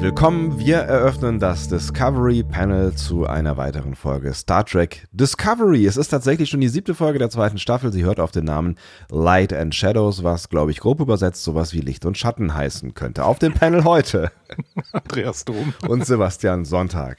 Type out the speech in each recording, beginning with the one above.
herzlich willkommen. Wir eröffnen das Discovery Panel zu einer weiteren Folge Star Trek Discovery. Es ist tatsächlich schon die siebte Folge der zweiten Staffel. Sie hört auf den Namen Light and Shadows, was, glaube ich, grob übersetzt sowas wie Licht und Schatten heißen könnte. Auf dem Panel heute Andreas Dom und Sebastian Sonntag.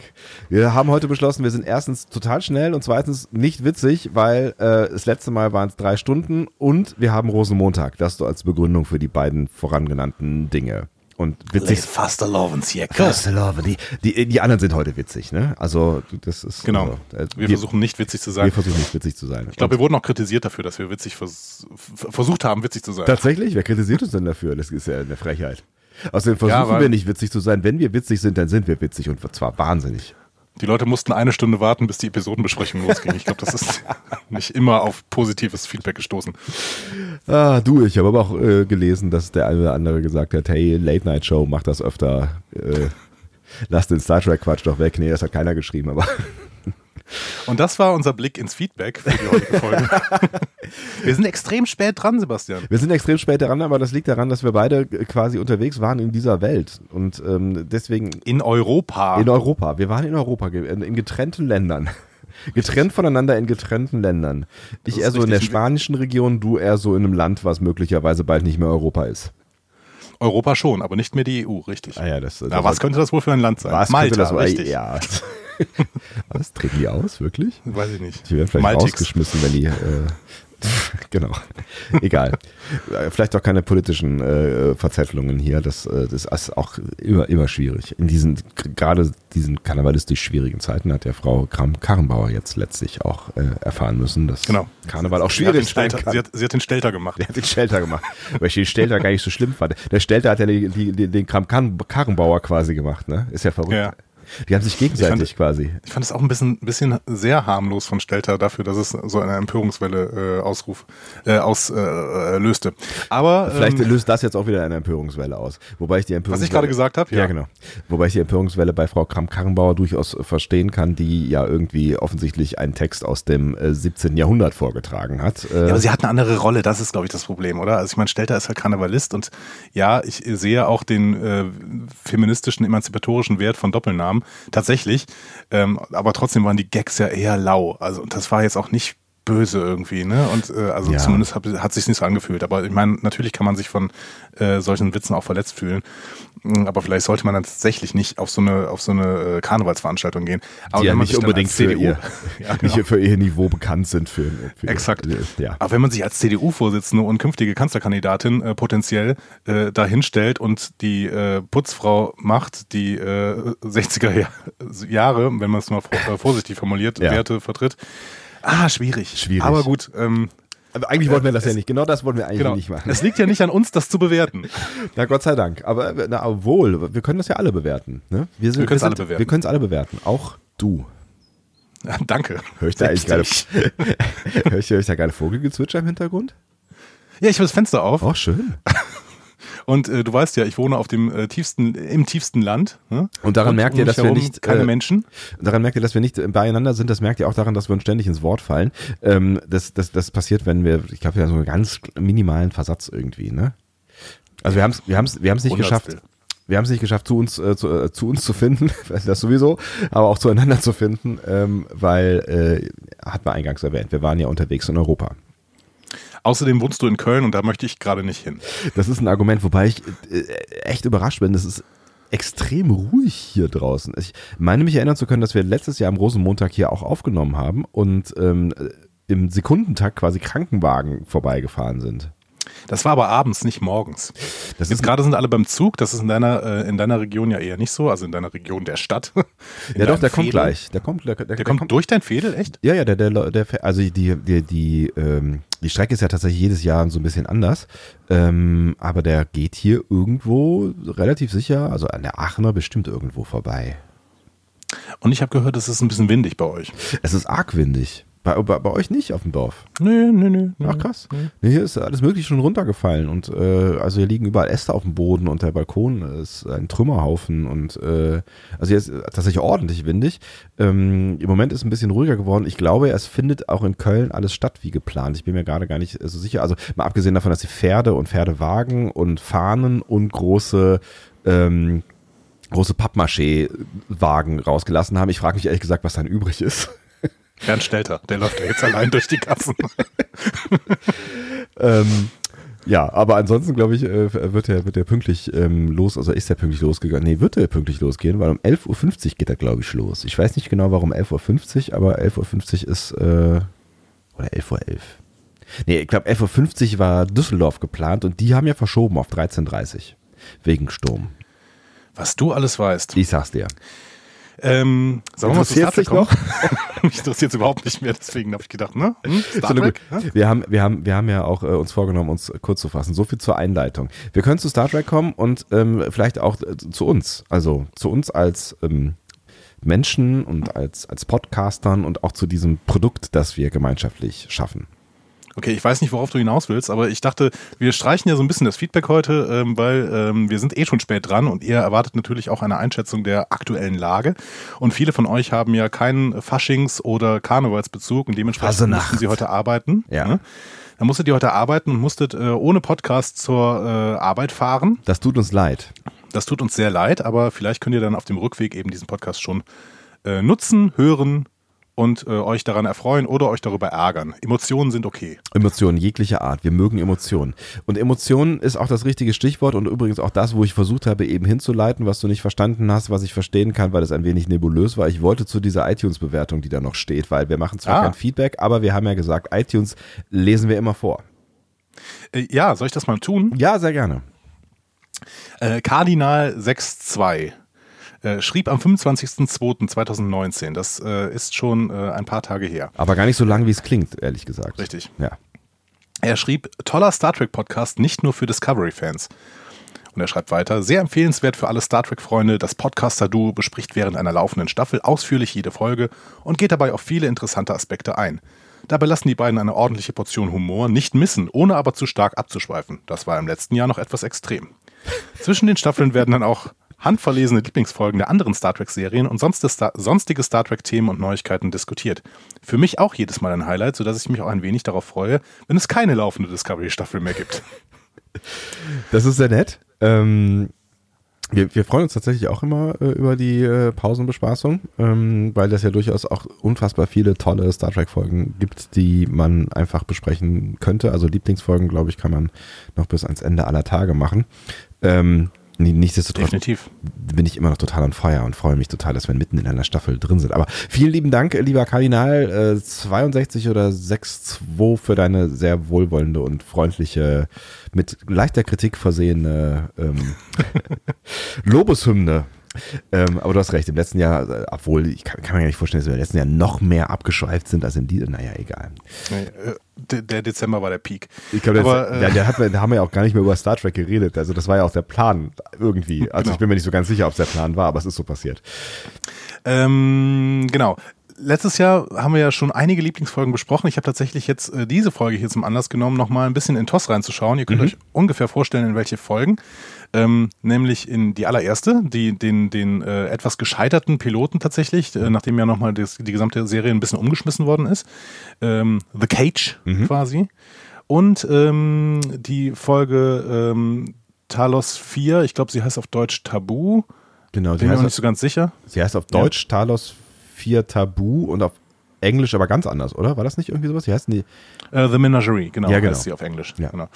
Wir haben heute beschlossen, wir sind erstens total schnell und zweitens nicht witzig, weil äh, das letzte Mal waren es drei Stunden und wir haben Rosenmontag. Das so als Begründung für die beiden vorangenannten Dinge und witzig. Faster Lovens hier. Faster Love. Die, die, die anderen sind heute witzig, ne? Also, das ist. Genau. Also, äh, wir, wir, versuchen nicht witzig zu sein. Wir versuchen nicht witzig zu sein. Ich glaube, wir wurden auch kritisiert dafür, dass wir witzig vers versucht haben, witzig zu sein. Tatsächlich? Wer kritisiert uns denn dafür? Das ist ja eine Frechheit. Außerdem versuchen ja, wir nicht witzig zu sein. Wenn wir witzig sind, dann sind wir witzig und zwar wahnsinnig. Die Leute mussten eine Stunde warten, bis die Episodenbesprechung losging. Ich glaube, das ist nicht immer auf positives Feedback gestoßen. Ah, du, ich habe aber auch äh, gelesen, dass der eine oder andere gesagt hat, hey, Late Night Show, mach das öfter. Äh, lass den Star Trek Quatsch doch weg. Nee, das hat keiner geschrieben, aber und das war unser Blick ins Feedback für die heutige Folge. wir sind extrem spät dran, Sebastian. Wir sind extrem spät dran, aber das liegt daran, dass wir beide quasi unterwegs waren in dieser Welt. Und ähm, deswegen. In Europa. In Europa. Wir waren in Europa, in getrennten Ländern. Getrennt voneinander in getrennten Ländern. Ich eher so in der spanischen Region, du eher so in einem Land, was möglicherweise bald nicht mehr Europa ist. Europa schon, aber nicht mehr die EU, richtig. Ah ja, das, das ja, was könnte das wohl für ein Land sein? Was Malta, das, richtig. Ja. Was? Treten die aus, wirklich? Weiß ich nicht. Die werden vielleicht Maltix. rausgeschmissen, wenn die. Äh, genau. Egal. Vielleicht auch keine politischen äh, Verzettelungen hier. Das, äh, das ist auch immer, immer schwierig. In diesen, gerade diesen karnevalistisch schwierigen Zeiten hat ja Frau Kram-Karrenbauer jetzt letztlich auch äh, erfahren müssen, dass genau. Karneval auch schwierig kann. Sie hat, sie hat, den Stelter gemacht. Sie hat den Stelter gemacht. weil ich den Stelter gar nicht so schlimm fand. Der Stelter hat ja die, die, den Kram-Karrenbauer quasi gemacht, ne? Ist ja verrückt. Ja. Die haben sich gegenseitig ich fand, quasi. Ich fand es auch ein bisschen, bisschen sehr harmlos von Stelter dafür, dass es so eine Empörungswelle äh, ausruf, äh, auslöste. Äh, Aber vielleicht ähm, löst das jetzt auch wieder eine Empörungswelle aus. Wobei ich die Empörungswelle. Was ich gerade gesagt habe, ja. ja. genau. Wobei ich die Empörungswelle bei Frau Kramp-Karrenbauer durchaus verstehen kann, die ja irgendwie offensichtlich einen Text aus dem äh, 17. Jahrhundert vorgetragen hat. Äh, ja, aber sie hat eine andere Rolle, das ist, glaube ich, das Problem, oder? Also ich meine, Stelter ist halt Karnevalist und ja, ich sehe auch den äh, feministischen, emanzipatorischen Wert von Doppelnamen tatsächlich. Ähm, aber trotzdem waren die Gags ja eher lau. Also das war jetzt auch nicht böse irgendwie, ne? Und äh, also ja. zumindest hat, hat sich nicht so angefühlt. Aber ich meine, natürlich kann man sich von äh, solchen Witzen auch verletzt fühlen. Hm, aber vielleicht sollte man dann tatsächlich nicht auf so eine auf so eine äh, Karnevalsveranstaltung gehen. Aber Die ja nicht unbedingt für ihr, ja, genau. nicht für ihr Niveau bekannt sind für, für exakt. ja. Aber wenn man sich als CDU-Vorsitzende und künftige Kanzlerkandidatin äh, potenziell äh, dahinstellt und die äh, Putzfrau macht, die äh, 60er Jahre, wenn man es mal äh, vorsichtig formuliert, ja. Werte vertritt. Ah, schwierig. Schwierig. Aber gut. Ähm, aber eigentlich wollten wir das ja nicht. Genau das wollten wir eigentlich genau. nicht machen. Es liegt ja nicht an uns, das zu bewerten. Na Gott sei Dank. Aber na, obwohl, wir können das ja alle bewerten. Ne? Wir, sind, wir können es alle bewerten. Wir können es alle bewerten. Auch du. Ja, danke. Hör ich da eigentlich gerade, hör ich, hör ich da gerade Vogelgezwitscher im Hintergrund? Ja, ich habe das Fenster auf. Oh, schön. Und äh, du weißt ja, ich wohne auf dem äh, tiefsten, im tiefsten Land. Ne? Und daran und merkt ihr, dass wir nicht keine äh, Menschen. Daran merkt ihr, dass wir nicht beieinander sind. Das merkt ihr auch daran, dass wir uns ständig ins Wort fallen. Ähm, das, das, das passiert, wenn wir, ich glaube, wir haben so einen ganz minimalen Versatz irgendwie. Ne? Also wir haben es, wir haben es, wir haben es nicht geschafft. Wir haben es nicht geschafft, zu uns, äh, zu, äh, zu uns zu finden, das sowieso, aber auch zueinander zu finden, ähm, weil, äh, hat man eingangs erwähnt, wir waren ja unterwegs in Europa. Außerdem wohnst du in Köln und da möchte ich gerade nicht hin. Das ist ein Argument, wobei ich äh, echt überrascht bin. Das ist extrem ruhig hier draußen. Ich meine mich erinnern zu können, dass wir letztes Jahr am Rosenmontag hier auch aufgenommen haben und ähm, im Sekundentakt quasi Krankenwagen vorbeigefahren sind. Das war aber abends, nicht morgens. Das Jetzt gerade sind alle beim Zug. Das ist in deiner, äh, in deiner Region ja eher nicht so, also in deiner Region der Stadt. ja, doch, der Fädel. kommt gleich. Der kommt, der, der, der kommt, kommt, durch dein Fädel, echt? Ja, ja, der, der, der also die, die, die, ähm, die Strecke ist ja tatsächlich jedes Jahr so ein bisschen anders. Ähm, aber der geht hier irgendwo relativ sicher, also an der Aachener bestimmt irgendwo vorbei. Und ich habe gehört, es ist ein bisschen windig bei euch. Es ist arg windig. Bei, bei, bei, euch nicht auf dem Dorf? Nee, nee, nee. Ach krass. Nee. nee hier ist alles Mögliche schon runtergefallen und äh, also hier liegen überall Äste auf dem Boden und der Balkon ist ein Trümmerhaufen und äh, also hier ist tatsächlich ordentlich windig. Ähm, Im Moment ist es ein bisschen ruhiger geworden. Ich glaube, es findet auch in Köln alles statt wie geplant. Ich bin mir gerade gar nicht so sicher. Also mal abgesehen davon, dass die Pferde und Pferdewagen und Fahnen und große ähm, große Pappmaché-Wagen rausgelassen haben. Ich frage mich ehrlich gesagt, was dann übrig ist. Bernd Stelter, der läuft ja jetzt allein durch die Kassen. ähm, ja, aber ansonsten glaube ich, äh, wird er wird der pünktlich ähm, los, also ist er pünktlich losgegangen. Nee, wird er pünktlich losgehen, weil um 11.50 Uhr geht er, glaube ich, los. Ich weiß nicht genau, warum 11.50 Uhr, aber 11.50 Uhr ist, äh, oder 11.11 Uhr. Nee, ich glaube 11.50 Uhr war Düsseldorf geplant und die haben ja verschoben auf 13.30 Uhr. Wegen Sturm. Was du alles weißt. Ich sag's dir. Ähm, sagen wir mal Star Trek noch? Mich interessiert es überhaupt nicht mehr, deswegen habe ich gedacht, ne? Hm? Star Trek? Wir, haben, wir, haben, wir haben ja auch äh, uns vorgenommen, uns kurz zu fassen. So viel zur Einleitung. Wir können zu Star Trek kommen und ähm, vielleicht auch äh, zu uns. Also zu uns als ähm, Menschen und als, als Podcastern und auch zu diesem Produkt, das wir gemeinschaftlich schaffen. Okay, ich weiß nicht, worauf du hinaus willst, aber ich dachte, wir streichen ja so ein bisschen das Feedback heute, ähm, weil ähm, wir sind eh schon spät dran und ihr erwartet natürlich auch eine Einschätzung der aktuellen Lage. Und viele von euch haben ja keinen Faschings- oder Karnevalsbezug und dementsprechend mussten sie heute arbeiten. Ja. Ne? Dann musstet ihr heute arbeiten und musstet äh, ohne Podcast zur äh, Arbeit fahren. Das tut uns leid. Das tut uns sehr leid, aber vielleicht könnt ihr dann auf dem Rückweg eben diesen Podcast schon äh, nutzen, hören, und äh, euch daran erfreuen oder euch darüber ärgern. Emotionen sind okay. Emotionen jeglicher Art. Wir mögen Emotionen. Und Emotionen ist auch das richtige Stichwort und übrigens auch das, wo ich versucht habe, eben hinzuleiten, was du nicht verstanden hast, was ich verstehen kann, weil es ein wenig nebulös war. Ich wollte zu dieser iTunes-Bewertung, die da noch steht, weil wir machen zwar ah. kein Feedback, aber wir haben ja gesagt, iTunes lesen wir immer vor. Äh, ja, soll ich das mal tun? Ja, sehr gerne. Äh, Kardinal 62 äh, schrieb am 25.02.2019. Das äh, ist schon äh, ein paar Tage her. Aber gar nicht so lang, wie es klingt, ehrlich gesagt. Richtig. Ja. Er schrieb, toller Star Trek Podcast, nicht nur für Discovery-Fans. Und er schreibt weiter, sehr empfehlenswert für alle Star Trek-Freunde. Das Podcaster-Duo bespricht während einer laufenden Staffel ausführlich jede Folge und geht dabei auf viele interessante Aspekte ein. Dabei lassen die beiden eine ordentliche Portion Humor nicht missen, ohne aber zu stark abzuschweifen. Das war im letzten Jahr noch etwas extrem. Zwischen den Staffeln werden dann auch handverlesene Lieblingsfolgen der anderen Star Trek-Serien und sonstige Star Trek-Themen und Neuigkeiten diskutiert. Für mich auch jedes Mal ein Highlight, sodass ich mich auch ein wenig darauf freue, wenn es keine laufende Discovery-Staffel mehr gibt. Das ist sehr nett. Ähm, wir, wir, freuen uns tatsächlich auch immer äh, über die äh, Pausenbespaßung, ähm, weil das ja durchaus auch unfassbar viele tolle Star Trek-Folgen gibt, die man einfach besprechen könnte. Also Lieblingsfolgen, glaube ich, kann man noch bis ans Ende aller Tage machen. Ähm, Nichtsdestotrotz Definitiv. bin ich immer noch total on fire und freue mich total, dass wir mitten in einer Staffel drin sind. Aber vielen lieben Dank, lieber Kardinal äh, 62 oder 6-2 für deine sehr wohlwollende und freundliche, mit leichter Kritik versehene ähm, Lobeshymne ähm, aber du hast recht, im letzten Jahr, äh, obwohl, ich kann, kann mir gar nicht vorstellen, dass wir im letzten Jahr noch mehr abgeschweift sind als in diesem, naja, egal. Äh, der Dezember war der Peak. Ich glaube, äh, ja, da haben wir ja auch gar nicht mehr über Star Trek geredet. Also das war ja auch der Plan irgendwie. Also genau. ich bin mir nicht so ganz sicher, ob es der Plan war, aber es ist so passiert. Ähm, genau letztes Jahr haben wir ja schon einige Lieblingsfolgen besprochen. Ich habe tatsächlich jetzt äh, diese Folge hier zum Anlass genommen, nochmal ein bisschen in TOS reinzuschauen. Ihr könnt mhm. euch ungefähr vorstellen, in welche Folgen. Ähm, nämlich in die allererste, die, den, den äh, etwas gescheiterten Piloten tatsächlich, äh, nachdem ja nochmal die gesamte Serie ein bisschen umgeschmissen worden ist. Ähm, The Cage mhm. quasi. Und ähm, die Folge ähm, Talos 4, ich glaube, sie heißt auf Deutsch Tabu. Genau, die Bin mir nicht so ganz sicher. Sie heißt auf Deutsch ja. Talos 4 Tabu und auf Englisch aber ganz anders, oder? War das nicht irgendwie sowas? Wie heißt die? Uh, The Menagerie, genau, ja, genau. heißt sie auf Englisch. Ja. Genau.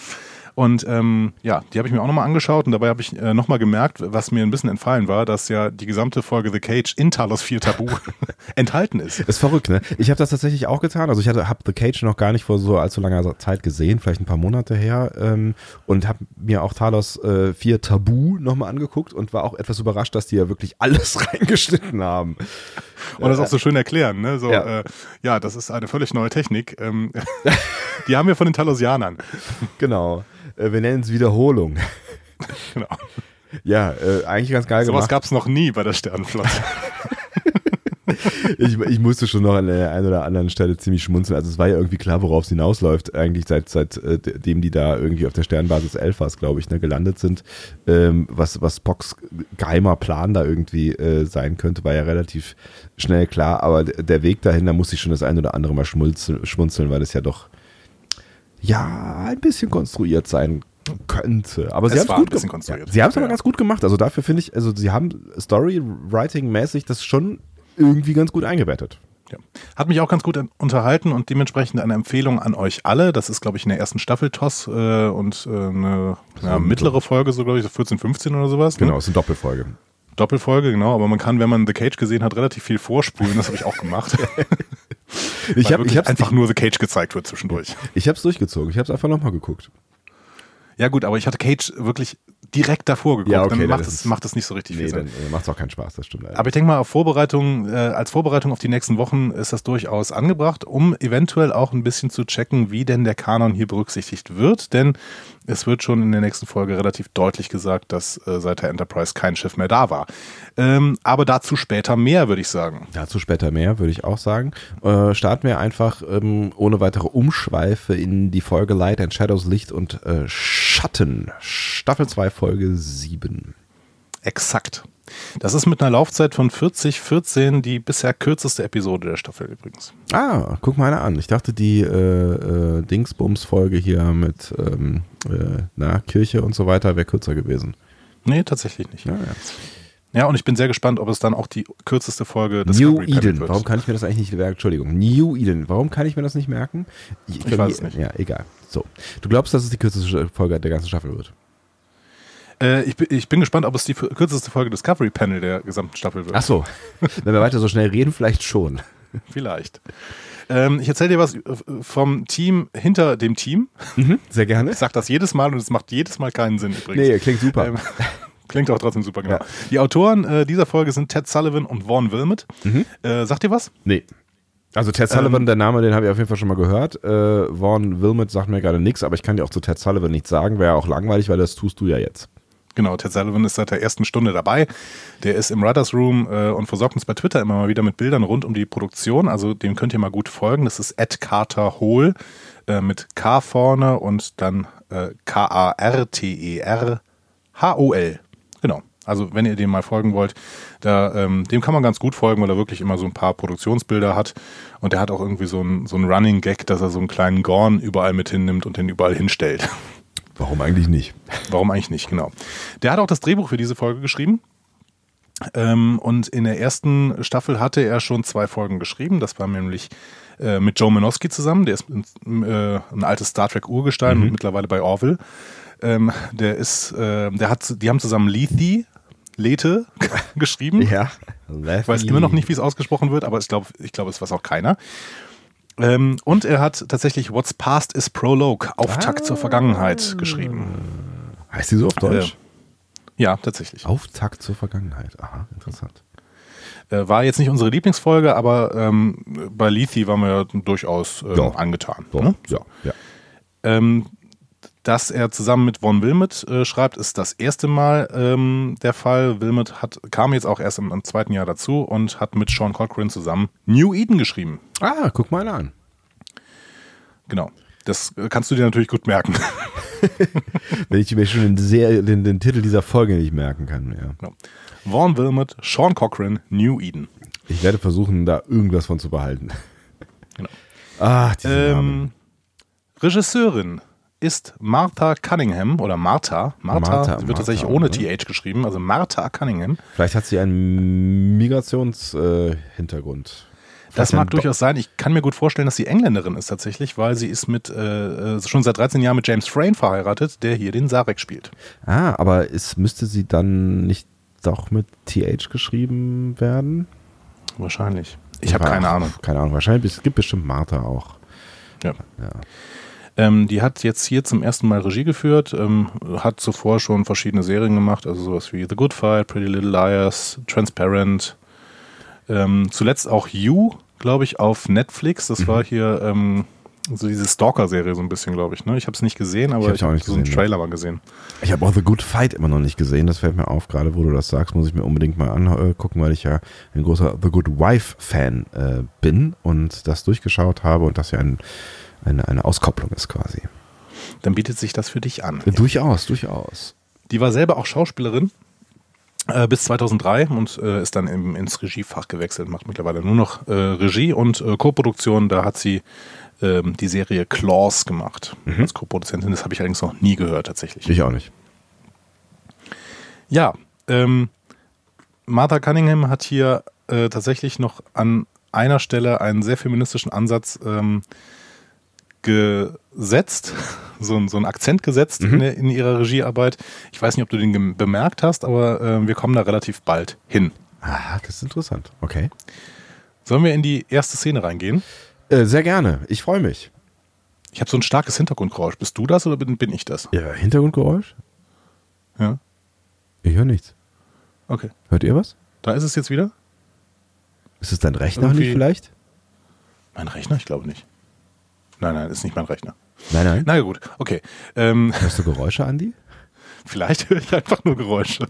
Und ähm, ja, die habe ich mir auch nochmal angeschaut und dabei habe ich äh, nochmal gemerkt, was mir ein bisschen entfallen war, dass ja die gesamte Folge The Cage in Talos 4 Tabu enthalten ist. Ist verrückt, ne? Ich habe das tatsächlich auch getan. Also ich habe The Cage noch gar nicht vor so allzu langer Zeit gesehen, vielleicht ein paar Monate her ähm, und habe mir auch Talos äh, 4 Tabu nochmal angeguckt und war auch etwas überrascht, dass die ja wirklich alles reingeschnitten haben. Und das auch so schön erklären, ne? So, ja, äh, ja das ist eine völlig neue Technik. Ähm, die haben wir von den Talosianern. Genau. Äh, wir nennen es Wiederholung. Genau. Ja, äh, eigentlich ganz geil so gemacht. Sowas gab es noch nie bei der Sternenflotte. ich, ich, musste schon noch an der einen oder anderen Stelle ziemlich schmunzeln. Also es war ja irgendwie klar, worauf es hinausläuft, eigentlich seit seitdem äh, die da irgendwie auf der Sternbasis Elfas, glaube ich, ne, gelandet sind. Ähm, was, was Spocks geheimer Plan da irgendwie äh, sein könnte, war ja relativ schnell klar. Aber der Weg dahin, da musste ich schon das ein oder andere Mal schmunzeln, schmunzeln weil es ja doch ja ein bisschen konstruiert sein Könnte. Aber sie haben es gut gemacht. Ja, sie haben es aber ganz gut gemacht. Also dafür finde ich, also sie haben Storywriting-mäßig das schon irgendwie ganz gut eingebettet. Ja. Hat mich auch ganz gut unterhalten und dementsprechend eine Empfehlung an euch alle. Das ist, glaube ich, in der ersten Staffel TOS äh, und äh, eine ja, mittlere Folge, so glaube ich, so 14, 15 oder sowas. Ne? Genau, ist eine Doppelfolge. Doppelfolge, genau, aber man kann, wenn man The Cage gesehen hat, relativ viel vorspulen. Das habe ich auch gemacht. ich habe hab, einfach nur The Cage gezeigt wird zwischendurch. Ich habe es durchgezogen. Ich habe es einfach nochmal geguckt. Ja gut, aber ich hatte Cage wirklich direkt davor geguckt. Ja, okay, dann macht es, macht es nicht so richtig nee, viel Sinn. Dann macht es auch keinen Spaß, das stimmt. Aber ich denke mal, auf Vorbereitung, äh, als Vorbereitung auf die nächsten Wochen ist das durchaus angebracht, um eventuell auch ein bisschen zu checken, wie denn der Kanon hier berücksichtigt wird. Denn es wird schon in der nächsten Folge relativ deutlich gesagt, dass äh, seit der Enterprise kein Schiff mehr da war. Ähm, aber dazu später mehr, würde ich sagen. Dazu später mehr, würde ich auch sagen. Äh, starten wir einfach ähm, ohne weitere Umschweife in die Folge Light and Shadows, Licht und äh, Schatten. Staffel 2, Folge 7. Exakt. Das ist mit einer Laufzeit von 40, 14 die bisher kürzeste Episode der Staffel übrigens. Ah, guck mal eine an. Ich dachte, die äh, äh, Dingsbums-Folge hier mit ähm, äh, na, Kirche und so weiter wäre kürzer gewesen. Nee, tatsächlich nicht. Ja, ja. ja, und ich bin sehr gespannt, ob es dann auch die kürzeste Folge des New Eden. Wird. Warum kann ich mir das eigentlich nicht merken? Entschuldigung. New Eden. Warum kann ich mir das nicht merken? Ich, ich weiß es nicht. Ja, egal. So. Du glaubst, dass es die kürzeste Folge der ganzen Staffel wird? Äh, ich, ich, bin gespannt, ob es die kürzeste Folge Discovery Panel der gesamten Staffel wird. Ach so. Wenn wir weiter so schnell reden, vielleicht schon. Vielleicht. Ähm, ich erzähle dir was vom Team hinter dem Team. Mhm, sehr gerne. Ich sage das jedes Mal und es macht jedes Mal keinen Sinn übrigens. Nee, klingt super. Ähm, klingt auch trotzdem super, genau. Ja. Die Autoren äh, dieser Folge sind Ted Sullivan und Vaughn Wilmot. Mhm. Äh, sagt ihr was? Nee. Also Ted Sullivan, ähm, der Name, den habe ich auf jeden Fall schon mal gehört. Äh, Vaughn Wilmot sagt mir gerade nichts, aber ich kann dir auch zu Ted Sullivan nichts sagen. Wäre auch langweilig, weil das tust du ja jetzt. Genau, Ted Sullivan ist seit der ersten Stunde dabei. Der ist im Writers Room äh, und versorgt uns bei Twitter immer mal wieder mit Bildern rund um die Produktion. Also dem könnt ihr mal gut folgen. Das ist Ed Carter Hole äh, mit K vorne und dann äh, K-A-R-T-E-R-H-O-L. Genau. Also wenn ihr dem mal folgen wollt, da, ähm, dem kann man ganz gut folgen, weil er wirklich immer so ein paar Produktionsbilder hat. Und der hat auch irgendwie so ein, so Running Gag, dass er so einen kleinen Gorn überall mit hinnimmt und den überall hinstellt. Warum eigentlich nicht? Warum eigentlich nicht, genau. Der hat auch das Drehbuch für diese Folge geschrieben. Ähm, und in der ersten Staffel hatte er schon zwei Folgen geschrieben. Das war nämlich äh, mit Joe Manowski zusammen. Der ist äh, ein altes Star Trek Urgestein mhm. und mittlerweile bei Orville. Ähm, der ist, äh, der hat, die haben zusammen Lethe, Lethe geschrieben. Ja. Ich weiß immer noch nicht, wie es ausgesprochen wird, aber ich glaube, ich glaube, es weiß auch keiner. Ähm, und er hat tatsächlich What's Past is Prologue, Auftakt ah. zur Vergangenheit geschrieben. Heißt die so auf Deutsch? Äh, ja, tatsächlich. Auftakt zur Vergangenheit. Aha, interessant. Äh, war jetzt nicht unsere Lieblingsfolge, aber ähm, bei Lethe waren wir ja durchaus ähm, ja. angetan. Doch. Ne? Ja, ja. Ähm, dass er zusammen mit Von Wilmot äh, schreibt, ist das erste Mal ähm, der Fall. Wilmot hat, kam jetzt auch erst im, im, zweiten Jahr dazu und hat mit Sean Cochran zusammen New Eden geschrieben. Ah, guck mal an. Genau. Das äh, kannst du dir natürlich gut merken. Wenn ich mir schon den, sehr, den, den, Titel dieser Folge nicht merken kann. Ja. Genau. Vaughn Wilmot, Sean Cochran, New Eden. Ich werde versuchen, da irgendwas von zu behalten. Genau. Ah, diese ähm, Regisseurin ist Martha Cunningham oder Martha. Martha, Martha wird Martha, tatsächlich ohne ne? TH geschrieben, also Martha Cunningham. Vielleicht hat sie einen Migrationshintergrund. Äh, das mag durchaus sein. Ich kann mir gut vorstellen, dass sie Engländerin ist tatsächlich, weil sie ist mit äh, äh schon seit 13 Jahren mit James Frayne verheiratet, der hier den Sarek spielt. Ah, aber es müsste sie dann nicht doch mit TH geschrieben werden? Wahrscheinlich. Ich habe keine Ahnung. Keine Ahnung. Wahrscheinlich es gibt bestimmt Martha auch. Ja. ja. Ähm, die hat jetzt hier zum ersten Mal Regie geführt, ähm, hat zuvor schon verschiedene Serien gemacht, also sowas wie The Good Fight, Pretty Little Liars, Transparent. Ähm, zuletzt auch You, glaube ich, auf Netflix. Das mhm. war hier ähm, so diese Stalker-Serie so ein bisschen, glaube ich. Ne? Ich habe es nicht gesehen, aber ich, ich habe so einen Trailer mal gesehen. Ich habe auch The Good Fight immer noch nicht gesehen. Das fällt mir auf. Gerade wo du das sagst, muss ich mir unbedingt mal angucken, weil ich ja ein großer The Good Wife-Fan äh, bin und das durchgeschaut habe und das ja ein eine, eine Auskopplung ist quasi. Dann bietet sich das für dich an. Ja. Durchaus, durchaus. Die war selber auch Schauspielerin äh, bis 2003 und äh, ist dann im, ins Regiefach gewechselt, macht mittlerweile nur noch äh, Regie und äh, Co-Produktion. Da hat sie ähm, die Serie Claws gemacht mhm. als Co-Produzentin. Das habe ich allerdings noch nie gehört tatsächlich. Ich auch nicht. Ja, ähm, Martha Cunningham hat hier äh, tatsächlich noch an einer Stelle einen sehr feministischen Ansatz ähm, gesetzt, so, so einen Akzent gesetzt mhm. in, in, ihrer Regiearbeit. Ich weiß nicht, ob du den bemerkt hast, aber äh, wir kommen da relativ bald hin. Ah, das ist interessant. Okay. Sollen wir in die erste Szene reingehen? Äh, sehr gerne. Ich freue mich. Ich habe so ein starkes Hintergrundgeräusch. Bist du das oder bin, bin ich das? Ja, Hintergrundgeräusch? Ja. Ich höre nichts. Okay. Hört ihr was? Da ist es jetzt wieder? Ist es dein Rechner Irgendwie nicht vielleicht? Mein Rechner? Ich glaube nicht. Nein, nein, ist nicht mein Rechner. Nein, nein. Na gut, okay. Ähm, Hörst du Geräusche, Andi? Vielleicht höre ich einfach nur Geräusche.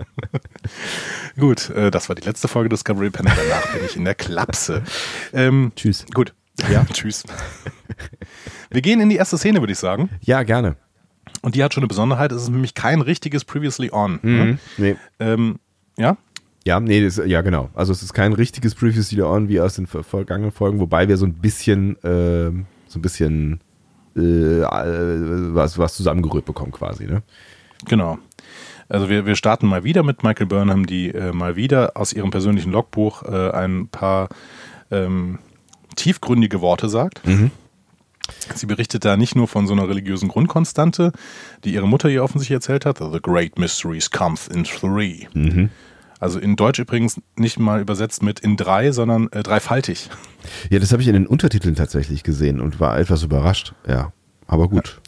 gut, äh, das war die letzte Folge Discovery Panel. Danach bin ich in der Klapse. Ähm, Tschüss. Gut. Ja, tschüss. Wir gehen in die erste Szene, würde ich sagen. Ja, gerne. Und die hat schon eine Besonderheit. Es ist nämlich kein richtiges Previously On. Mhm. Ne? Nee. Ähm, ja? Ja, nee, das, ja genau. Also es ist kein richtiges Previously On wie aus den vergangenen Folgen, wobei wir so ein bisschen, äh, so ein bisschen äh, was, was zusammengerührt bekommen quasi, ne? Genau. Also wir, wir starten mal wieder mit Michael Burnham, die äh, mal wieder aus ihrem persönlichen Logbuch äh, ein paar ähm, tiefgründige Worte sagt. Mhm. Sie berichtet da nicht nur von so einer religiösen Grundkonstante, die ihre Mutter ihr offensichtlich erzählt hat, The Great Mysteries come in three. Mhm. Also in Deutsch übrigens nicht mal übersetzt mit in drei, sondern äh, dreifaltig. Ja, das habe ich in den Untertiteln tatsächlich gesehen und war etwas überrascht. Ja, aber gut.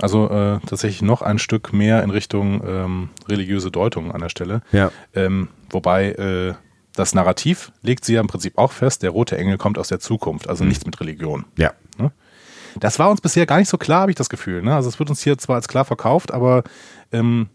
Also äh, tatsächlich noch ein Stück mehr in Richtung ähm, religiöse Deutung an der Stelle. Ja. Ähm, wobei äh, das Narrativ legt sie ja im Prinzip auch fest, der rote Engel kommt aus der Zukunft, also mhm. nichts mit Religion. Ja. Ne? Das war uns bisher gar nicht so klar, habe ich das Gefühl. Ne? Also es wird uns hier zwar als klar verkauft, aber ähm,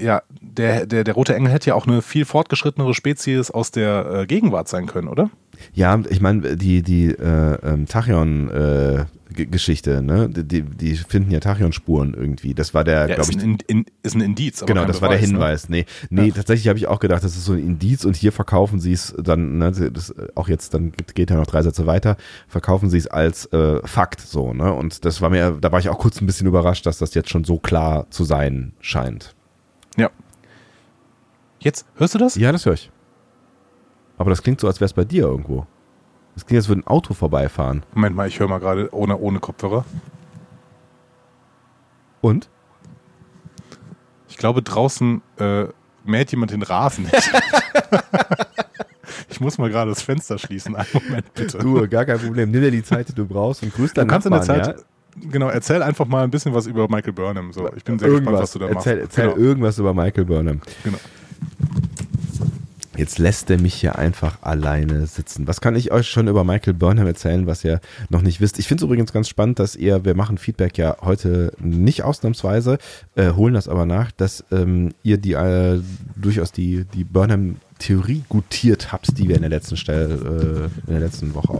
ja, der, der, der rote Engel hätte ja auch eine viel fortgeschrittenere Spezies aus der äh, Gegenwart sein können, oder? Ja, ich meine, die, die äh, ähm, Tachyon äh, Geschichte, ne? Die, die finden ja Tachyon-Spuren irgendwie. Das war der, ja, glaube ich. Ein, in, ist ein Indiz, Genau, das Beweis, war der ne? Hinweis. Ne? Nee, nee ja. tatsächlich habe ich auch gedacht, das ist so ein Indiz und hier verkaufen sie es dann, ne, das, auch jetzt, dann geht ja noch drei Sätze weiter, verkaufen sie es als äh, Fakt so, ne? Und das war mir, da war ich auch kurz ein bisschen überrascht, dass das jetzt schon so klar zu sein scheint. Ja. Jetzt, hörst du das? Ja, das höre ich. Aber das klingt so, als wäre es bei dir irgendwo. Das klingt, als würde ein Auto vorbeifahren. Moment mal, ich höre mal gerade ohne, ohne Kopfhörer. Und? Ich glaube, draußen äh, mäht jemand den Rasen ich muss mal gerade das Fenster schließen. Einen Moment bitte. Du, gar kein Problem. Nimm dir die Zeit, die du brauchst und grüß deinen Du kannst Nachbarn, in der Zeit, ja? Genau, erzähl einfach mal ein bisschen was über Michael Burnham. So, ich bin sehr irgendwas, gespannt, was du da machst. Erzähl genau. irgendwas über Michael Burnham. Genau. Jetzt lässt er mich hier einfach alleine sitzen. Was kann ich euch schon über Michael Burnham erzählen, was ihr noch nicht wisst? Ich finde es übrigens ganz spannend, dass ihr, wir machen Feedback ja heute nicht ausnahmsweise, äh, holen das aber nach, dass ähm, ihr die äh, durchaus die, die Burnham-Theorie gutiert habt, die wir in der letzten Stelle, äh, in der letzten Woche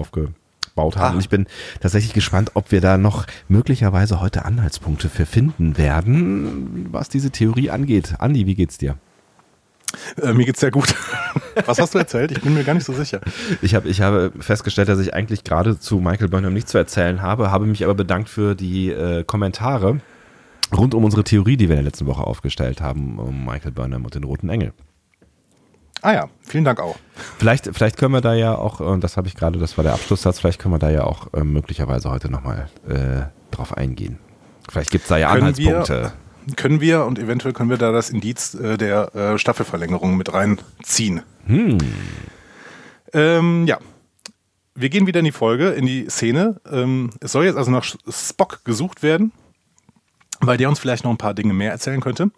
aufgebaut haben. Ah. Und ich bin tatsächlich gespannt, ob wir da noch möglicherweise heute Anhaltspunkte für finden werden, was diese Theorie angeht. Andi, wie geht's dir? Äh, mir geht's sehr gut. Was hast du erzählt? Ich bin mir gar nicht so sicher. Ich, hab, ich habe festgestellt, dass ich eigentlich gerade zu Michael Burnham nichts zu erzählen habe, habe mich aber bedankt für die äh, Kommentare rund um unsere Theorie, die wir in der letzten Woche aufgestellt haben, um Michael Burnham und den Roten Engel. Ah ja, vielen Dank auch. Vielleicht, vielleicht können wir da ja auch, und das habe ich gerade, das war der Abschlusssatz, vielleicht können wir da ja auch äh, möglicherweise heute nochmal äh, drauf eingehen. Vielleicht gibt es da ja können Anhaltspunkte. Wir können wir und eventuell können wir da das Indiz äh, der äh, Staffelverlängerung mit reinziehen. Hm. Ähm, ja. Wir gehen wieder in die Folge, in die Szene. Ähm, es soll jetzt also nach Spock gesucht werden, weil der uns vielleicht noch ein paar Dinge mehr erzählen könnte.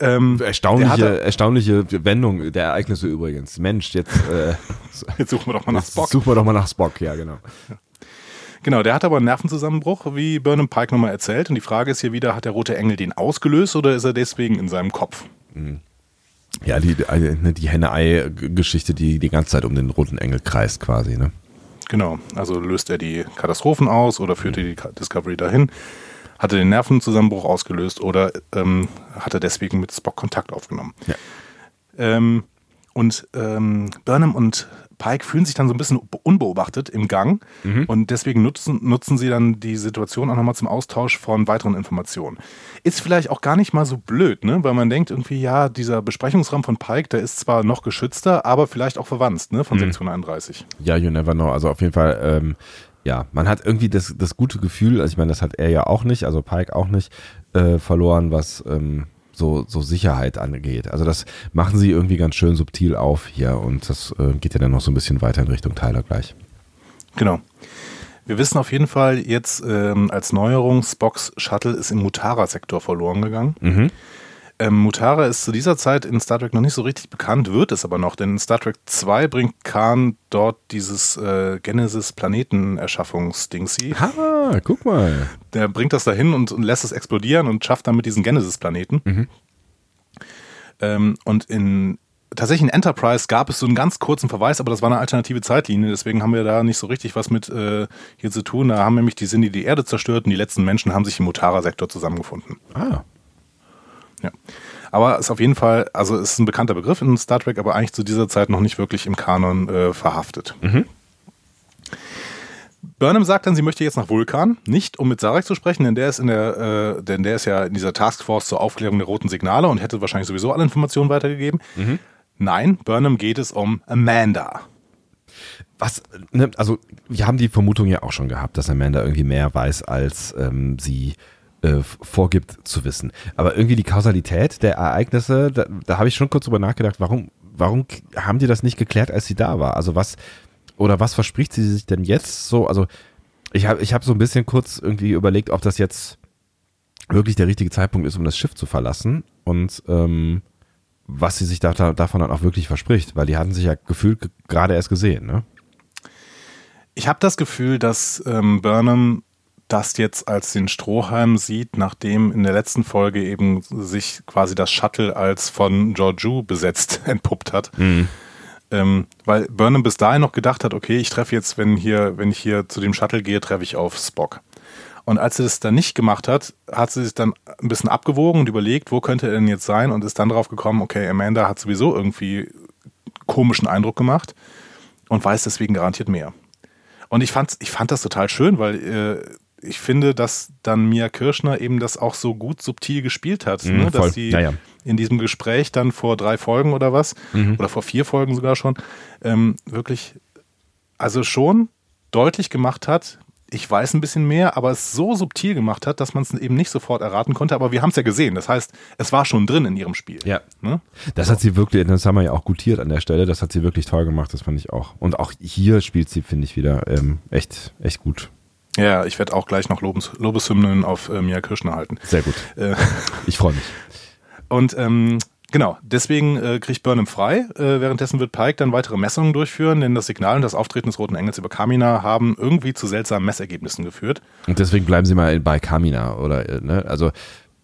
Ähm, erstaunliche, hatte, erstaunliche Wendung der Ereignisse übrigens. Mensch, jetzt, äh, jetzt suchen wir doch mal nach Spock. Suchen wir doch mal nach Spock, ja, genau. Genau, der hat aber einen Nervenzusammenbruch, wie Burnham Pike nochmal erzählt. Und die Frage ist hier wieder, hat der rote Engel den ausgelöst oder ist er deswegen in seinem Kopf? Mhm. Ja, die, die Henne-Ei-Geschichte, die die ganze Zeit um den roten Engel kreist quasi, ne? Genau, also löst er die Katastrophen aus oder führt er die Discovery dahin? Hat er den Nervenzusammenbruch ausgelöst oder ähm, hat er deswegen mit Spock Kontakt aufgenommen? Ja. Ähm, und ähm, Burnham und Pike fühlen sich dann so ein bisschen unbeobachtet im Gang mhm. und deswegen nutzen, nutzen sie dann die Situation auch nochmal zum Austausch von weiteren Informationen. Ist vielleicht auch gar nicht mal so blöd, ne? weil man denkt irgendwie, ja, dieser Besprechungsraum von Pike, der ist zwar noch geschützter, aber vielleicht auch verwandt ne? von mhm. Sektion 31. Ja, you never know. Also auf jeden Fall, ähm, ja, man hat irgendwie das, das gute Gefühl, also ich meine, das hat er ja auch nicht, also Pike auch nicht, äh, verloren, was ähm, so, so Sicherheit angeht. Also das machen sie irgendwie ganz schön subtil auf hier und das äh, geht ja dann noch so ein bisschen weiter in Richtung Tyler gleich. Genau. Wir wissen auf jeden Fall jetzt ähm, als Neuerung, Spocks Shuttle ist im Mutara-Sektor verloren gegangen. Mhm. Ähm, Mutara ist zu dieser Zeit in Star Trek noch nicht so richtig bekannt, wird es aber noch, denn in Star Trek 2 bringt Khan dort dieses äh, Genesis-Planetenerschaffungsdingsi. Ah, guck mal. Der bringt das dahin und, und lässt es explodieren und schafft damit diesen Genesis-Planeten. Mhm. Ähm, und in tatsächlich in Enterprise gab es so einen ganz kurzen Verweis, aber das war eine alternative Zeitlinie, deswegen haben wir da nicht so richtig was mit äh, hier zu tun. Da haben nämlich die Sinne die Erde zerstört und die letzten Menschen haben sich im Mutara-Sektor zusammengefunden. Ah, ja. Aber ist auf jeden Fall, also ist ein bekannter Begriff in Star Trek, aber eigentlich zu dieser Zeit noch nicht wirklich im Kanon äh, verhaftet. Mhm. Burnham sagt dann, sie möchte jetzt nach Vulkan, nicht um mit Sarek zu sprechen, denn der ist in der, äh, denn der ist ja in dieser Taskforce zur Aufklärung der roten Signale und hätte wahrscheinlich sowieso alle Informationen weitergegeben. Mhm. Nein, Burnham geht es um Amanda. Was, ne, also wir haben die Vermutung ja auch schon gehabt, dass Amanda irgendwie mehr weiß, als ähm, sie äh, vorgibt zu wissen. Aber irgendwie die Kausalität der Ereignisse, da, da habe ich schon kurz drüber nachgedacht, warum, warum haben die das nicht geklärt, als sie da war? Also was, oder was verspricht sie sich denn jetzt so? Also ich habe ich hab so ein bisschen kurz irgendwie überlegt, ob das jetzt wirklich der richtige Zeitpunkt ist, um das Schiff zu verlassen und ähm, was sie sich da, davon dann auch wirklich verspricht, weil die hatten sich ja gefühlt gerade erst gesehen, ne? Ich habe das Gefühl, dass ähm, Burnham das jetzt als den Strohhalm sieht, nachdem in der letzten Folge eben sich quasi das Shuttle als von Georgiou besetzt entpuppt hat. Mhm. Ähm, weil Burnham bis dahin noch gedacht hat, okay, ich treffe jetzt, wenn hier, wenn ich hier zu dem Shuttle gehe, treffe ich auf Spock. Und als sie das dann nicht gemacht hat, hat sie sich dann ein bisschen abgewogen und überlegt, wo könnte er denn jetzt sein und ist dann drauf gekommen, okay, Amanda hat sowieso irgendwie komischen Eindruck gemacht und weiß deswegen garantiert mehr. Und ich fand, ich fand das total schön, weil äh, ich finde, dass dann Mia Kirschner eben das auch so gut subtil gespielt hat, mhm, ne? dass sie ja, ja. in diesem Gespräch dann vor drei Folgen oder was, mhm. oder vor vier Folgen sogar schon, ähm, wirklich, also schon deutlich gemacht hat, ich weiß ein bisschen mehr, aber es so subtil gemacht hat, dass man es eben nicht sofort erraten konnte. Aber wir haben es ja gesehen. Das heißt, es war schon drin in ihrem Spiel. Ja. Ne? Das so. hat sie wirklich, das haben wir ja auch gutiert an der Stelle. Das hat sie wirklich toll gemacht. Das fand ich auch. Und auch hier spielt sie, finde ich, wieder ähm, echt, echt gut. Ja, ich werde auch gleich noch Lobes, Lobeshymnen auf äh, Mia Kirschner halten. Sehr gut. Äh, ich freue mich. Und ähm, Genau, deswegen äh, kriegt Burnham frei. Äh, währenddessen wird Pike dann weitere Messungen durchführen, denn das Signal und das Auftreten des Roten Engels über Kamina haben irgendwie zu seltsamen Messergebnissen geführt. Und deswegen bleiben sie mal bei Kamina, oder? Äh, ne? Also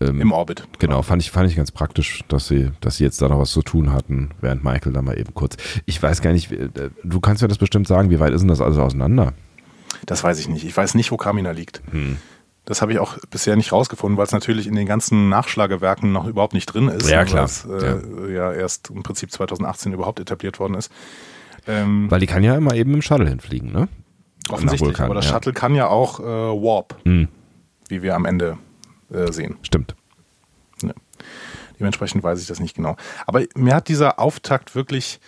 ähm, im Orbit. Genau, fand ich, fand ich ganz praktisch, dass sie, dass sie jetzt da noch was zu tun hatten, während Michael da mal eben kurz. Ich weiß gar nicht, äh, du kannst ja das bestimmt sagen, wie weit ist denn das alles auseinander? Das weiß ich nicht. Ich weiß nicht, wo Kamina liegt. Hm. Das habe ich auch bisher nicht rausgefunden, weil es natürlich in den ganzen Nachschlagewerken noch überhaupt nicht drin ist. Ja, klar. Es, äh, ja. ja. erst im Prinzip 2018 überhaupt etabliert worden ist. Ähm, weil die kann ja immer eben im Shuttle hinfliegen, ne? Offensichtlich, aber das ja. Shuttle kann ja auch äh, Warp, hm. wie wir am Ende äh, sehen. Stimmt. Ja. Dementsprechend weiß ich das nicht genau. Aber mir hat dieser Auftakt wirklich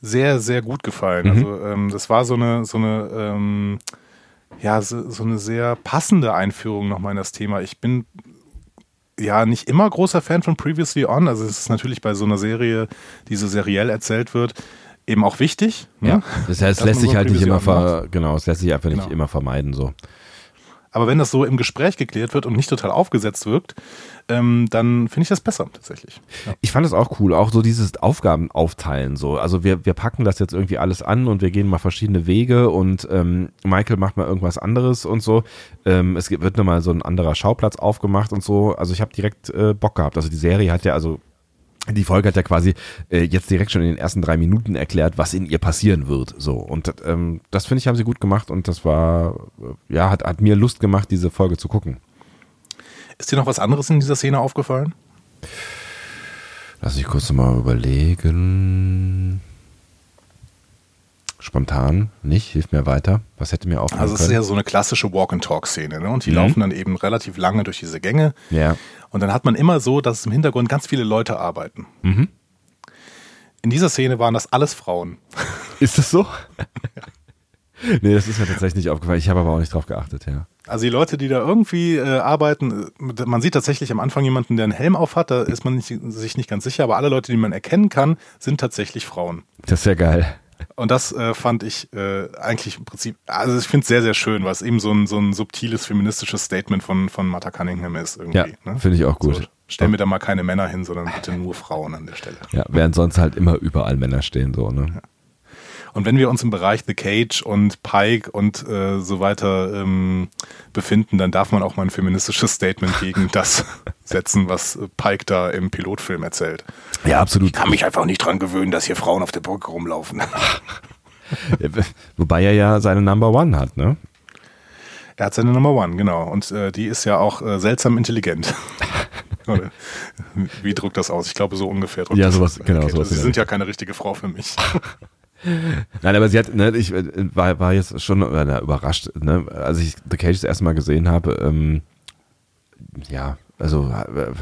sehr, sehr gut gefallen. Mhm. Also ähm, das war so eine, so eine ähm, ja, so, so eine sehr passende Einführung nochmal in das Thema. Ich bin ja nicht immer großer Fan von Previously On. Also es ist natürlich bei so einer Serie, die so seriell erzählt wird, eben auch wichtig. Ne? Ja, das heißt, es lässt sich halt nicht immer ver genau, es lässt sich einfach genau. nicht immer vermeiden so. Aber wenn das so im Gespräch geklärt wird und nicht total aufgesetzt wirkt, ähm, dann finde ich das besser tatsächlich. Ja. Ich fand es auch cool, auch so dieses Aufgaben aufteilen. So. Also wir, wir packen das jetzt irgendwie alles an und wir gehen mal verschiedene Wege und ähm, Michael macht mal irgendwas anderes und so. Ähm, es wird nochmal so ein anderer Schauplatz aufgemacht und so. Also ich habe direkt äh, Bock gehabt. Also die Serie hat ja, also die Folge hat ja quasi äh, jetzt direkt schon in den ersten drei Minuten erklärt, was in ihr passieren wird. So und ähm, das finde ich haben sie gut gemacht und das war äh, ja hat, hat mir Lust gemacht, diese Folge zu gucken. Ist dir noch was anderes in dieser Szene aufgefallen? Lass mich kurz mal überlegen. Spontan nicht. Hilf mir weiter. Was hätte mir aufgefallen? Also es ist ja so eine klassische Walk-and-Talk-Szene. Ne? Und die mhm. laufen dann eben relativ lange durch diese Gänge. Ja. Und dann hat man immer so, dass im Hintergrund ganz viele Leute arbeiten. Mhm. In dieser Szene waren das alles Frauen. Ist das so? ja. Nee, das ist mir tatsächlich nicht aufgefallen. Ich habe aber auch nicht drauf geachtet, ja. Also die Leute, die da irgendwie äh, arbeiten, man sieht tatsächlich am Anfang jemanden, der einen Helm auf hat, da ist man nicht, sich nicht ganz sicher, aber alle Leute, die man erkennen kann, sind tatsächlich Frauen. Das ist ja geil. Und das äh, fand ich äh, eigentlich im Prinzip, also ich finde es sehr, sehr schön, was eben so ein, so ein subtiles feministisches Statement von, von Martha Cunningham ist. Irgendwie, ja, ne? finde ich auch gut. So, stell mir da mal keine Männer hin, sondern bitte nur Frauen an der Stelle. Ja, während sonst halt immer überall Männer stehen, so, ne? Ja. Und wenn wir uns im Bereich The Cage und Pike und äh, so weiter ähm, befinden, dann darf man auch mal ein feministisches Statement gegen das setzen, was Pike da im Pilotfilm erzählt. Ja, absolut. Ich kann mich einfach nicht dran gewöhnen, dass hier Frauen auf der Brücke rumlaufen. Wobei er ja seine Number One hat, ne? Er hat seine Number One, genau. Und äh, die ist ja auch äh, seltsam intelligent. Wie drückt das aus? Ich glaube, so ungefähr drückt ja, sowas, das. Genau, sowas Sie sind ja keine richtige Frau für mich. Nein, aber sie hat, ne, ich äh, war, war jetzt schon na, überrascht, ne, als ich The Cage das erste Mal gesehen habe, ähm, ja, also, äh,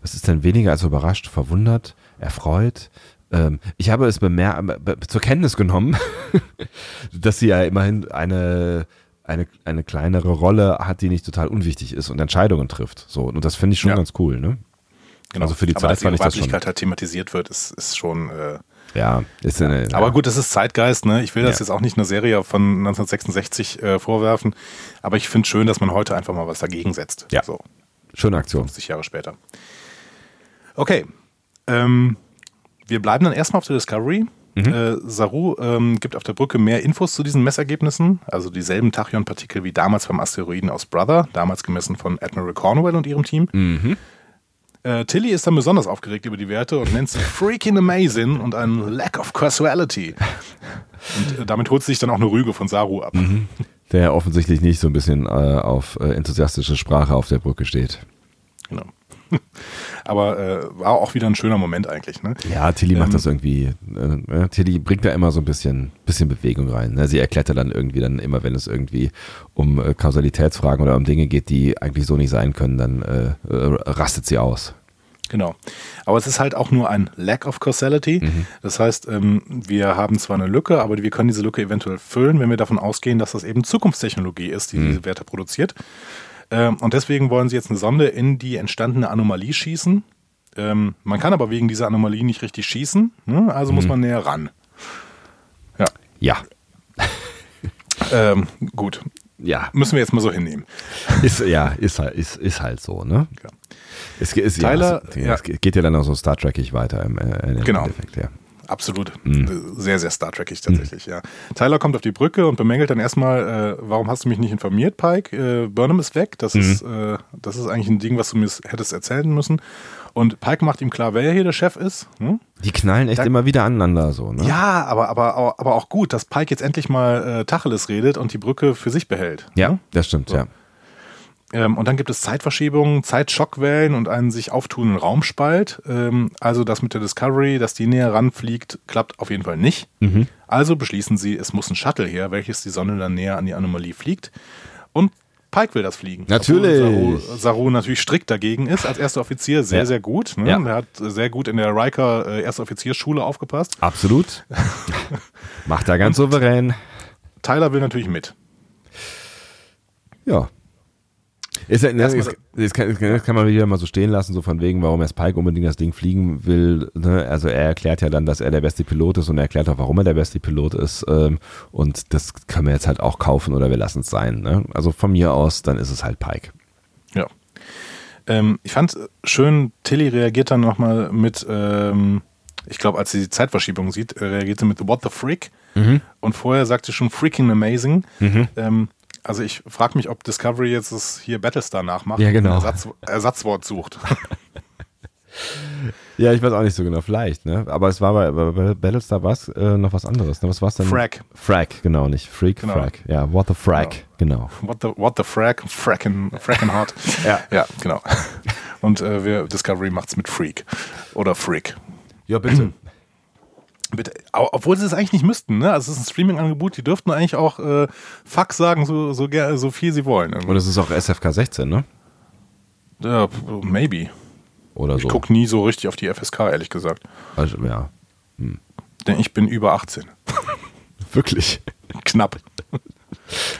was ist denn weniger als überrascht, verwundert, erfreut? Ähm, ich habe es bemer zur Kenntnis genommen, dass sie ja immerhin eine, eine, eine kleinere Rolle hat, die nicht total unwichtig ist und Entscheidungen trifft. So, und das finde ich schon ja. ganz cool, ne? Genau. Also für die Aber Zeit fand ich das schon. halt thematisiert wird, ist, ist schon äh, ja, ist eine, ja. Aber gut, das ist Zeitgeist, ne? Ich will das ja. jetzt auch nicht einer Serie von 1966 äh, vorwerfen, aber ich finde schön, dass man heute einfach mal was dagegen setzt. Ja. So. Schöne Aktion. 50 Jahre später. Okay. Ähm, wir bleiben dann erstmal auf der Discovery. Mhm. Äh, Saru ähm, gibt auf der Brücke mehr Infos zu diesen Messergebnissen, also dieselben Tachyon-Partikel wie damals beim Asteroiden aus Brother, damals gemessen von Admiral Cornwell und ihrem Team. Mhm. Äh, Tilly ist dann besonders aufgeregt über die Werte und nennt sie freaking amazing und ein lack of casuality. Und äh, damit holt sie sich dann auch eine Rüge von Saru ab. Mhm. Der offensichtlich nicht so ein bisschen äh, auf äh, enthusiastische Sprache auf der Brücke steht. Genau. Aber äh, war auch wieder ein schöner Moment eigentlich. Ne? Ja, Tilly ähm, macht das irgendwie. Äh, Tilly bringt da immer so ein bisschen, bisschen Bewegung rein. Ne? Sie erklärt dann irgendwie dann immer, wenn es irgendwie um äh, Kausalitätsfragen oder um Dinge geht, die eigentlich so nicht sein können, dann äh, äh, rastet sie aus. Genau. Aber es ist halt auch nur ein Lack of Causality. Mhm. Das heißt, ähm, wir haben zwar eine Lücke, aber wir können diese Lücke eventuell füllen, wenn wir davon ausgehen, dass das eben Zukunftstechnologie ist, die mhm. diese Werte produziert. Ähm, und deswegen wollen sie jetzt eine Sonde in die entstandene Anomalie schießen. Ähm, man kann aber wegen dieser Anomalie nicht richtig schießen, ne? also mhm. muss man näher ran. Ja. Ja. ähm, gut. Ja. Müssen wir jetzt mal so hinnehmen. Ist, ja, ist, halt, ist, ist halt so, ne? Ja. Es, es, Tyler, ja, es, ja. es, geht ja dann auch so Star Trekig weiter im, äh, im genau. Endeffekt, ja. Absolut. Mhm. Sehr, sehr Star Trekig tatsächlich, mhm. ja. Tyler kommt auf die Brücke und bemängelt dann erstmal, äh, warum hast du mich nicht informiert, Pike? Äh, Burnham ist weg. Das, mhm. ist, äh, das ist eigentlich ein Ding, was du mir hättest erzählen müssen. Und Pike macht ihm klar, wer hier der Chef ist. Hm? Die knallen echt da, immer wieder aneinander so, ne? Ja, aber, aber, aber auch gut, dass Pike jetzt endlich mal äh, Tacheles redet und die Brücke für sich behält. Ja, ne? das stimmt, so. ja. Ähm, und dann gibt es Zeitverschiebungen, Zeitschockwellen und einen sich auftuenden Raumspalt. Ähm, also das mit der Discovery, dass die näher ranfliegt, klappt auf jeden Fall nicht. Mhm. Also beschließen sie, es muss ein Shuttle her, welches die Sonne dann näher an die Anomalie fliegt. Und Pike will das fliegen. Natürlich. Saru, Saru, natürlich strikt dagegen ist, als erster Offizier sehr, ja. sehr gut. Ne? Ja. Er hat sehr gut in der Riker äh, Erste Offiziersschule aufgepasst. Absolut. Macht er ganz Und souverän. Tyler will natürlich mit. Ja, ist, ne, das, das, kann, das, kann, man wieder mal so stehen lassen, so von wegen, warum er Spike unbedingt das Ding fliegen will. Ne? Also er erklärt ja dann, dass er der beste Pilot ist und er erklärt auch, warum er der beste Pilot ist. Ähm, und das können wir jetzt halt auch kaufen oder wir lassen es sein. Ne? Also von mir aus, dann ist es halt Pike. Ja. Ähm, ich fand schön, Tilly reagiert dann nochmal mit, ähm, ich glaube, als sie die Zeitverschiebung sieht, reagiert sie mit What the Freak. Mhm. Und vorher sagt sie schon freaking amazing. Mhm. Ähm, also ich frage mich, ob Discovery jetzt das hier Battlestar nachmacht ja, genau. und Ersatz, Ersatzwort sucht. ja, ich weiß auch nicht so genau, vielleicht, ne? Aber es war bei, bei Battlestar was äh, noch was anderes. Ne? Was war es denn? Frack. Frack, genau, nicht Freak, genau. Frack. Ja, What the Frack, genau. genau. What the, what the Frack, Frackin', Frackin' Hard. ja. ja, genau. Und äh, wir, Discovery macht's mit Freak oder Freak. Ja, bitte. Bitte, obwohl sie es eigentlich nicht müssten, ne? Also es ist ein Streaming-Angebot, die dürften eigentlich auch äh, Fuck sagen, so, so, so viel sie wollen. Irgendwie. Und es ist auch SFK 16, ne? Ja, maybe. Oder so. Ich gucke nie so richtig auf die FSK, ehrlich gesagt. Also, ja. Hm. Denn ich bin über 18. Wirklich? Knapp.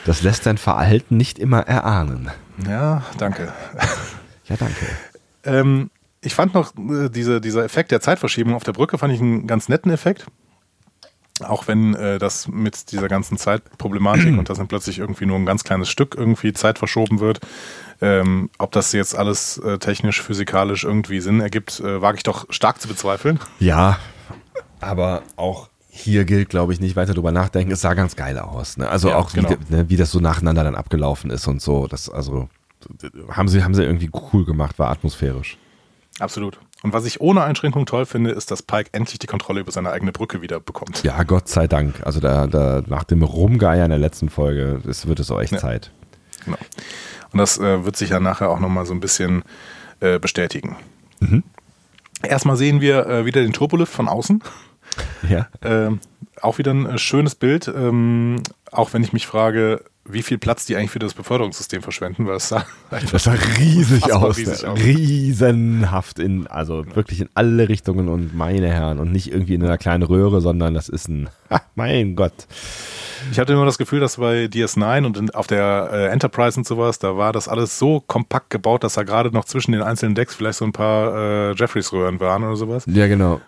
Das lässt dein Verhalten nicht immer erahnen. Ja, danke. Ja, danke. Ähm, ich fand noch äh, diese, dieser Effekt der Zeitverschiebung auf der Brücke, fand ich einen ganz netten Effekt. Auch wenn äh, das mit dieser ganzen Zeitproblematik und dass dann plötzlich irgendwie nur ein ganz kleines Stück irgendwie Zeit verschoben wird, ähm, ob das jetzt alles äh, technisch, physikalisch irgendwie Sinn ergibt, äh, wage ich doch stark zu bezweifeln. Ja, aber auch hier gilt, glaube ich, nicht weiter drüber nachdenken. Es sah ganz geil aus. Ne? Also ja, auch, genau. wie, ne, wie das so nacheinander dann abgelaufen ist und so. Das, also haben sie, haben sie irgendwie cool gemacht, war atmosphärisch. Absolut. Und was ich ohne Einschränkung toll finde, ist, dass Pike endlich die Kontrolle über seine eigene Brücke wieder bekommt. Ja, Gott sei Dank. Also da, da nach dem Rumgeier in der letzten Folge ist, wird es auch echt ja. Zeit. Genau. Und das äh, wird sich ja nachher auch nochmal so ein bisschen äh, bestätigen. Mhm. Erstmal sehen wir äh, wieder den Turbolift von außen. Ja. Ähm, auch wieder ein äh, schönes Bild. Ähm, auch wenn ich mich frage, wie viel Platz die eigentlich für das Beförderungssystem verschwenden, weil es sah, das sah riesig aus, riesig aus. Riesenhaft in, also ja. wirklich in alle Richtungen und meine Herren und nicht irgendwie in einer kleinen Röhre, sondern das ist ein, mein Gott. Ich hatte immer das Gefühl, dass bei DS9 und auf der äh, Enterprise und sowas, da war das alles so kompakt gebaut, dass da gerade noch zwischen den einzelnen Decks vielleicht so ein paar äh, Jeffreys-Röhren waren oder sowas. Ja, genau.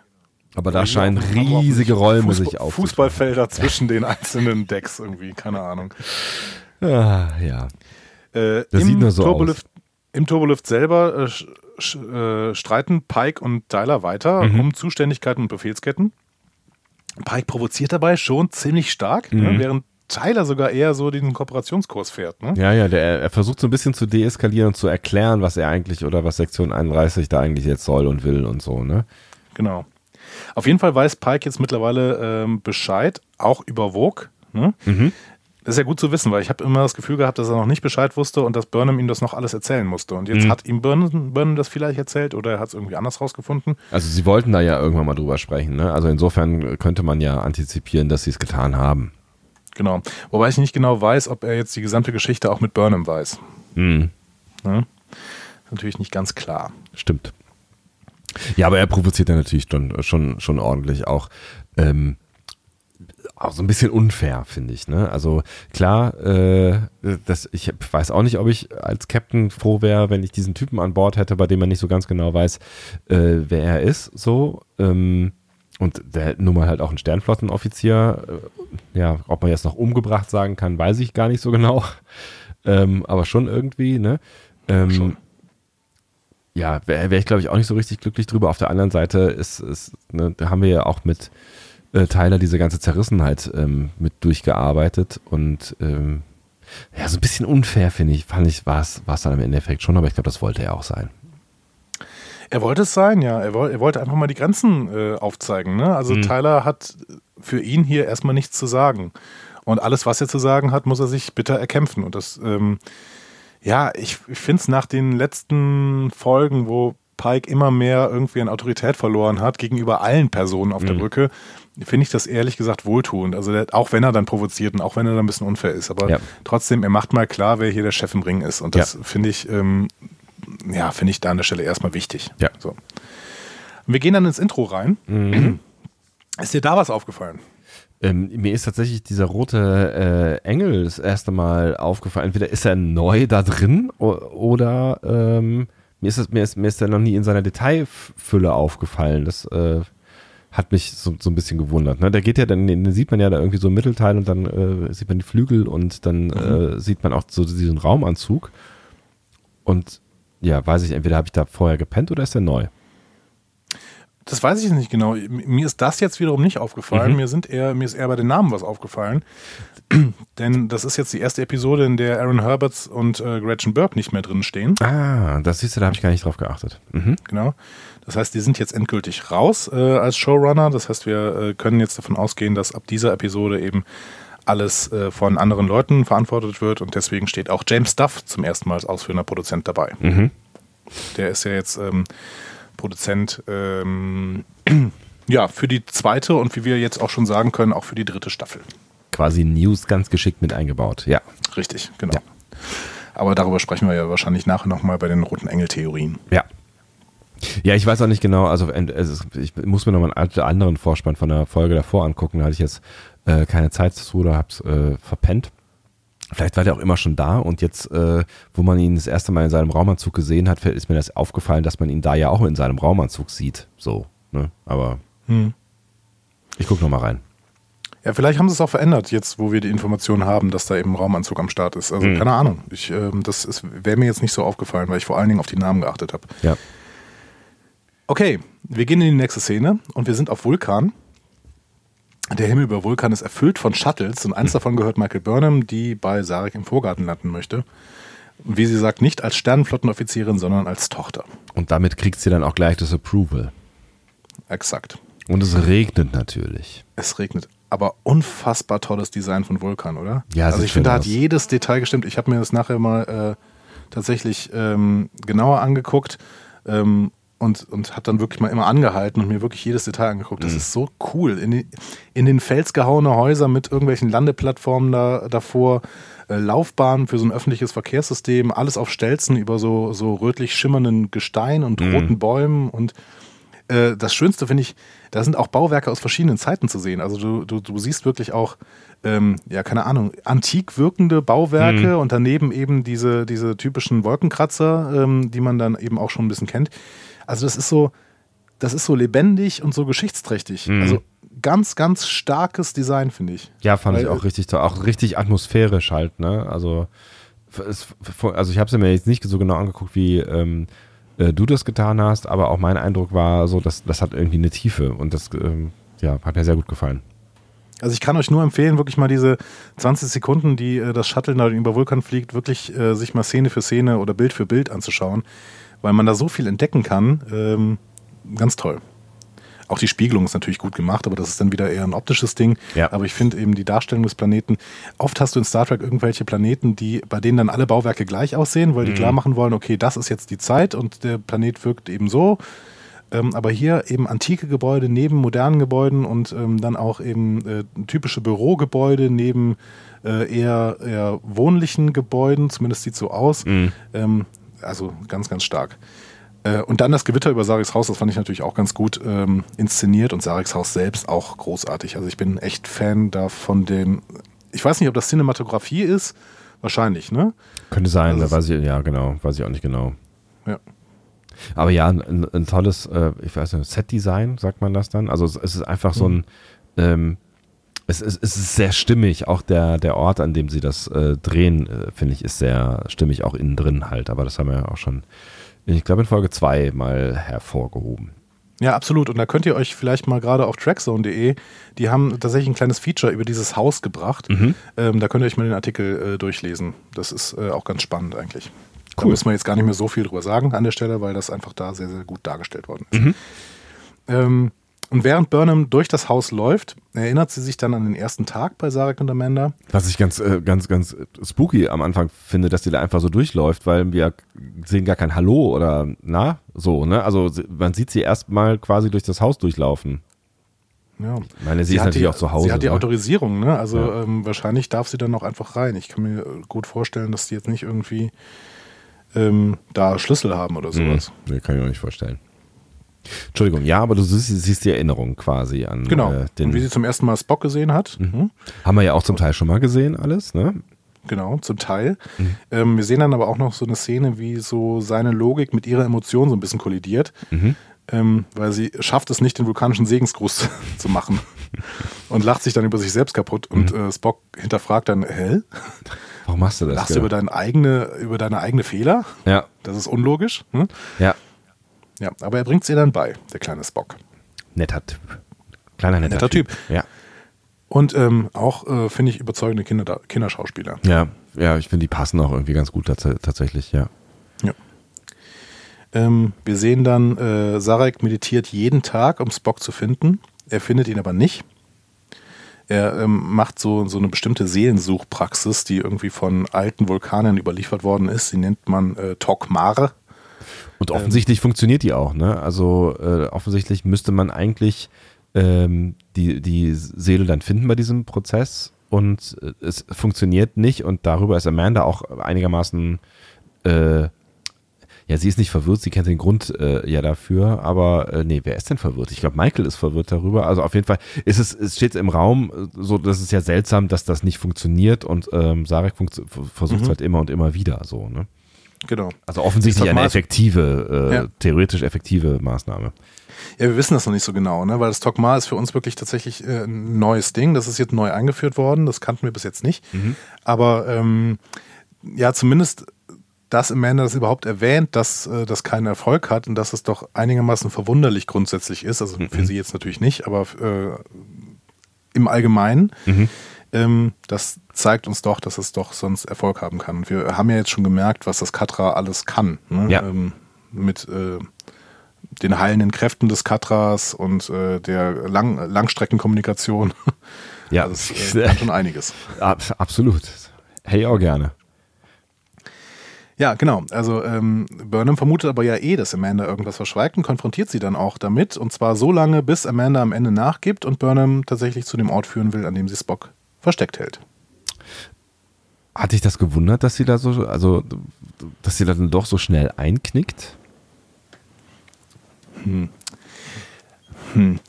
Aber da scheinen riesige Räume Fußball, sich auf. Fußballfelder zwischen den einzelnen Decks irgendwie, keine Ahnung. Ah, ja. Äh, das sieht nur so Turbolift, aus. Im Turbolift selber äh, äh, streiten Pike und Tyler weiter mhm. um Zuständigkeiten und Befehlsketten. Pike provoziert dabei schon ziemlich stark, ne, mhm. ne, während Tyler sogar eher so den Kooperationskurs fährt. Ne? Ja, ja, der, er versucht so ein bisschen zu deeskalieren und zu erklären, was er eigentlich oder was Sektion 31 da eigentlich jetzt soll und will und so, ne? Genau. Auf jeden Fall weiß Pike jetzt mittlerweile ähm, Bescheid, auch über Vogue. Ne? Mhm. Das ist ja gut zu wissen, weil ich habe immer das Gefühl gehabt, dass er noch nicht Bescheid wusste und dass Burnham ihm das noch alles erzählen musste. Und jetzt mhm. hat ihm Burnham, Burnham, das vielleicht erzählt oder er hat es irgendwie anders rausgefunden. Also sie wollten da ja irgendwann mal drüber sprechen. Ne? Also insofern könnte man ja antizipieren, dass sie es getan haben. Genau. Wobei ich nicht genau weiß, ob er jetzt die gesamte Geschichte auch mit Burnham weiß. Mhm. Ne? Natürlich nicht ganz klar. Stimmt. Ja, aber er provoziert ja natürlich schon, schon, schon ordentlich auch. Ähm, auch so ein bisschen unfair, finde ich. Ne? Also klar, äh, das, ich weiß auch nicht, ob ich als Captain froh wäre, wenn ich diesen Typen an Bord hätte, bei dem man nicht so ganz genau weiß, äh, wer er ist. So. Ähm, und der nun mal halt auch ein Sternflottenoffizier. Äh, ja, ob man jetzt noch umgebracht sagen kann, weiß ich gar nicht so genau. Ähm, aber schon irgendwie, ne? Ähm, schon ja, wäre wär ich, glaube ich, auch nicht so richtig glücklich drüber. Auf der anderen Seite ist, ist ne, da haben wir ja auch mit äh, Tyler diese ganze Zerrissenheit ähm, mit durchgearbeitet und ähm, ja, so ein bisschen unfair, finde ich, fand ich, war es dann im Endeffekt schon, aber ich glaube, das wollte er auch sein. Er wollte es sein, ja. Er, wollte, er wollte einfach mal die Grenzen äh, aufzeigen. Ne? Also mhm. Tyler hat für ihn hier erstmal nichts zu sagen. Und alles, was er zu sagen hat, muss er sich bitter erkämpfen. Und das ähm, ja, ich, ich finde es nach den letzten Folgen, wo Pike immer mehr irgendwie an Autorität verloren hat gegenüber allen Personen auf mhm. der Brücke, finde ich das ehrlich gesagt wohltuend. Also der, auch wenn er dann provoziert und auch wenn er dann ein bisschen unfair ist, aber ja. trotzdem, er macht mal klar, wer hier der Chef im Ring ist. Und das ja. finde ich, ähm, ja, finde ich da an der Stelle erstmal wichtig. Ja. So. wir gehen dann ins Intro rein. Mhm. Ist dir da was aufgefallen? Ähm, mir ist tatsächlich dieser rote äh, Engel das erste Mal aufgefallen. Entweder ist er neu da drin oder ähm, mir, ist das, mir, ist, mir ist er noch nie in seiner Detailfülle aufgefallen. Das äh, hat mich so, so ein bisschen gewundert. Ne? Der geht ja dann, den sieht man ja da irgendwie so im Mittelteil und dann äh, sieht man die Flügel und dann mhm. äh, sieht man auch so diesen Raumanzug. Und ja, weiß ich, entweder habe ich da vorher gepennt oder ist er neu? Das weiß ich nicht genau. Mir ist das jetzt wiederum nicht aufgefallen. Mhm. Mir, sind eher, mir ist eher bei den Namen was aufgefallen. Denn das ist jetzt die erste Episode, in der Aaron Herberts und äh, Gretchen Burke nicht mehr drin stehen. Ah, das siehst du, da habe ich gar nicht drauf geachtet. Mhm. Genau. Das heißt, die sind jetzt endgültig raus äh, als Showrunner. Das heißt, wir äh, können jetzt davon ausgehen, dass ab dieser Episode eben alles äh, von anderen Leuten verantwortet wird. Und deswegen steht auch James Duff zum ersten Mal als ausführender Produzent dabei. Mhm. Der ist ja jetzt. Ähm, Produzent ähm, Ja, für die zweite und wie wir jetzt auch schon sagen können, auch für die dritte Staffel. Quasi News ganz geschickt mit eingebaut, ja. Richtig, genau. Ja. Aber darüber sprechen wir ja wahrscheinlich nachher nochmal bei den Roten Engel-Theorien. Ja. Ja, ich weiß auch nicht genau, also ich muss mir nochmal einen anderen Vorspann von der Folge davor angucken, da hatte ich jetzt äh, keine Zeit zu oder hab's äh, verpennt. Vielleicht war der auch immer schon da und jetzt, äh, wo man ihn das erste Mal in seinem Raumanzug gesehen hat, ist mir das aufgefallen, dass man ihn da ja auch in seinem Raumanzug sieht. So, ne? Aber hm. ich gucke nochmal rein. Ja, vielleicht haben sie es auch verändert, jetzt wo wir die Information haben, dass da eben Raumanzug am Start ist. Also hm. keine Ahnung. Ich, äh, das wäre mir jetzt nicht so aufgefallen, weil ich vor allen Dingen auf die Namen geachtet habe. Ja. Okay, wir gehen in die nächste Szene und wir sind auf Vulkan. Der Himmel über Vulkan ist erfüllt von Shuttles und eins hm. davon gehört Michael Burnham, die bei Sarek im Vorgarten landen möchte. Wie sie sagt, nicht als Sternenflottenoffizierin, sondern als Tochter. Und damit kriegt sie dann auch gleich das Approval. Exakt. Und es regnet natürlich. Es regnet. Aber unfassbar tolles Design von Vulkan, oder? Ja, Also ich finde, da hat jedes Detail gestimmt. Ich habe mir das nachher mal äh, tatsächlich ähm, genauer angeguckt. Ähm, und, und habe dann wirklich mal immer angehalten und mir wirklich jedes Detail angeguckt. Das mhm. ist so cool. In, die, in den Fels gehauene Häuser mit irgendwelchen Landeplattformen da, davor, äh, Laufbahnen für so ein öffentliches Verkehrssystem, alles auf Stelzen über so, so rötlich schimmernden Gestein und mhm. roten Bäumen und äh, das Schönste finde ich, da sind auch Bauwerke aus verschiedenen Zeiten zu sehen. Also du, du, du siehst wirklich auch, ähm, ja, keine Ahnung, antik wirkende Bauwerke mhm. und daneben eben diese, diese typischen Wolkenkratzer, ähm, die man dann eben auch schon ein bisschen kennt. Also das ist so, das ist so lebendig und so geschichtsträchtig. Mhm. Also ganz, ganz starkes Design, finde ich. Ja, fand Weil, ich auch richtig toll. Auch richtig atmosphärisch halt, ne? Also, es, also ich habe es mir jetzt nicht so genau angeguckt wie ähm, äh, du das getan hast, aber auch mein Eindruck war so, dass das hat irgendwie eine Tiefe und das ähm, ja, hat mir sehr gut gefallen. Also ich kann euch nur empfehlen, wirklich mal diese 20 Sekunden, die äh, das Shuttle über Vulkan fliegt, wirklich äh, sich mal Szene für Szene oder Bild für Bild anzuschauen weil man da so viel entdecken kann. Ähm, ganz toll. Auch die Spiegelung ist natürlich gut gemacht, aber das ist dann wieder eher ein optisches Ding. Ja. Aber ich finde eben die Darstellung des Planeten, oft hast du in Star Trek irgendwelche Planeten, die, bei denen dann alle Bauwerke gleich aussehen, weil die mhm. klar machen wollen, okay, das ist jetzt die Zeit und der Planet wirkt eben so. Ähm, aber hier eben antike Gebäude neben modernen Gebäuden und ähm, dann auch eben äh, typische Bürogebäude neben äh, eher, eher wohnlichen Gebäuden, zumindest sieht so aus. Mhm. Ähm, also ganz, ganz stark. Äh, und dann das Gewitter über Sareks Haus, das fand ich natürlich auch ganz gut ähm, inszeniert und Sareks Haus selbst auch großartig. Also ich bin echt Fan da von dem, ich weiß nicht, ob das Cinematografie ist, wahrscheinlich, ne? Könnte sein, also, weiß ich, ja genau, weiß ich auch nicht genau. Ja. Aber ja, ein, ein tolles, äh, ich weiß nicht, Set-Design, sagt man das dann? Also es, ist einfach so ein, mhm. ähm, es, es, es, ist sehr stimmig, auch der, der Ort, an dem sie das äh, drehen, äh, finde ich, ist sehr stimmig, auch innen drin halt. Aber das haben wir ja auch schon, ich glaube, in Folge 2 mal hervorgehoben. Ja, absolut. Und da könnt ihr euch vielleicht mal gerade auf trackzone.de, die haben tatsächlich ein kleines Feature über dieses Haus gebracht. Mhm. Ähm, da könnt ihr euch mal den Artikel äh, durchlesen. Das ist äh, auch ganz spannend eigentlich. Cool. Da müssen wir jetzt gar nicht mehr so viel drüber sagen an der Stelle, weil das einfach da sehr, sehr gut dargestellt worden ist. Mhm. Ähm, und während Burnham durch das Haus läuft, erinnert sie sich dann an den ersten Tag bei Sarek und Amanda. Was ich ganz, äh, ganz, ganz spooky am Anfang finde, dass die da einfach so durchläuft, weil wir sehen gar kein Hallo oder na, so, ne? Also man sieht sie erstmal quasi durch das Haus durchlaufen. Ja. Ich meine, sie, sie ist natürlich die, auch zu Hause. Sie hat die ne? Autorisierung, ne? Also ja. ähm, wahrscheinlich darf sie dann auch einfach rein. Ich kann mir gut vorstellen, dass die jetzt nicht irgendwie ähm, da Schlüssel haben oder sowas. Mhm. Nee, kann ich mir nicht vorstellen. Entschuldigung, ja, aber du siehst, die Erinnerung quasi an genau. Äh, den. Und wie sie zum ersten Mal Spock gesehen hat. Mhm. Haben wir ja auch zum Teil schon mal gesehen, alles, ne? Genau, zum Teil. Mhm. Ähm, wir sehen dann aber auch noch so eine Szene, wie so seine Logik mit ihrer Emotion so ein bisschen kollidiert. Mhm. Ähm, weil sie schafft es nicht, den vulkanischen Segensgruß zu machen. und lacht sich dann über sich selbst kaputt. Und mhm. äh, Spock hinterfragt dann, hä? Warum machst du das? Lachst du über, deine eigene, über deine eigene Fehler? Ja. Das ist unlogisch. Hm? Ja. Ja, aber er bringt es ihr dann bei, der kleine Spock. Netter Typ. Kleiner netter, netter typ. typ. Ja. Und ähm, auch, äh, finde ich, überzeugende Kinder, Kinderschauspieler. Ja, ja, ich finde, die passen auch irgendwie ganz gut tats tatsächlich, ja. Ja. Ähm, wir sehen dann, äh, Sarek meditiert jeden Tag, um Spock zu finden. Er findet ihn aber nicht. Er ähm, macht so, so eine bestimmte Seelensuchpraxis, die irgendwie von alten Vulkanen überliefert worden ist. Die nennt man äh, Tokmar. Und offensichtlich ähm, funktioniert die auch, ne? Also äh, offensichtlich müsste man eigentlich ähm, die, die Seele dann finden bei diesem Prozess und äh, es funktioniert nicht und darüber ist Amanda auch einigermaßen äh, ja, sie ist nicht verwirrt, sie kennt den Grund äh, ja dafür, aber äh, nee, wer ist denn verwirrt? Ich glaube, Michael ist verwirrt darüber. Also auf jeden Fall ist es, es steht im Raum, äh, so, das ist ja seltsam, dass das nicht funktioniert und ähm, Sarek versucht es mhm. halt immer und immer wieder so, ne? Genau. Also offensichtlich eine effektive, äh, ja. theoretisch effektive Maßnahme. Ja, wir wissen das noch nicht so genau, ne? weil das Tokma ist für uns wirklich tatsächlich äh, ein neues Ding. Das ist jetzt neu eingeführt worden, das kannten wir bis jetzt nicht. Mhm. Aber ähm, ja, zumindest, dass Amanda das überhaupt erwähnt, dass äh, das keinen Erfolg hat und dass es doch einigermaßen verwunderlich grundsätzlich ist. Also mhm. für sie jetzt natürlich nicht, aber äh, im Allgemeinen. Mhm. Ähm, das zeigt uns doch, dass es doch sonst Erfolg haben kann. Wir haben ja jetzt schon gemerkt, was das Katra alles kann. Ne? Ja. Ähm, mit äh, den heilenden Kräften des Katras und äh, der Lang Langstreckenkommunikation. Ja, also das äh, kann schon einiges. Absolut. Hey, auch gerne. Ja, genau. Also ähm, Burnham vermutet aber ja eh, dass Amanda irgendwas verschweigt und konfrontiert sie dann auch damit. Und zwar so lange, bis Amanda am Ende nachgibt und Burnham tatsächlich zu dem Ort führen will, an dem sie Spock versteckt hält. Hat dich das gewundert, dass sie da so, also dass sie dann doch so schnell einknickt? Hm. Hm.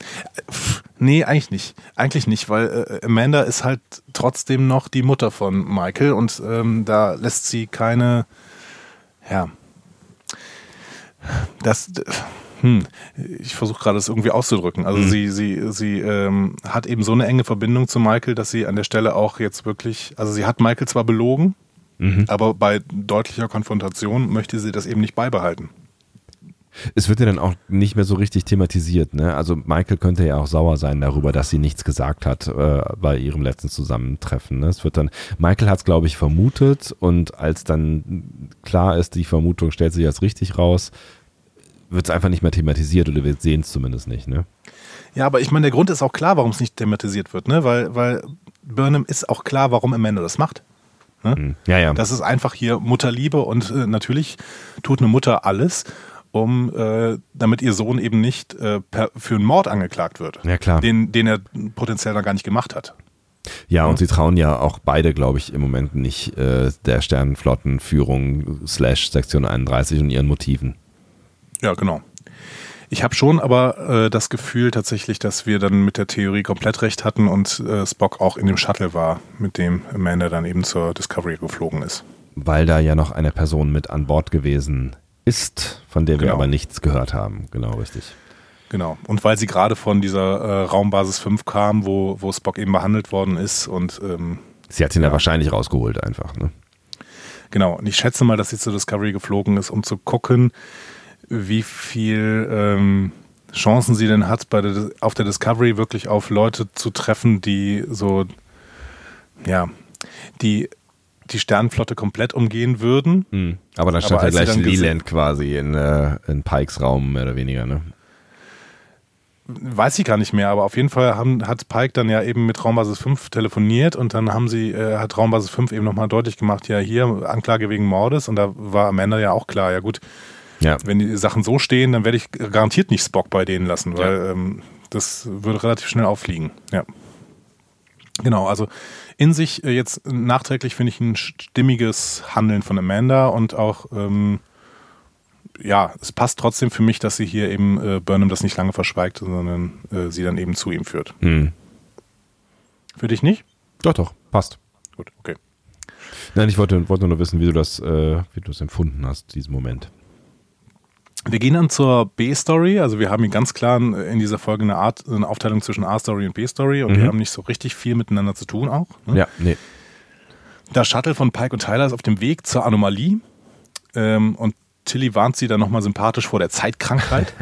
Nee, eigentlich nicht. Eigentlich nicht, weil äh, Amanda ist halt trotzdem noch die Mutter von Michael und ähm, da lässt sie keine, ja, das, hm, ich versuche gerade es irgendwie auszudrücken. Also mhm. sie, sie, sie ähm, hat eben so eine enge Verbindung zu Michael, dass sie an der Stelle auch jetzt wirklich, also sie hat Michael zwar belogen, mhm. aber bei deutlicher Konfrontation möchte sie das eben nicht beibehalten. Es wird ja dann auch nicht mehr so richtig thematisiert. Ne? Also Michael könnte ja auch sauer sein darüber, dass sie nichts gesagt hat äh, bei ihrem letzten Zusammentreffen. Ne? Es wird dann, Michael hat es, glaube ich, vermutet und als dann klar ist, die Vermutung stellt sich als richtig raus, wird es einfach nicht mehr thematisiert oder wir sehen es zumindest nicht. Ne? Ja, aber ich meine, der Grund ist auch klar, warum es nicht thematisiert wird, ne? weil, weil Burnham ist auch klar, warum Amanda das macht. Ne? Hm. Ja, ja. Das ist einfach hier Mutterliebe und äh, natürlich tut eine Mutter alles, um äh, damit ihr Sohn eben nicht äh, per, für einen Mord angeklagt wird. Ja, klar. Den, den er potenziell noch gar nicht gemacht hat. Ja, und sie trauen ja auch beide, glaube ich, im Moment nicht äh, der Sternenflottenführung slash Sektion 31 und ihren Motiven. Ja, genau. Ich habe schon aber äh, das Gefühl tatsächlich, dass wir dann mit der Theorie komplett recht hatten und äh, Spock auch in dem Shuttle war, mit dem Amanda dann eben zur Discovery geflogen ist. Weil da ja noch eine Person mit an Bord gewesen ist, von der wir genau. aber nichts gehört haben. Genau, richtig. Genau. Und weil sie gerade von dieser äh, Raumbasis 5 kam, wo, wo Spock eben behandelt worden ist und ähm, Sie hat ihn ja wahrscheinlich rausgeholt einfach, ne? Genau. Und ich schätze mal, dass sie zur Discovery geflogen ist, um zu gucken, wie viel ähm, Chancen sie denn hat, bei der, auf der Discovery wirklich auf Leute zu treffen, die so, ja, die die Sternenflotte komplett umgehen würden. Mhm. Aber dann stand ja gleich Leland quasi in, äh, in Pikes Raum, mehr oder weniger, ne? Weiß ich gar nicht mehr, aber auf jeden Fall haben, hat Pike dann ja eben mit Raumbasis 5 telefoniert und dann haben sie, äh, hat Raumbasis 5 eben nochmal deutlich gemacht, ja hier, Anklage wegen Mordes und da war am Ende ja auch klar, ja gut, ja. wenn die Sachen so stehen, dann werde ich garantiert nicht Spock bei denen lassen, weil ja. ähm, das würde relativ schnell auffliegen, ja. Genau, also in sich äh, jetzt nachträglich finde ich ein stimmiges Handeln von Amanda und auch, ähm, ja, es passt trotzdem für mich, dass sie hier eben äh, Burnham das nicht lange verschweigt, sondern äh, sie dann eben zu ihm führt. Hm. Für dich nicht? Doch, doch, passt. Gut, okay. Nein, ich wollte, wollte nur wissen, wie du das, äh, wie du das empfunden hast, diesen Moment. Wir gehen dann zur B-Story. Also wir haben hier ganz klar in dieser Folge eine Art, eine Aufteilung zwischen A-Story und B-Story und mhm. die haben nicht so richtig viel miteinander zu tun auch. Ne? Ja, nee. Das Shuttle von Pike und Tyler ist auf dem Weg zur Anomalie ähm, und Tilly warnt sie dann nochmal sympathisch vor der Zeitkrankheit.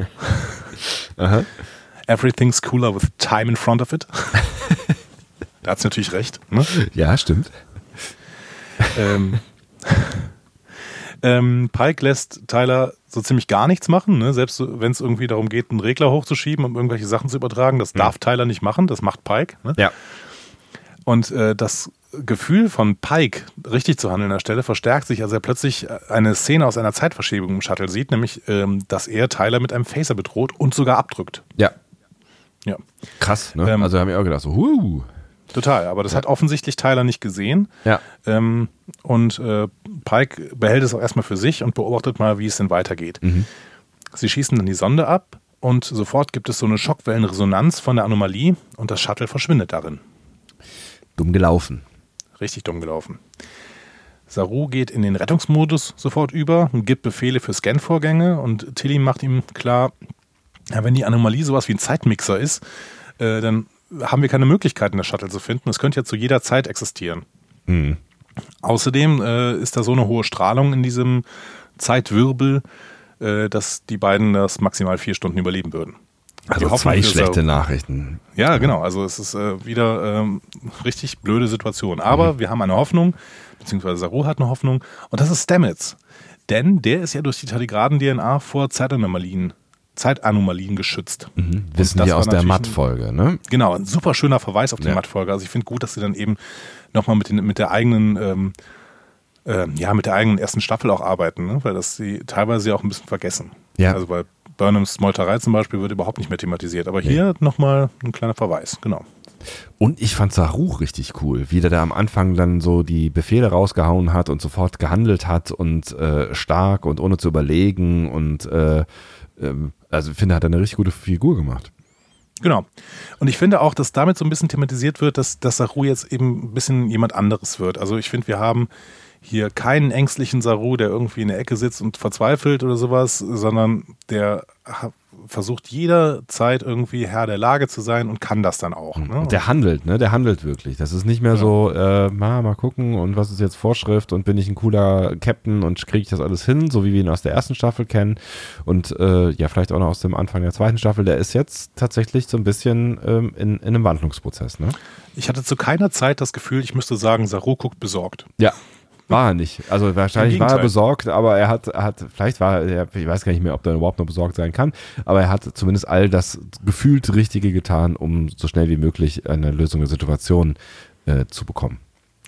Aha. Everything's cooler with time in front of it. da hat sie natürlich recht. Ne? Ja, stimmt. Ähm, ähm, Pike lässt Tyler so ziemlich gar nichts machen, ne? selbst wenn es irgendwie darum geht, einen Regler hochzuschieben, um irgendwelche Sachen zu übertragen. Das mhm. darf Tyler nicht machen, das macht Pike. Ne? Ja. Und äh, das Gefühl von Pike, richtig zu handeln an der Stelle, verstärkt sich, als er plötzlich eine Szene aus einer Zeitverschiebung im Shuttle sieht, nämlich, ähm, dass er Tyler mit einem Phaser bedroht und sogar abdrückt. Ja. Ja. Krass, ne? Ähm, also haben wir auch gedacht, so, huh. Total, aber das ja. hat offensichtlich Tyler nicht gesehen. Ja. Ähm, und äh, Pike behält es auch erstmal für sich und beobachtet mal, wie es denn weitergeht. Mhm. Sie schießen dann die Sonde ab und sofort gibt es so eine Schockwellenresonanz von der Anomalie und das Shuttle verschwindet darin. Dumm gelaufen. Richtig dumm gelaufen. Saru geht in den Rettungsmodus sofort über und gibt Befehle für Scan-Vorgänge und Tilly macht ihm klar, ja, wenn die Anomalie sowas wie ein Zeitmixer ist, äh, dann haben wir keine Möglichkeiten, das Shuttle zu finden. Es könnte ja zu jeder Zeit existieren. Mhm. Außerdem äh, ist da so eine hohe Strahlung in diesem Zeitwirbel, äh, dass die beiden das maximal vier Stunden überleben würden. Also zwei schlechte Saru. Nachrichten. Ja, genau. Also es ist äh, wieder ähm, richtig blöde Situation. Aber mhm. wir haben eine Hoffnung, beziehungsweise Saru hat eine Hoffnung, und das ist Stamets. Denn der ist ja durch die Tardigraden-DNA vor Zeitanomalien Zeitanomalien geschützt. Mhm. Wissen wir aus der Matt-Folge, ne? Genau, ein super schöner Verweis auf die ja. Matt-Folge. Also ich finde gut, dass sie dann eben nochmal mit, mit der eigenen, ähm, äh, ja, mit der eigenen ersten Staffel auch arbeiten, ne? weil das sie teilweise auch ein bisschen vergessen. Ja. Also bei Burnhams Meuterei zum Beispiel wird überhaupt nicht mehr thematisiert. Aber hier ja. nochmal ein kleiner Verweis, genau. Und ich fand Saru richtig cool, wie der da am Anfang dann so die Befehle rausgehauen hat und sofort gehandelt hat und äh, stark und ohne zu überlegen und äh, ähm, also ich finde, er hat eine richtig gute Figur gemacht. Genau. Und ich finde auch, dass damit so ein bisschen thematisiert wird, dass, dass Saru jetzt eben ein bisschen jemand anderes wird. Also ich finde, wir haben hier keinen ängstlichen Saru, der irgendwie in der Ecke sitzt und verzweifelt oder sowas, sondern der versucht jederzeit irgendwie Herr der Lage zu sein und kann das dann auch. Ne? Der handelt, ne? Der handelt wirklich. Das ist nicht mehr ja. so, äh, mal, mal gucken und was ist jetzt Vorschrift und bin ich ein cooler Captain und kriege ich das alles hin, so wie wir ihn aus der ersten Staffel kennen und äh, ja, vielleicht auch noch aus dem Anfang der zweiten Staffel. Der ist jetzt tatsächlich so ein bisschen ähm, in, in einem Wandlungsprozess, ne? Ich hatte zu keiner Zeit das Gefühl, ich müsste sagen, Saru guckt besorgt. Ja, war er nicht. Also wahrscheinlich war er besorgt, aber er hat, hat vielleicht war er, ich weiß gar nicht mehr, ob er überhaupt noch besorgt sein kann, aber er hat zumindest all das gefühlt Richtige getan, um so schnell wie möglich eine Lösung der Situation äh, zu bekommen.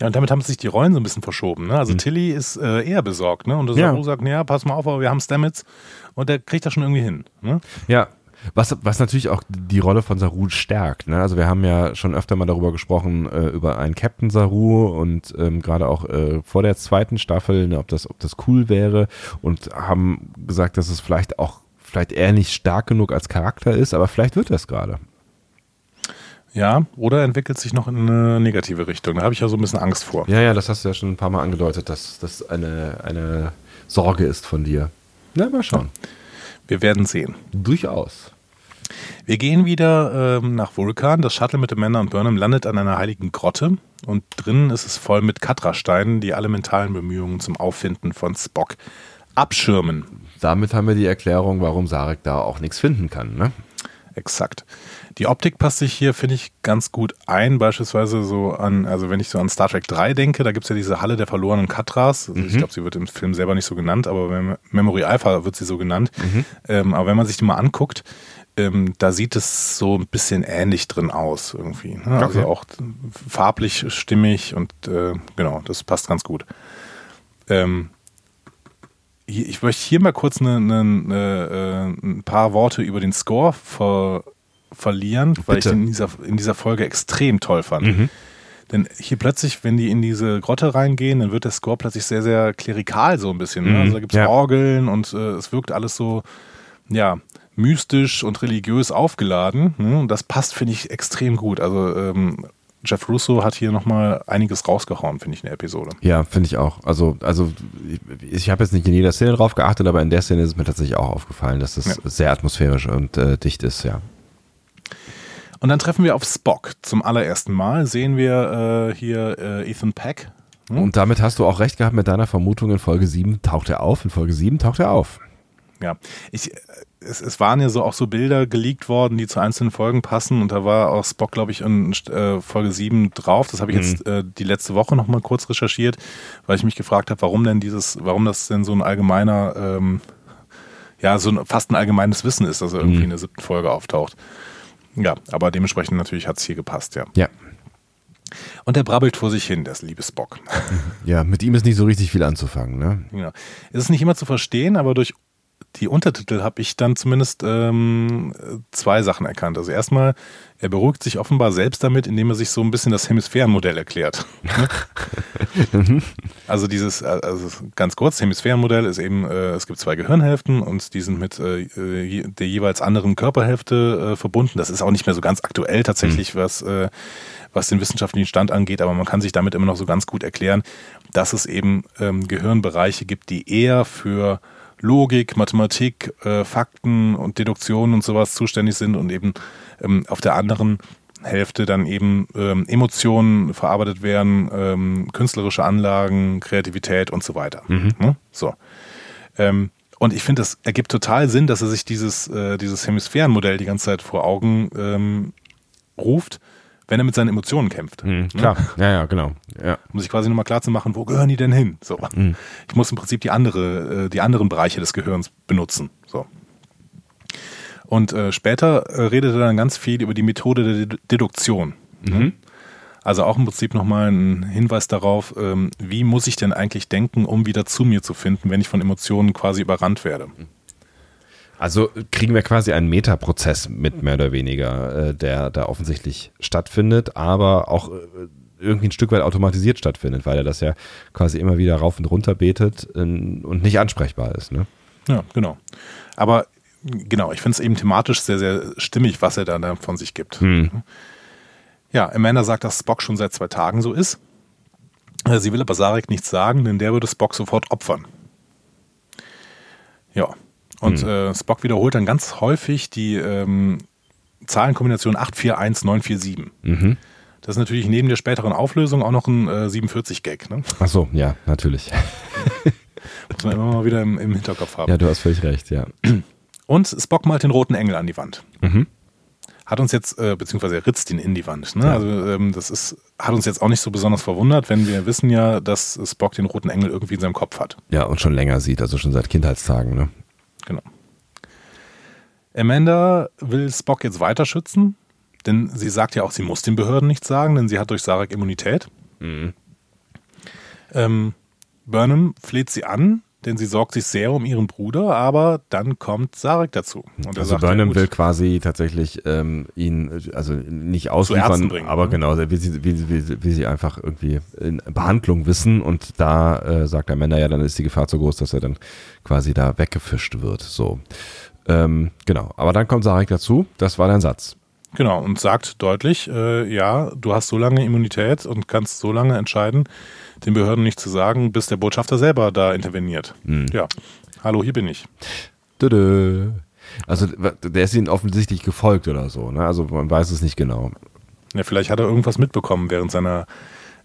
Ja, und damit haben sich die Rollen so ein bisschen verschoben. Ne? Also mhm. Tilly ist äh, eher besorgt, ne? Und der ja. sagt, ja, pass mal auf, aber wir haben Stamets und der kriegt das schon irgendwie hin. Ne? Ja, was, was natürlich auch die Rolle von Saru stärkt. Ne? Also wir haben ja schon öfter mal darüber gesprochen, äh, über einen Captain Saru und ähm, gerade auch äh, vor der zweiten Staffel, ne, ob, das, ob das cool wäre und haben gesagt, dass es vielleicht auch vielleicht eher nicht stark genug als Charakter ist, aber vielleicht wird das gerade. Ja, oder entwickelt sich noch in eine negative Richtung. Da habe ich ja so ein bisschen Angst vor. Ja, ja, das hast du ja schon ein paar Mal angedeutet, dass das eine, eine Sorge ist von dir. Na, mal schauen. Wir werden sehen. Durchaus. Wir gehen wieder ähm, nach Vulkan. Das Shuttle mit dem Männer und Burnham landet an einer heiligen Grotte und drinnen ist es voll mit Katrasteinen, die alle mentalen Bemühungen zum Auffinden von Spock abschirmen. Damit haben wir die Erklärung, warum Sarek da auch nichts finden kann, ne? Exakt. Die Optik passt sich hier, finde ich, ganz gut ein. Beispielsweise so an, also wenn ich so an Star Trek 3 denke, da gibt es ja diese Halle der verlorenen Katras. Also mhm. Ich glaube, sie wird im Film selber nicht so genannt, aber Memory Alpha wird sie so genannt. Mhm. Ähm, aber wenn man sich die mal anguckt, ähm, da sieht es so ein bisschen ähnlich drin aus irgendwie. Ne? Also okay. Auch farblich stimmig und äh, genau, das passt ganz gut. Ähm, hier, ich möchte hier mal kurz eine, eine, eine, äh, ein paar Worte über den Score ver, verlieren, weil Bitte. ich den in dieser, in dieser Folge extrem toll fand. Mhm. Denn hier plötzlich, wenn die in diese Grotte reingehen, dann wird der Score plötzlich sehr, sehr klerikal so ein bisschen. Ne? Mhm. Also da gibt es ja. Orgeln und äh, es wirkt alles so, ja, mystisch und religiös aufgeladen. Ne? Und das passt, finde ich, extrem gut. Also ähm, Jeff Russo hat hier nochmal einiges rausgehauen, finde ich, in der Episode. Ja, finde ich auch. Also, also ich, ich habe jetzt nicht in jeder Szene drauf geachtet, aber in der Szene ist es mir tatsächlich auch aufgefallen, dass es ja. sehr atmosphärisch und äh, dicht ist, ja. Und dann treffen wir auf Spock. Zum allerersten Mal sehen wir äh, hier äh, Ethan Peck. Hm? Und damit hast du auch recht gehabt mit deiner Vermutung, in Folge 7 taucht er auf. In Folge 7 taucht er auf. Ja, ich, es, es waren ja so auch so Bilder geleakt worden, die zu einzelnen Folgen passen und da war auch Spock, glaube ich, in äh, Folge 7 drauf. Das habe ich mhm. jetzt äh, die letzte Woche nochmal kurz recherchiert, weil ich mich gefragt habe, warum denn dieses, warum das denn so ein allgemeiner, ähm, ja, so ein, fast ein allgemeines Wissen ist, dass er irgendwie mhm. in der siebten Folge auftaucht. Ja, aber dementsprechend natürlich hat es hier gepasst, ja. Ja. Und er brabbelt vor sich hin, das liebe Spock. Ja, mit ihm ist nicht so richtig viel anzufangen, ne? Genau. Es ist nicht immer zu verstehen, aber durch die Untertitel habe ich dann zumindest ähm, zwei Sachen erkannt. Also erstmal, er beruhigt sich offenbar selbst damit, indem er sich so ein bisschen das Hemisphärenmodell erklärt. also dieses, also ganz kurz, Hemisphärenmodell ist eben, äh, es gibt zwei Gehirnhälften und die sind mit äh, der jeweils anderen Körperhälfte äh, verbunden. Das ist auch nicht mehr so ganz aktuell tatsächlich, mhm. was, äh, was den wissenschaftlichen Stand angeht, aber man kann sich damit immer noch so ganz gut erklären, dass es eben ähm, Gehirnbereiche gibt, die eher für Logik, Mathematik, äh, Fakten und Deduktionen und sowas zuständig sind und eben ähm, auf der anderen Hälfte dann eben ähm, Emotionen verarbeitet werden, ähm, künstlerische Anlagen, Kreativität und so weiter. Mhm. Ne? So. Ähm, und ich finde, das ergibt total Sinn, dass er sich dieses, äh, dieses Hemisphärenmodell die ganze Zeit vor Augen ähm, ruft, wenn er mit seinen Emotionen kämpft. Mhm, ne? klar, ne? ja, ja, genau. Ja. Um sich quasi nochmal klar zu machen, wo gehören die denn hin? So. Mhm. Ich muss im Prinzip die, andere, äh, die anderen Bereiche des Gehirns benutzen. So. Und äh, später äh, redet er dann ganz viel über die Methode der Deduktion. Ne? Mhm. Also auch im Prinzip nochmal ein Hinweis darauf, ähm, wie muss ich denn eigentlich denken, um wieder zu mir zu finden, wenn ich von Emotionen quasi überrannt werde. Mhm. Also kriegen wir quasi einen Metaprozess mit mehr oder weniger, äh, der da offensichtlich stattfindet, aber auch äh, irgendwie ein Stück weit automatisiert stattfindet, weil er das ja quasi immer wieder rauf und runter betet äh, und nicht ansprechbar ist. Ne? Ja, genau. Aber genau, ich finde es eben thematisch sehr, sehr stimmig, was er da von sich gibt. Hm. Ja, Amanda sagt, dass Spock schon seit zwei Tagen so ist. Sie will aber Sarek nichts sagen, denn der würde Spock sofort opfern. Ja, und hm. äh, Spock wiederholt dann ganz häufig die ähm, Zahlenkombination 841947. Mhm. Das ist natürlich neben der späteren Auflösung auch noch ein äh, 47-Gag. Ne? Ach so, ja, natürlich. Muss man immer mal wieder im, im, Hinterkopf haben. Ja, du hast völlig recht, ja. Und Spock malt den roten Engel an die Wand. Mhm. Hat uns jetzt, äh, beziehungsweise er ritzt ihn in die Wand. Ne? Ja. Also ähm, das ist, hat uns jetzt auch nicht so besonders verwundert, wenn wir wissen ja, dass Spock den roten Engel irgendwie in seinem Kopf hat. Ja, und schon länger sieht, also schon seit Kindheitstagen. Ne? Genau. Amanda will Spock jetzt weiter schützen, denn sie sagt ja auch, sie muss den Behörden nichts sagen, denn sie hat durch Sarek Immunität. Mhm. Ähm, Burnham fleht sie an, denn sie sorgt sich sehr um ihren Bruder, aber dann kommt Sarek dazu. Und also sagt, Burnham ja, will quasi tatsächlich ähm, ihn, also nicht ausliefern, bringen, aber ne? genau, will sie, will, will, will sie einfach irgendwie in Behandlung wissen und da äh, sagt der Männer ja, dann ist die Gefahr so groß, dass er dann quasi da weggefischt wird. So. Ähm, genau, aber dann kommt Sarek dazu, das war dein Satz. Genau, und sagt deutlich, äh, ja, du hast so lange Immunität und kannst so lange entscheiden, den Behörden nicht zu sagen, bis der Botschafter selber da interveniert. Mhm. Ja, hallo, hier bin ich. Dödö. Also der ist ihnen offensichtlich gefolgt oder so, ne? Also man weiß es nicht genau. Ja, vielleicht hat er irgendwas mitbekommen während seiner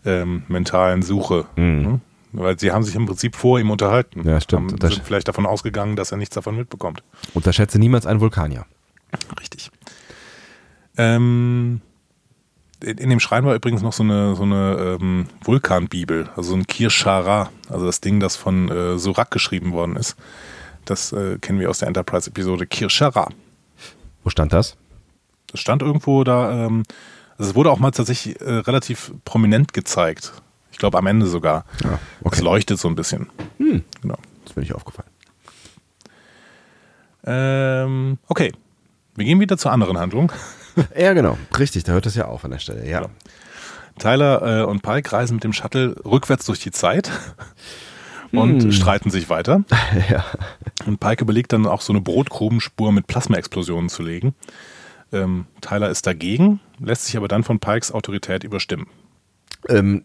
ähm, mentalen Suche. Mhm. Ne? Weil sie haben sich im Prinzip vor ihm unterhalten. Ja, stimmt. Haben, sind vielleicht davon ausgegangen, dass er nichts davon mitbekommt. Unterschätze niemals einen Vulkanier. Richtig. Ähm, in dem Schrein war übrigens noch so eine, so eine ähm, Vulkanbibel, also ein Kirschara, also das Ding, das von äh, Surak geschrieben worden ist. Das äh, kennen wir aus der Enterprise-Episode Kirschara. Wo stand das? Das stand irgendwo da, ähm, also es wurde auch mal tatsächlich äh, relativ prominent gezeigt. Ich glaube am Ende sogar. Ja, okay. Es leuchtet so ein bisschen. Hm. Genau. Das bin ich aufgefallen. Ähm, okay. Wir gehen wieder zur anderen Handlung. Ja, genau. Richtig, da hört es ja auf an der Stelle. Ja. Genau. Tyler äh, und Pike reisen mit dem Shuttle rückwärts durch die Zeit und hm. streiten sich weiter. ja. Und Pike überlegt dann auch so eine Brotgrubenspur mit Plasmaexplosionen zu legen. Ähm, Tyler ist dagegen, lässt sich aber dann von Pikes Autorität überstimmen. Ähm,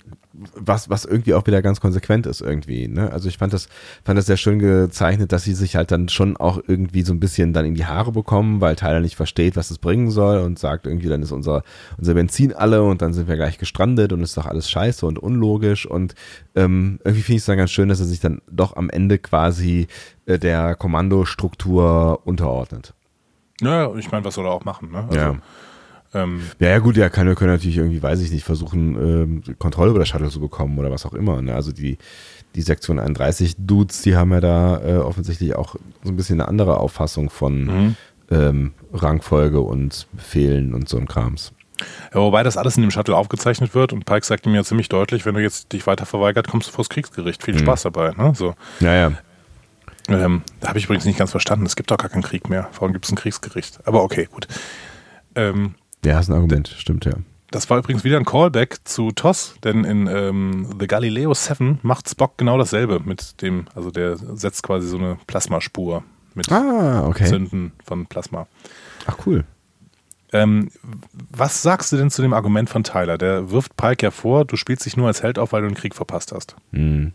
was, was irgendwie auch wieder ganz konsequent ist irgendwie. Ne? Also ich fand das, fand das sehr schön gezeichnet, dass sie sich halt dann schon auch irgendwie so ein bisschen dann in die Haare bekommen, weil Tyler nicht versteht, was es bringen soll und sagt irgendwie, dann ist unser, unser Benzin alle und dann sind wir gleich gestrandet und ist doch alles scheiße und unlogisch und ähm, irgendwie finde ich es dann ganz schön, dass er sich dann doch am Ende quasi äh, der Kommandostruktur unterordnet. Naja, ich meine, was soll er auch machen? Ne? Also, ja. Ähm, ja, ja, gut, ja, kann, können natürlich irgendwie, weiß ich nicht, versuchen, ähm, Kontrolle über das Shuttle zu bekommen oder was auch immer. Ne? Also die, die Sektion 31 Dudes, die haben ja da äh, offensichtlich auch so ein bisschen eine andere Auffassung von mhm. ähm, Rangfolge und Befehlen und so ein Krams. Ja, wobei das alles in dem Shuttle aufgezeichnet wird und Pike sagte mir ziemlich deutlich, wenn du jetzt dich weiter verweigert, kommst du vors Kriegsgericht. Viel mhm. Spaß dabei. Ne? So. Ja, ja. Ähm, da habe ich übrigens nicht ganz verstanden. Es gibt doch gar keinen Krieg mehr. Warum gibt es ein Kriegsgericht? Aber okay, gut. Ähm, ja, ist ein Argument, stimmt ja. Das war übrigens wieder ein Callback zu TOS, denn in ähm, The Galileo 7 macht Spock genau dasselbe mit dem, also der setzt quasi so eine Plasmaspur mit ah, okay. Zünden von Plasma. Ach cool. Ähm, was sagst du denn zu dem Argument von Tyler? Der wirft Pike ja vor, du spielst dich nur als Held auf, weil du einen Krieg verpasst hast. Hm.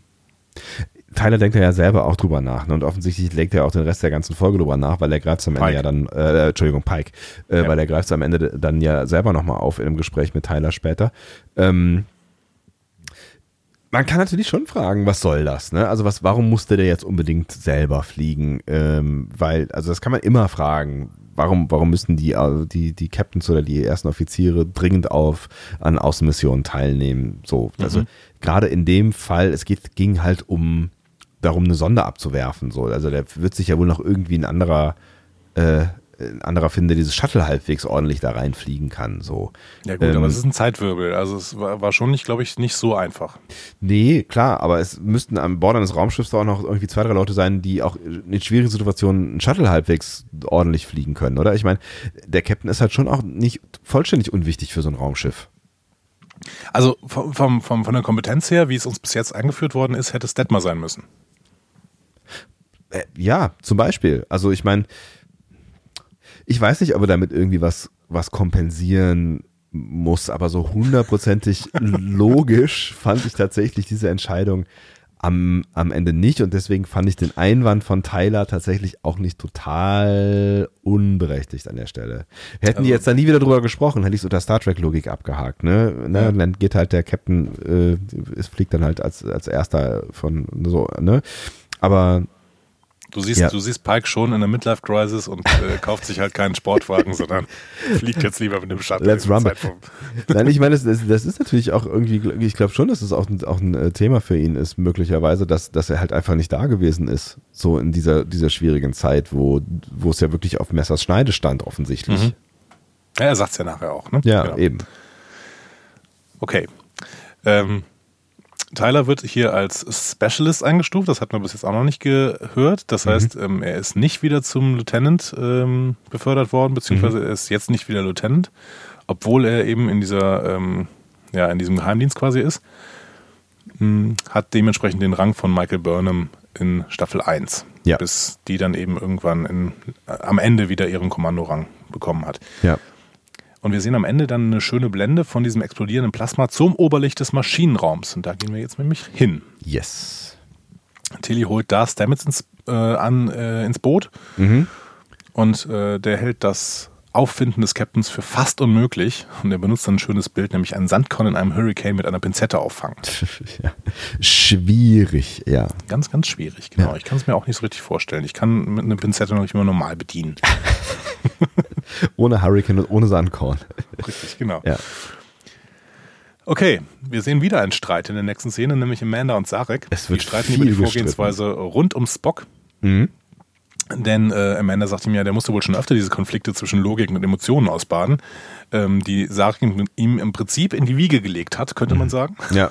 Tyler denkt ja selber auch drüber nach. Ne? Und offensichtlich legt er auch den Rest der ganzen Folge drüber nach, weil er greift es am Ende Pike. ja dann, äh, Entschuldigung, Pike, äh, ja. weil er greift es am Ende dann ja selber nochmal auf in einem Gespräch mit Tyler später. Ähm, man kann natürlich schon fragen, was soll das? Ne? Also was, warum musste der jetzt unbedingt selber fliegen? Ähm, weil, also das kann man immer fragen. Warum, warum müssen die, äh, die, die Captains oder die ersten Offiziere dringend auf an Außenmissionen teilnehmen? So, also mhm. gerade in dem Fall, es geht, ging halt um darum, eine Sonde abzuwerfen. So. Also der wird sich ja wohl noch irgendwie ein anderer, äh, ein anderer finden, der dieses Shuttle halbwegs ordentlich da reinfliegen kann. So. Ja gut, ähm, aber es ist ein Zeitwirbel. Also es war, war schon nicht, glaube ich, nicht so einfach. Nee, klar, aber es müssten an Bord eines Raumschiffs auch noch irgendwie zwei, drei Leute sein, die auch in schwierigen Situationen ein Shuttle halbwegs ordentlich fliegen können, oder? Ich meine, der Captain ist halt schon auch nicht vollständig unwichtig für so ein Raumschiff. Also vom, vom, vom, von der Kompetenz her, wie es uns bis jetzt eingeführt worden ist, hätte es Detmer sein müssen. Äh, ja, zum Beispiel. Also ich meine, ich weiß nicht, ob er damit irgendwie was, was kompensieren muss, aber so hundertprozentig logisch fand ich tatsächlich diese Entscheidung am, am Ende nicht und deswegen fand ich den Einwand von Tyler tatsächlich auch nicht total unberechtigt an der Stelle. Hätten also, die jetzt da nie wieder drüber gesprochen, hätte ich so der Star Trek Logik abgehakt, ne? ne? Ja. Dann geht halt der Captain, äh, es fliegt dann halt als, als erster von so, ne? Aber Du siehst, ja. du siehst Pike schon in der Midlife-Crisis und äh, kauft sich halt keinen Sportwagen, sondern fliegt jetzt lieber mit dem Shuttle. Let's rumble. Nein, ich meine, das, das, ist natürlich auch irgendwie, ich glaube schon, dass es auch, auch ein äh, Thema für ihn ist, möglicherweise, dass, dass er halt einfach nicht da gewesen ist, so in dieser, dieser schwierigen Zeit, wo, wo es ja wirklich auf Messers Schneide stand, offensichtlich. Mhm. Ja, er sagt es ja nachher auch, ne? Ja, genau. eben. Okay. Ähm, Tyler wird hier als Specialist eingestuft, das hat man bis jetzt auch noch nicht gehört. Das mhm. heißt, ähm, er ist nicht wieder zum Lieutenant ähm, befördert worden, beziehungsweise mhm. er ist jetzt nicht wieder Lieutenant, obwohl er eben in dieser, ähm, ja, in diesem Geheimdienst quasi ist. Hm, hat dementsprechend den Rang von Michael Burnham in Staffel 1, ja. bis die dann eben irgendwann in, äh, am Ende wieder ihren Kommandorang bekommen hat. Ja. Und wir sehen am Ende dann eine schöne Blende von diesem explodierenden Plasma zum Oberlicht des Maschinenraums. Und da gehen wir jetzt nämlich hin. Yes. Tilly holt da Stamets ins, äh, an, äh, ins Boot. Mhm. Und äh, der hält das Auffinden des Captains für fast unmöglich. Und er benutzt dann ein schönes Bild, nämlich einen Sandkorn in einem Hurricane mit einer Pinzette auffangen. ja. Schwierig, ja. Ganz, ganz schwierig, genau. Ja. Ich kann es mir auch nicht so richtig vorstellen. Ich kann mit einer Pinzette noch nicht immer normal bedienen. ohne Hurricane und ohne Sandkorn. Richtig, genau. Ja. Okay, wir sehen wieder einen Streit in der nächsten Szene, nämlich Amanda und Sarek. Es wird die streiten über die Vorgehensweise gestritten. rund um Spock. Mhm. Denn äh, Amanda sagt ihm ja, der musste wohl schon öfter diese Konflikte zwischen Logik und Emotionen ausbaden, ähm, die Sarek ihm im Prinzip in die Wiege gelegt hat, könnte man mhm. sagen. Ja.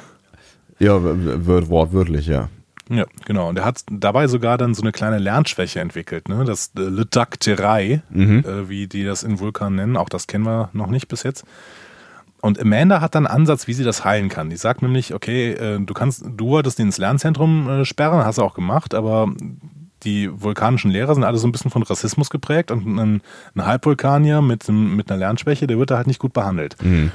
Ja, wortwörtlich, ja. Ja, genau. Und er hat dabei sogar dann so eine kleine Lernschwäche entwickelt, ne? Das äh, Ledakterei, mhm. äh, wie die das in Vulkan nennen, auch das kennen wir noch nicht bis jetzt. Und Amanda hat dann einen Ansatz, wie sie das heilen kann. Die sagt nämlich, okay, äh, du kannst, du wolltest ihn ins Lernzentrum äh, sperren, hast du auch gemacht, aber die vulkanischen Lehrer sind alle so ein bisschen von Rassismus geprägt und ein, ein Halbvulkanier mit, mit einer Lernschwäche, der wird da halt nicht gut behandelt. Mhm.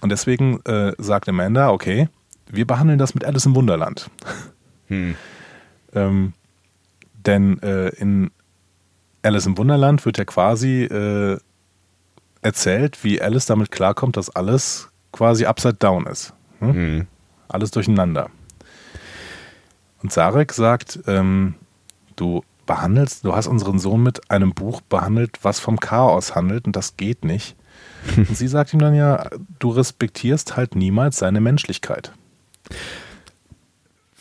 Und deswegen äh, sagt Amanda, okay, wir behandeln das mit Alice im Wunderland. Hm. Ähm, denn äh, in Alice im Wunderland wird ja quasi äh, erzählt, wie Alice damit klarkommt, dass alles quasi upside down ist. Hm? Hm. Alles durcheinander. Und Sarek sagt, ähm, du behandelst, du hast unseren Sohn mit einem Buch behandelt, was vom Chaos handelt und das geht nicht. Und sie sagt ihm dann ja, du respektierst halt niemals seine Menschlichkeit.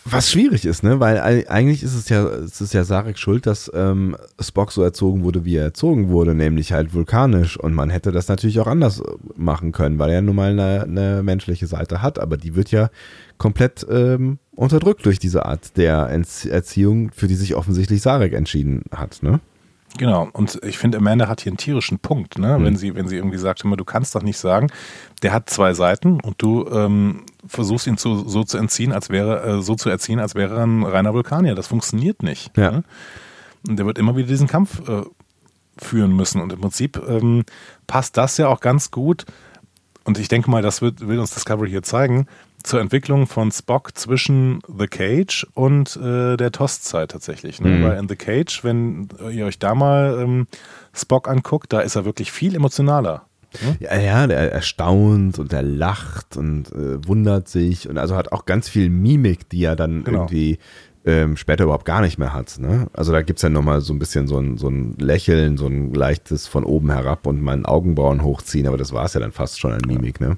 Was schwierig ist, ne? Weil eigentlich ist es ja, es ist ja Sarek schuld, dass ähm, Spock so erzogen wurde, wie er erzogen wurde, nämlich halt vulkanisch. Und man hätte das natürlich auch anders machen können, weil er nun mal eine, eine menschliche Seite hat, aber die wird ja komplett ähm, unterdrückt durch diese Art der Erziehung, für die sich offensichtlich Sarek entschieden hat, ne? Genau, und ich finde, Amanda hat hier einen tierischen Punkt, ne? Mhm. wenn, sie, wenn sie irgendwie sagt, immer, du kannst doch nicht sagen, der hat zwei Seiten und du ähm, versuchst ihn zu, so zu entziehen, als wäre, äh, so zu erziehen, als wäre er ein reiner Vulkanier. Das funktioniert nicht. Ja. Ne? Und der wird immer wieder diesen Kampf äh, führen müssen. Und im Prinzip ähm, passt das ja auch ganz gut. Und ich denke mal, das wird, will uns Discovery hier zeigen, zur Entwicklung von Spock zwischen The Cage und äh, der TOS-Zeit tatsächlich. Ne? Mhm. Weil in The Cage, wenn ihr euch da mal ähm, Spock anguckt, da ist er wirklich viel emotionaler. Ne? Ja, ja, der erstaunt und er lacht und äh, wundert sich und also hat auch ganz viel Mimik, die er dann genau. irgendwie ähm, später überhaupt gar nicht mehr hat. Ne? Also da gibt es ja nochmal so ein bisschen so ein, so ein Lächeln, so ein leichtes von oben herab und meinen Augenbrauen hochziehen, aber das war es ja dann fast schon an Mimik. Ne?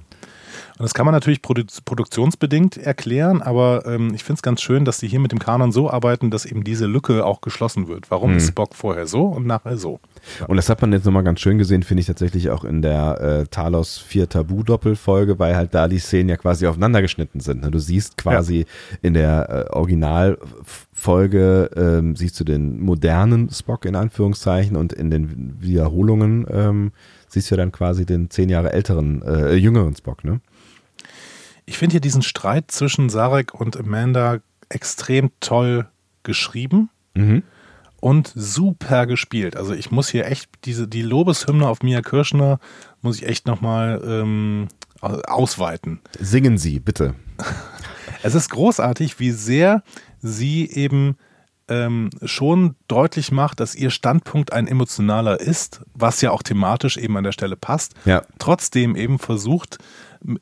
Und das kann man natürlich produ produktionsbedingt erklären, aber ähm, ich finde es ganz schön, dass sie hier mit dem Kanon so arbeiten, dass eben diese Lücke auch geschlossen wird. Warum mhm. ist Spock vorher so und nachher so? Und das hat man jetzt nochmal ganz schön gesehen, finde ich tatsächlich auch in der äh, Talos 4 Tabu-Doppelfolge, weil halt da die Szenen ja quasi aufeinander geschnitten sind. Ne? Du siehst quasi ja. in der äh, Originalfolge, ähm, siehst du den modernen Spock in Anführungszeichen und in den Wiederholungen ähm, siehst du dann quasi den zehn Jahre älteren, äh, jüngeren Spock, ne? Ich finde hier diesen Streit zwischen Sarek und Amanda extrem toll geschrieben. Mhm und super gespielt. Also ich muss hier echt diese die Lobeshymne auf Mia Kirschner muss ich echt nochmal ähm, ausweiten. Singen Sie bitte. Es ist großartig, wie sehr sie eben ähm, schon deutlich macht, dass ihr Standpunkt ein emotionaler ist, was ja auch thematisch eben an der Stelle passt. Ja. Trotzdem eben versucht,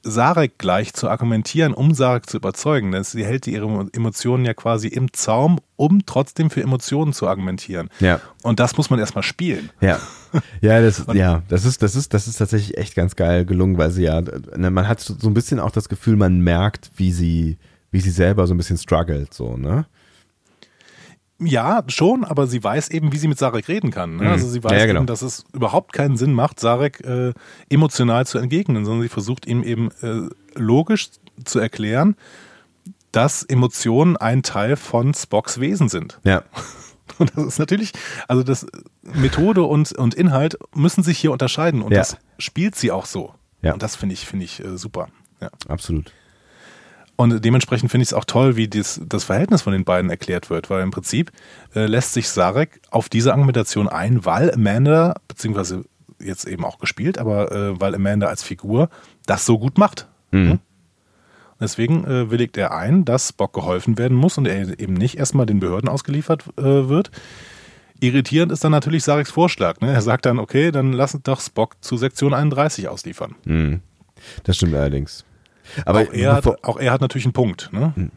Sarek gleich zu argumentieren, um Sarek zu überzeugen. Denn sie hält ihre Emotionen ja quasi im Zaum, um trotzdem für Emotionen zu argumentieren. Ja. Und das muss man erstmal spielen. Ja. Ja, das, ja, das ist, das ist, das ist tatsächlich echt ganz geil gelungen, weil sie ja, ne, man hat so ein bisschen auch das Gefühl, man merkt, wie sie, wie sie selber so ein bisschen struggelt, so, ne? Ja, schon, aber sie weiß eben, wie sie mit Sarek reden kann. Ne? Mhm. Also sie weiß ja, genau. eben, dass es überhaupt keinen Sinn macht, Sarek äh, emotional zu entgegnen, sondern sie versucht ihm eben äh, logisch zu erklären, dass Emotionen ein Teil von Spocks Wesen sind. Ja. Und das ist natürlich, also das Methode und, und Inhalt müssen sich hier unterscheiden und ja. das spielt sie auch so. Ja. Und das finde ich, finde ich äh, super. Ja. Absolut. Und dementsprechend finde ich es auch toll, wie dies, das Verhältnis von den beiden erklärt wird, weil im Prinzip äh, lässt sich Sarek auf diese Argumentation ein, weil Amanda, beziehungsweise jetzt eben auch gespielt, aber äh, weil Amanda als Figur das so gut macht. Mhm. Hm? Deswegen äh, willigt er ein, dass Spock geholfen werden muss und er eben nicht erstmal den Behörden ausgeliefert äh, wird. Irritierend ist dann natürlich Sareks Vorschlag. Ne? Er sagt dann, okay, dann lass doch Spock zu Sektion 31 ausliefern. Mhm. Das stimmt allerdings. Aber auch er, hat, auch er hat natürlich einen Punkt. Ne? Hm.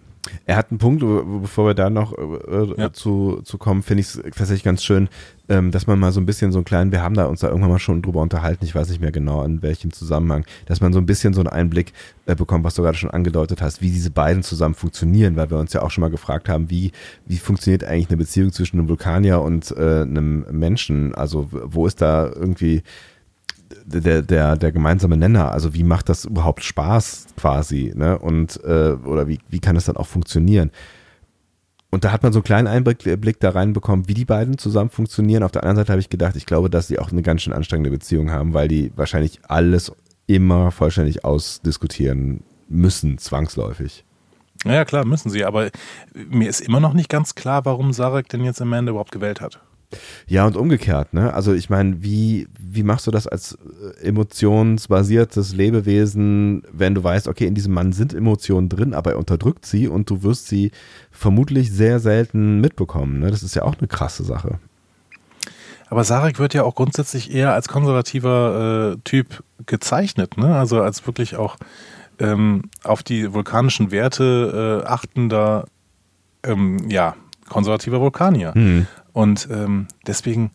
Er hat einen Punkt, bevor wir da noch äh, ja. zu, zu kommen, finde ich es tatsächlich ganz schön, ähm, dass man mal so ein bisschen so einen kleinen, wir haben da uns da irgendwann mal schon drüber unterhalten, ich weiß nicht mehr genau in welchem Zusammenhang, dass man so ein bisschen so einen Einblick äh, bekommt, was du gerade schon angedeutet hast, wie diese beiden zusammen funktionieren, weil wir uns ja auch schon mal gefragt haben, wie, wie funktioniert eigentlich eine Beziehung zwischen einem Vulkanier und äh, einem Menschen? Also wo ist da irgendwie der, der, der gemeinsame Nenner, also wie macht das überhaupt Spaß quasi, ne? Und äh, oder wie, wie kann das dann auch funktionieren? Und da hat man so einen kleinen Einblick Blick da reinbekommen, wie die beiden zusammen funktionieren. Auf der anderen Seite habe ich gedacht, ich glaube, dass sie auch eine ganz schön anstrengende Beziehung haben, weil die wahrscheinlich alles immer vollständig ausdiskutieren müssen, zwangsläufig. Ja, klar, müssen sie. Aber mir ist immer noch nicht ganz klar, warum Sarek denn jetzt Amanda überhaupt gewählt hat. Ja, und umgekehrt, ne? Also ich meine, wie, wie machst du das als äh, emotionsbasiertes Lebewesen, wenn du weißt, okay, in diesem Mann sind Emotionen drin, aber er unterdrückt sie und du wirst sie vermutlich sehr selten mitbekommen. Ne? Das ist ja auch eine krasse Sache. Aber Sarek wird ja auch grundsätzlich eher als konservativer äh, Typ gezeichnet, ne? Also als wirklich auch ähm, auf die vulkanischen Werte äh, achtender, ähm, ja, konservativer Vulkanier. Mhm. Und ähm, deswegen,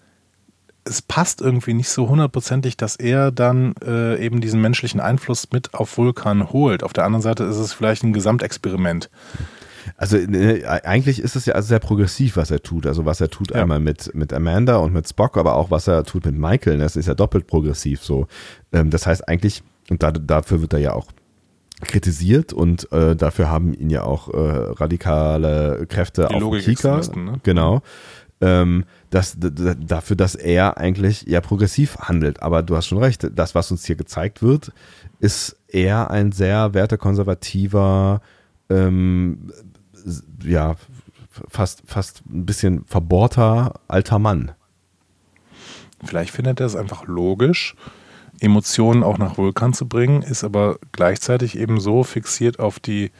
es passt irgendwie nicht so hundertprozentig, dass er dann äh, eben diesen menschlichen Einfluss mit auf Vulkan holt. Auf der anderen Seite ist es vielleicht ein Gesamtexperiment. Also äh, eigentlich ist es ja sehr progressiv, was er tut. Also was er tut ja. einmal mit, mit Amanda und mit Spock, aber auch was er tut mit Michael. Das ist ja doppelt progressiv so. Ähm, das heißt eigentlich, und da, dafür wird er ja auch kritisiert und äh, dafür haben ihn ja auch äh, radikale Kräfte Die auf Kika. Ne? Genau. Ähm, das, dafür, dass er eigentlich ja progressiv handelt. Aber du hast schon recht, das, was uns hier gezeigt wird, ist eher ein sehr wertekonservativer, ähm, ja, fast, fast ein bisschen verbohrter alter Mann. Vielleicht findet er es einfach logisch, Emotionen auch nach Vulkan zu bringen, ist aber gleichzeitig eben so fixiert auf die,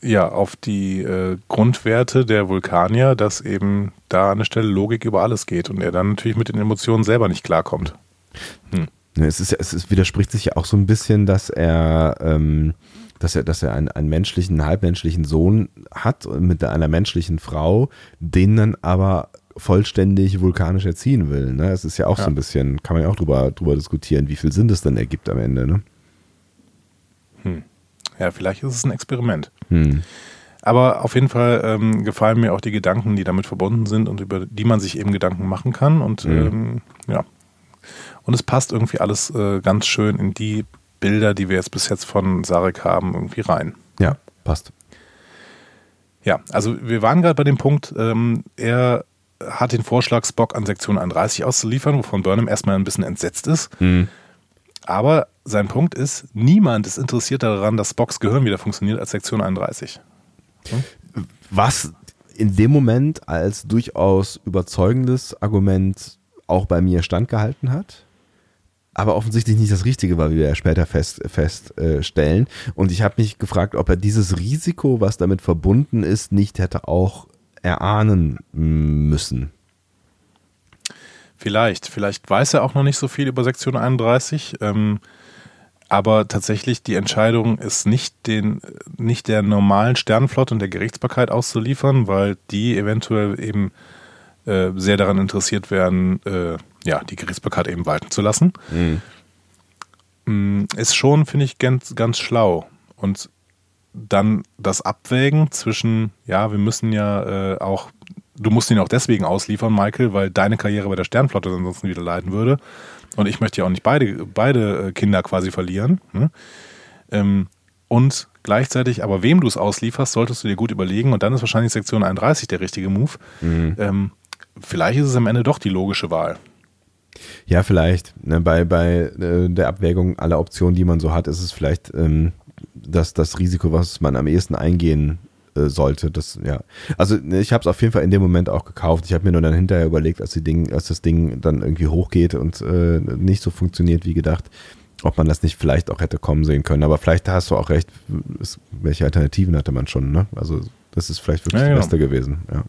ja, auf die äh, Grundwerte der Vulkanier, dass eben da an der Stelle Logik über alles geht und er dann natürlich mit den Emotionen selber nicht klarkommt. Hm. Es, ist, es ist, widerspricht sich ja auch so ein bisschen, dass er, ähm, dass er, dass er einen, einen menschlichen, halbmenschlichen Sohn hat mit einer menschlichen Frau, den dann aber vollständig vulkanisch erziehen will. Ne? Es ist ja auch ja. so ein bisschen, kann man ja auch drüber, drüber diskutieren, wie viel Sinn das denn ergibt am Ende. Ne? Hm. Ja, vielleicht ist es ein Experiment. Hm. Aber auf jeden Fall ähm, gefallen mir auch die Gedanken, die damit verbunden sind und über die man sich eben Gedanken machen kann. Und hm. ähm, ja. Und es passt irgendwie alles äh, ganz schön in die Bilder, die wir jetzt bis jetzt von Sarek haben, irgendwie rein. Ja, passt. Ja, also wir waren gerade bei dem Punkt, ähm, er hat den Vorschlag, Spock an Sektion 31 auszuliefern, wovon Burnham erstmal ein bisschen entsetzt ist. Mhm. Aber sein Punkt ist, niemand ist interessiert daran, dass Spocks Gehirn wieder funktioniert als Sektion 31. Hm? Was in dem Moment als durchaus überzeugendes Argument auch bei mir standgehalten hat, aber offensichtlich nicht das Richtige war, wie wir ja später feststellen. Fest, äh, und ich habe mich gefragt, ob er dieses Risiko, was damit verbunden ist, nicht hätte auch erahnen müssen. Vielleicht, vielleicht weiß er auch noch nicht so viel über Sektion 31. Ähm, aber tatsächlich die Entscheidung ist nicht, den, nicht der normalen Sternenflotte und der Gerichtsbarkeit auszuliefern, weil die eventuell eben äh, sehr daran interessiert wären, äh, ja, die Gerichtsbarkeit eben walten zu lassen. Mhm. Mm, ist schon, finde ich, ganz, ganz schlau. Und dann das Abwägen zwischen, ja, wir müssen ja äh, auch, du musst ihn auch deswegen ausliefern, Michael, weil deine Karriere bei der Sternflotte ansonsten wieder leiden würde. Und ich möchte ja auch nicht beide, beide äh, Kinder quasi verlieren. Ne? Ähm, und gleichzeitig, aber wem du es auslieferst, solltest du dir gut überlegen. Und dann ist wahrscheinlich Sektion 31 der richtige Move. Mhm. Ähm, vielleicht ist es am Ende doch die logische Wahl. Ja, vielleicht. Ne, bei bei äh, der Abwägung aller Optionen, die man so hat, ist es vielleicht ähm, das, das Risiko, was man am ehesten eingehen äh, sollte. Das, ja. Also ne, ich habe es auf jeden Fall in dem Moment auch gekauft. Ich habe mir nur dann hinterher überlegt, als, die Ding, als das Ding dann irgendwie hochgeht und äh, nicht so funktioniert wie gedacht, ob man das nicht vielleicht auch hätte kommen sehen können. Aber vielleicht hast du auch recht, ist, welche Alternativen hatte man schon, ne? Also das ist vielleicht wirklich ja, das genau. Beste gewesen, ja.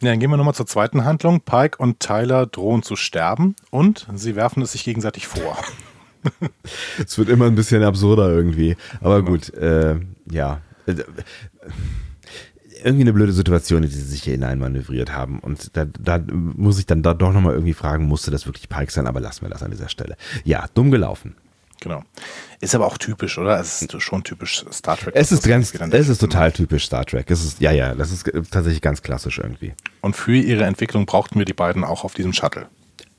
Ja, dann gehen wir nochmal zur zweiten Handlung. Pike und Tyler drohen zu sterben und sie werfen es sich gegenseitig vor. es wird immer ein bisschen absurder irgendwie. Aber gut, äh, ja. Irgendwie eine blöde Situation, in die sie sich hier hineinmanövriert haben. Und da, da muss ich dann da doch nochmal irgendwie fragen, musste das wirklich Pike sein? Aber lassen wir das an dieser Stelle. Ja, dumm gelaufen. Genau. Ist aber auch typisch, oder? Es ist schon typisch Star Trek. Es ist ganz, es ist total typisch Star Trek. Es ist, ja, ja, das ist tatsächlich ganz klassisch irgendwie. Und für ihre Entwicklung brauchten wir die beiden auch auf diesem Shuttle.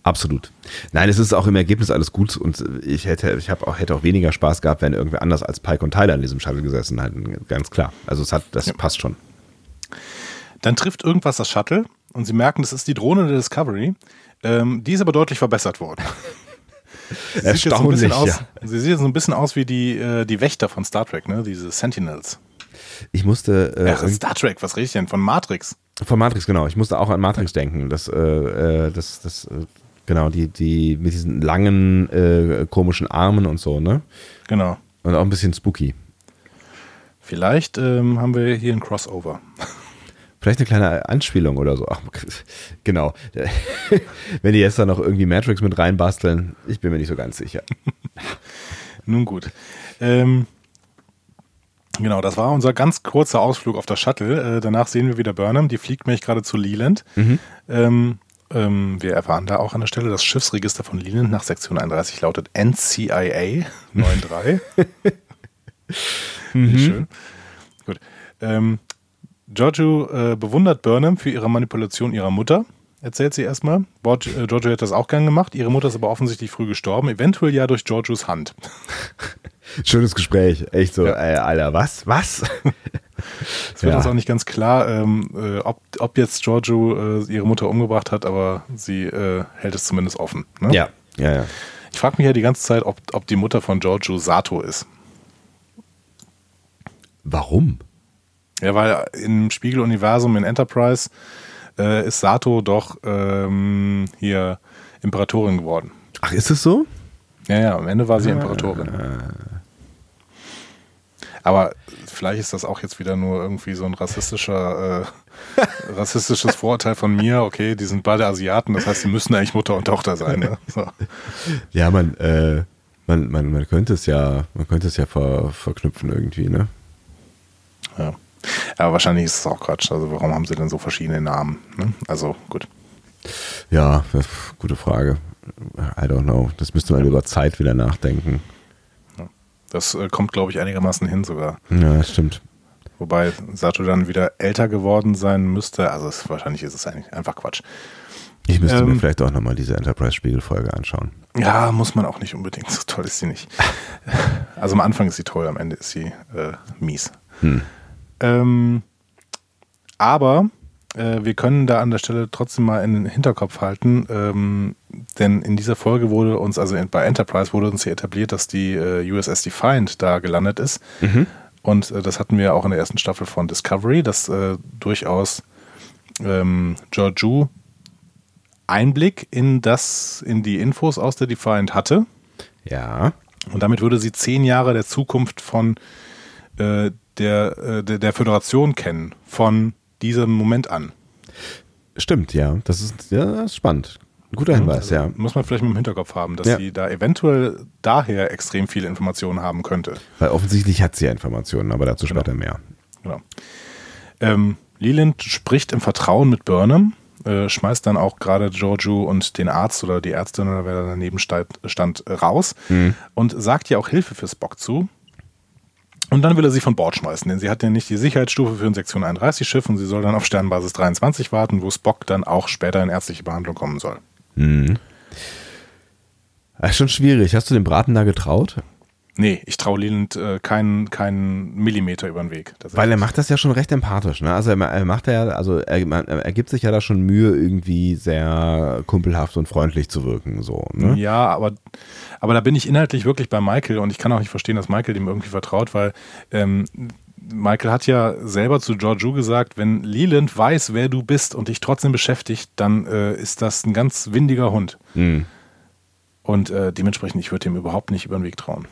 Absolut. Nein, es ist auch im Ergebnis alles gut und ich hätte, ich habe auch, hätte auch weniger Spaß gehabt, wenn irgendwer anders als Pike und Tyler in diesem Shuttle gesessen hätten. Ganz klar. Also es hat, das ja. passt schon. Dann trifft irgendwas das Shuttle und sie merken, das ist die Drohne der Discovery. Ähm, die ist aber deutlich verbessert worden. sie Erstaunlich, sieht aus, ja. Sie sieht so ein bisschen aus wie die, äh, die Wächter von Star Trek, ne? Diese Sentinels. Ich musste. Äh, Ach, Star Trek, was rede ich denn? Von Matrix. Von Matrix, genau. Ich musste auch an Matrix denken. Das, äh, äh das, das äh, Genau, die, die mit diesen langen, äh, komischen Armen und so, ne? Genau. Und auch ein bisschen spooky. Vielleicht ähm, haben wir hier ein Crossover. Vielleicht eine kleine Anspielung oder so. Ach, genau. Wenn die jetzt da noch irgendwie Matrix mit reinbasteln, ich bin mir nicht so ganz sicher. Nun gut. Ähm, genau, das war unser ganz kurzer Ausflug auf das Shuttle. Äh, danach sehen wir wieder Burnham, die fliegt nämlich gerade zu Leland. Mhm. Ähm, ähm, wir erfahren da auch an der Stelle, das Schiffsregister von Leland nach Sektion 31 lautet NCIA 93. mhm. Schön. Gut. Ähm, Giorgio äh, bewundert Burnham für ihre Manipulation ihrer Mutter, erzählt sie erstmal. Äh, Giorgio hat das auch gern gemacht. Ihre Mutter ist aber offensichtlich früh gestorben, eventuell ja durch Giorgios Hand. Schönes Gespräch. Echt so, ja. ey, Alter, was? Was? Es wird ja. uns auch nicht ganz klar, ähm, äh, ob, ob jetzt Giorgio äh, ihre Mutter umgebracht hat, aber sie äh, hält es zumindest offen. Ne? Ja, ja, ja. Ich frage mich ja die ganze Zeit, ob, ob die Mutter von Giorgio Sato ist. Warum? Ja, weil im Spiegeluniversum in Enterprise äh, ist Sato doch ähm, hier Imperatorin geworden. Ach, ist es so? Ja, ja, am Ende war sie ah. Imperatorin. Aber vielleicht ist das auch jetzt wieder nur irgendwie so ein rassistischer, äh, rassistisches Vorurteil von mir. Okay, die sind beide Asiaten, das heißt, sie müssen eigentlich Mutter und Tochter sein. Ne? So. Ja, man, äh, man, man, man könnte es ja, man könnte es ja ver, verknüpfen irgendwie, ne? Ja. Aber wahrscheinlich ist es auch Quatsch. Also warum haben sie denn so verschiedene Namen? Ne? Also gut. Ja, gute Frage. I don't know. Das müsste man über Zeit wieder nachdenken. Das äh, kommt, glaube ich, einigermaßen hin sogar. Ja, das stimmt. Wobei Sato dann wieder älter geworden sein müsste. Also es, wahrscheinlich ist es eigentlich einfach Quatsch. Ich müsste ähm, mir vielleicht auch nochmal diese Enterprise-Spiegel-Folge anschauen. Ja, muss man auch nicht unbedingt. So toll ist sie nicht. also am Anfang ist sie toll, am Ende ist sie äh, mies. Hm. Ähm, aber wir können da an der Stelle trotzdem mal in den Hinterkopf halten, ähm, denn in dieser Folge wurde uns, also bei Enterprise wurde uns hier etabliert, dass die äh, USS Defiant da gelandet ist. Mhm. Und äh, das hatten wir auch in der ersten Staffel von Discovery, dass äh, durchaus ähm, Georgiou Einblick in das, in die Infos aus der Defiant hatte. Ja. Und damit würde sie zehn Jahre der Zukunft von äh, der, äh, der, der Föderation kennen, von diesem Moment an. Stimmt, ja. Das ist, ja, das ist spannend. Guter Hinweis, also, ja. Muss man vielleicht mal im Hinterkopf haben, dass ja. sie da eventuell daher extrem viele Informationen haben könnte. Weil offensichtlich hat sie ja Informationen, aber dazu später genau. mehr. Genau. Ähm, Leland spricht im Vertrauen mit Burnham, äh, schmeißt dann auch gerade Giorgio und den Arzt oder die Ärztin oder wer daneben stand, stand raus mhm. und sagt ja auch Hilfe für Spock zu. Und dann will er sie von Bord schmeißen, denn sie hat ja nicht die Sicherheitsstufe für ein Sektion 31 Schiff und sie soll dann auf Sternbasis 23 warten, wo Spock dann auch später in ärztliche Behandlung kommen soll. Mhm. Das ist schon schwierig. Hast du dem Braten da getraut? Nee, ich traue Leland äh, keinen, keinen Millimeter über den Weg. Weil er macht das ja schon recht empathisch, ne? Also er, er macht ja, also er, er, gibt sich ja da schon Mühe, irgendwie sehr kumpelhaft und freundlich zu wirken, so. Ne? Ja, aber, aber da bin ich inhaltlich wirklich bei Michael und ich kann auch nicht verstehen, dass Michael dem irgendwie vertraut, weil ähm, Michael hat ja selber zu Georgiou gesagt, wenn Leland weiß, wer du bist und dich trotzdem beschäftigt, dann äh, ist das ein ganz windiger Hund. Mhm. Und äh, dementsprechend, ich würde ihm überhaupt nicht über den Weg trauen.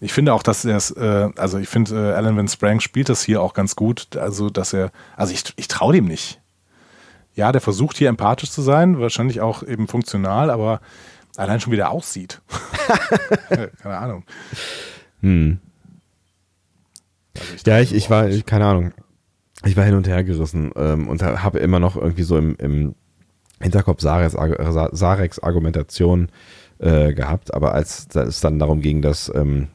Ich finde auch, dass er es, äh, also ich finde, äh, Alan Van Sprang spielt das hier auch ganz gut. Also, dass er, also ich, ich traue dem nicht. Ja, der versucht hier empathisch zu sein, wahrscheinlich auch eben funktional, aber allein schon wie der aussieht. keine Ahnung. Hm. Also ich ja, ich, ich war, ich, keine Ahnung. Ich war hin und her gerissen ähm, und habe immer noch irgendwie so im, im Hinterkopf Sareks, Sareks Argumentation äh, gehabt, aber als es dann darum ging, dass ähm,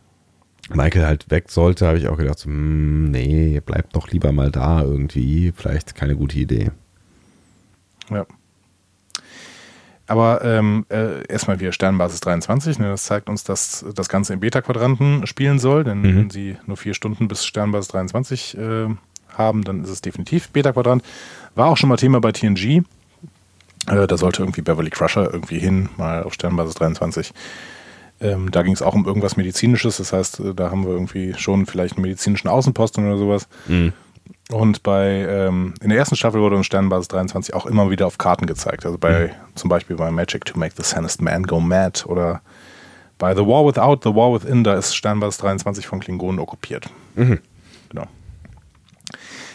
Michael halt weg sollte, habe ich auch gedacht, so, hm, nee, bleib doch lieber mal da irgendwie. Vielleicht keine gute Idee. Ja. Aber ähm, äh, erstmal wieder Sternbasis 23. Ne, das zeigt uns, dass das Ganze im Beta-Quadranten spielen soll. Denn mhm. wenn sie nur vier Stunden bis Sternbasis 23 äh, haben, dann ist es definitiv Beta-Quadrant. War auch schon mal Thema bei TNG. Äh, da sollte irgendwie Beverly Crusher irgendwie hin, mal auf Sternbasis 23. Ähm, da ging es auch um irgendwas Medizinisches, das heißt, äh, da haben wir irgendwie schon vielleicht einen medizinischen Außenposten oder sowas. Mhm. Und bei ähm, in der ersten Staffel wurde uns Sternbasis 23 auch immer wieder auf Karten gezeigt. Also bei mhm. zum Beispiel bei Magic to Make the Sanest Man Go Mad oder bei The War Without, The War Within, da ist Sternbasis 23 von Klingonen okkupiert. Mhm.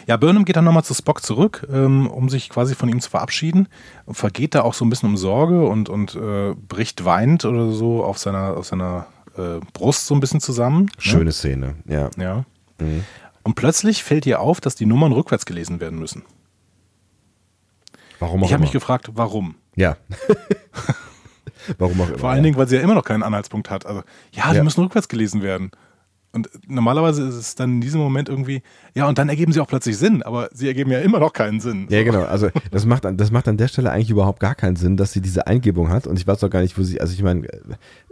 Ja, Burnham geht dann nochmal zu Spock zurück, ähm, um sich quasi von ihm zu verabschieden. Und vergeht da auch so ein bisschen um Sorge und, und äh, bricht weinend oder so auf seiner, auf seiner äh, Brust so ein bisschen zusammen. Ne? Schöne ne? Szene, ja. Ja. Mhm. Und plötzlich fällt ihr auf, dass die Nummern rückwärts gelesen werden müssen. Warum auch Ich habe mich gefragt, warum? Ja. warum auch immer. Vor allen Dingen, weil sie ja immer noch keinen Anhaltspunkt hat. Also, ja, die ja. müssen rückwärts gelesen werden. Und normalerweise ist es dann in diesem Moment irgendwie, ja, und dann ergeben sie auch plötzlich Sinn, aber sie ergeben ja immer noch keinen Sinn. Ja, genau. Also das macht, das macht an der Stelle eigentlich überhaupt gar keinen Sinn, dass sie diese Eingebung hat. Und ich weiß auch gar nicht, wo sie, also ich meine,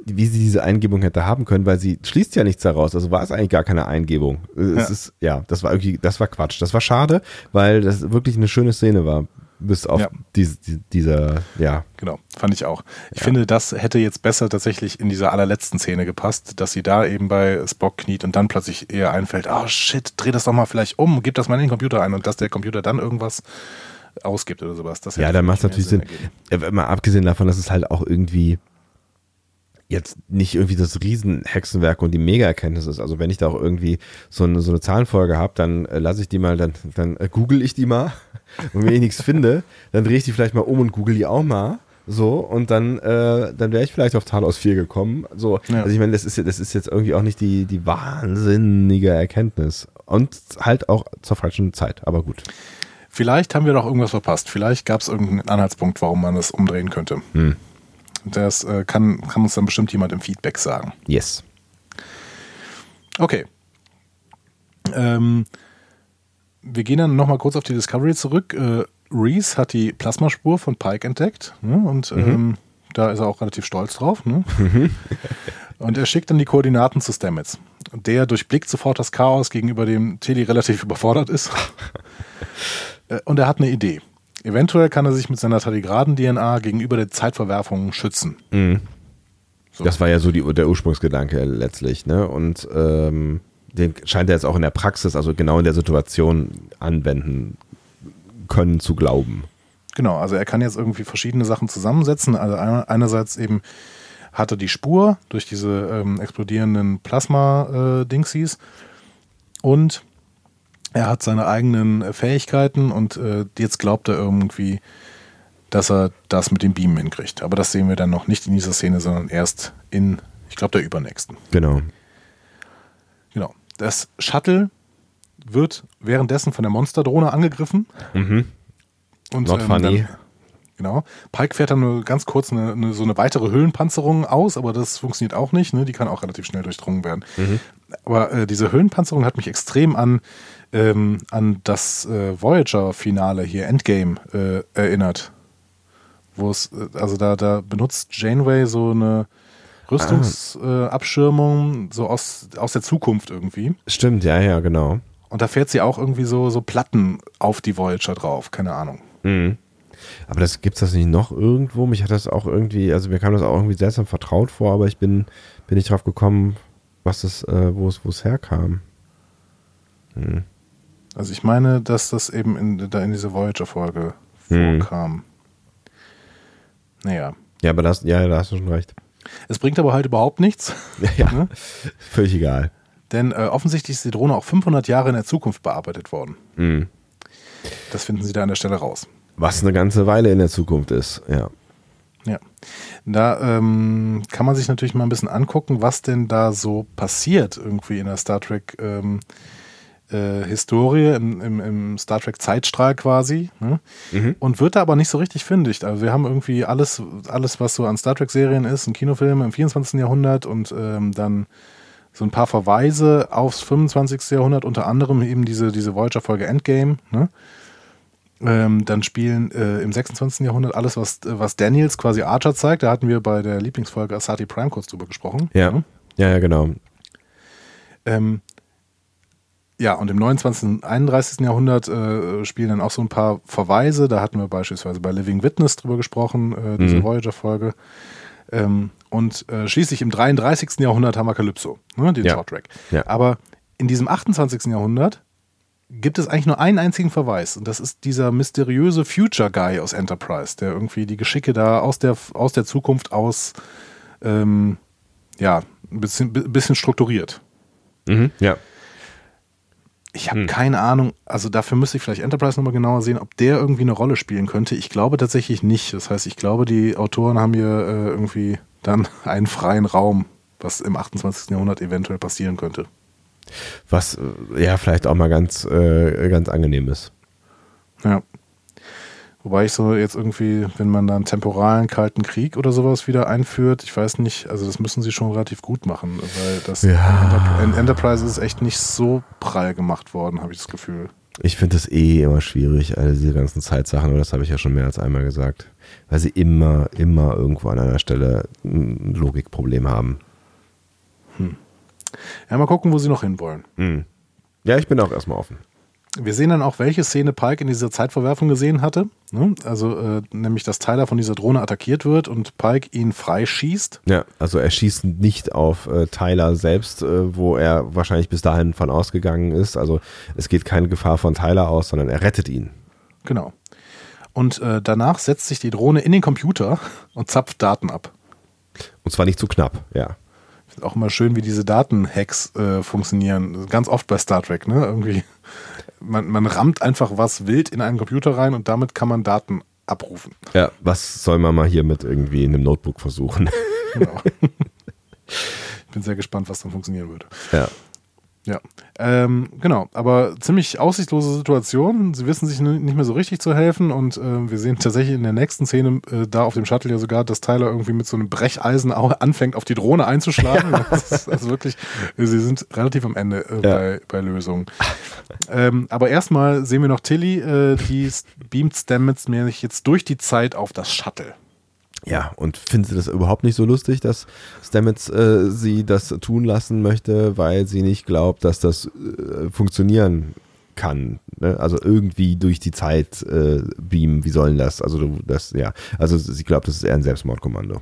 wie sie diese Eingebung hätte haben können, weil sie schließt ja nichts daraus. Also war es eigentlich gar keine Eingebung. Es ja. ist, ja, das war irgendwie, das war Quatsch. Das war schade, weil das wirklich eine schöne Szene war bis auf ja. diese, dieser, ja. Genau, fand ich auch. Ich ja. finde, das hätte jetzt besser tatsächlich in dieser allerletzten Szene gepasst, dass sie da eben bei Spock kniet und dann plötzlich eher einfällt, oh shit, dreh das doch mal vielleicht um, gib das mal in den Computer ein und dass der Computer dann irgendwas ausgibt oder sowas. Das ja, dann macht es natürlich Sinn. Sinn. Mal abgesehen davon, dass es halt auch irgendwie jetzt nicht irgendwie das Riesenhexenwerk und die Mega-Erkenntnis ist. Also wenn ich da auch irgendwie so eine, so eine Zahlenfolge habe, dann äh, lasse ich die mal, dann, dann äh, google ich die mal und wenn ich nichts finde, dann drehe ich die vielleicht mal um und google die auch mal. So, und dann, äh, dann wäre ich vielleicht auf Talos 4 gekommen. So, ja. also ich meine, das ist, das ist jetzt irgendwie auch nicht die, die wahnsinnige Erkenntnis. Und halt auch zur falschen Zeit, aber gut. Vielleicht haben wir doch irgendwas verpasst. Vielleicht gab es irgendeinen Anhaltspunkt, warum man das umdrehen könnte. Hm. Das äh, kann, kann uns dann bestimmt jemand im Feedback sagen. Yes. Okay. Ähm, wir gehen dann nochmal kurz auf die Discovery zurück. Äh, Reese hat die Plasmaspur von Pike entdeckt ne? und mhm. ähm, da ist er auch relativ stolz drauf. Ne? und er schickt dann die Koordinaten zu Stamets. Der durchblickt sofort das Chaos, gegenüber dem Teli relativ überfordert ist. Äh, und er hat eine Idee. Eventuell kann er sich mit seiner Tardigraden-DNA gegenüber der Zeitverwerfung schützen. Mhm. So. Das war ja so die, der Ursprungsgedanke letztlich, ne? Und ähm, den scheint er jetzt auch in der Praxis, also genau in der Situation anwenden können zu glauben. Genau, also er kann jetzt irgendwie verschiedene Sachen zusammensetzen. Also einerseits eben hat er die Spur durch diese ähm, explodierenden Plasma-Dingsies äh, und er hat seine eigenen äh, Fähigkeiten und äh, jetzt glaubt er irgendwie, dass er das mit dem Beamen hinkriegt. Aber das sehen wir dann noch nicht in dieser Szene, sondern erst in, ich glaube, der übernächsten. Genau. Genau. Das Shuttle wird währenddessen von der Monsterdrohne angegriffen. Mhm. Und, Not ähm, funny. Dann, genau. Pike fährt dann nur ganz kurz eine, eine, so eine weitere Höhlenpanzerung aus, aber das funktioniert auch nicht. Ne? Die kann auch relativ schnell durchdrungen werden. Mhm. Aber äh, diese Höhlenpanzerung hat mich extrem an ähm, an das äh, Voyager-Finale hier, Endgame, äh, erinnert. Wo es, äh, also da, da benutzt Janeway so eine Rüstungsabschirmung, ah. so aus, aus der Zukunft irgendwie. Stimmt, ja, ja, genau. Und da fährt sie auch irgendwie so, so Platten auf die Voyager drauf, keine Ahnung. Mhm. Aber das gibt's das nicht noch irgendwo? Mich hat das auch irgendwie, also mir kam das auch irgendwie seltsam vertraut vor, aber ich bin, bin nicht drauf gekommen, was das, äh, wo es, wo es herkam. Hm. Also ich meine, dass das eben in, da in dieser Voyager-Folge hm. vorkam. Naja. Ja, aber das, ja, da hast du schon recht. Es bringt aber halt überhaupt nichts. Ja, ne? völlig egal. Denn äh, offensichtlich ist die Drohne auch 500 Jahre in der Zukunft bearbeitet worden. Mhm. Das finden sie da an der Stelle raus. Was eine ganze Weile in der Zukunft ist, ja. Ja. Da ähm, kann man sich natürlich mal ein bisschen angucken, was denn da so passiert irgendwie in der Star Trek ähm, äh, Historie im, im, im, Star Trek Zeitstrahl quasi ne? mhm. und wird da aber nicht so richtig fündig. Also wir haben irgendwie alles, alles was so an Star Trek Serien ist, ein Kinofilm im 24. Jahrhundert und ähm, dann so ein paar Verweise aufs 25. Jahrhundert, unter anderem eben diese, diese Voyager-Folge Endgame. Ne? Ähm, dann spielen äh, im 26. Jahrhundert alles, was, was Daniels quasi Archer zeigt. Da hatten wir bei der Lieblingsfolge Asati Prime kurz drüber gesprochen. Ja, ne? ja, ja, genau. Ähm, ja, und im 29. und 31. Jahrhundert äh, spielen dann auch so ein paar Verweise. Da hatten wir beispielsweise bei Living Witness drüber gesprochen, äh, diese mhm. Voyager-Folge. Ähm, und äh, schließlich im 33. Jahrhundert haben wir Calypso, ne, den ja. Soundtrack. Ja. Aber in diesem 28. Jahrhundert gibt es eigentlich nur einen einzigen Verweis. Und das ist dieser mysteriöse Future Guy aus Enterprise, der irgendwie die Geschicke da aus der, aus der Zukunft aus ähm, ja, ein bisschen, bisschen strukturiert. Mhm, ja. Ich habe hm. keine Ahnung, also dafür müsste ich vielleicht Enterprise nochmal genauer sehen, ob der irgendwie eine Rolle spielen könnte. Ich glaube tatsächlich nicht. Das heißt, ich glaube, die Autoren haben hier äh, irgendwie dann einen freien Raum, was im 28. Jahrhundert eventuell passieren könnte. Was äh, ja vielleicht auch mal ganz, äh, ganz angenehm ist. Ja. Wobei ich so jetzt irgendwie, wenn man dann temporalen Kalten Krieg oder sowas wieder einführt, ich weiß nicht, also das müssen sie schon relativ gut machen, weil das Ja. in Enterprise ist echt nicht so prall gemacht worden, habe ich das Gefühl. Ich finde das eh immer schwierig, all diese ganzen Zeitsachen, aber das habe ich ja schon mehr als einmal gesagt. Weil sie immer, immer irgendwo an einer Stelle ein Logikproblem haben. Ja, mal gucken, wo sie noch hinwollen. Hm. Ja, ich bin auch erstmal offen. Wir sehen dann auch, welche Szene Pike in dieser Zeitverwerfung gesehen hatte. Ne? Also äh, nämlich, dass Tyler von dieser Drohne attackiert wird und Pike ihn freischießt. Ja, also er schießt nicht auf äh, Tyler selbst, äh, wo er wahrscheinlich bis dahin von ausgegangen ist. Also es geht keine Gefahr von Tyler aus, sondern er rettet ihn. Genau. Und äh, danach setzt sich die Drohne in den Computer und zapft Daten ab. Und zwar nicht zu knapp, ja. Auch immer schön, wie diese Datenhacks äh, funktionieren. Ganz oft bei Star Trek, ne? Irgendwie. Man, man rammt einfach was wild in einen Computer rein und damit kann man Daten abrufen. Ja, was soll man mal hier mit irgendwie in einem Notebook versuchen? Genau. ich bin sehr gespannt, was dann funktionieren würde. ja. Ja, ähm, genau. Aber ziemlich aussichtslose Situation. Sie wissen sich nicht mehr so richtig zu helfen und äh, wir sehen tatsächlich in der nächsten Szene äh, da auf dem Shuttle ja sogar, dass Tyler irgendwie mit so einem Brecheisen au- anfängt, auf die Drohne einzuschlagen. Das ist also wirklich, sie sind relativ am Ende äh, Ja. bei, bei Lösungen. ähm, aber erstmal sehen wir noch Tilly, äh, die beamt Stamets nämlich jetzt durch die Zeit auf das Shuttle. Ja, und findet sie das überhaupt nicht so lustig, dass Stamets äh, sie das tun lassen möchte, weil sie nicht glaubt, dass das äh, funktionieren kann. Ne? Also irgendwie durch die Zeit äh, beamen, wie sollen das? Also das, ja, also sie glaubt, das ist eher ein Selbstmordkommando.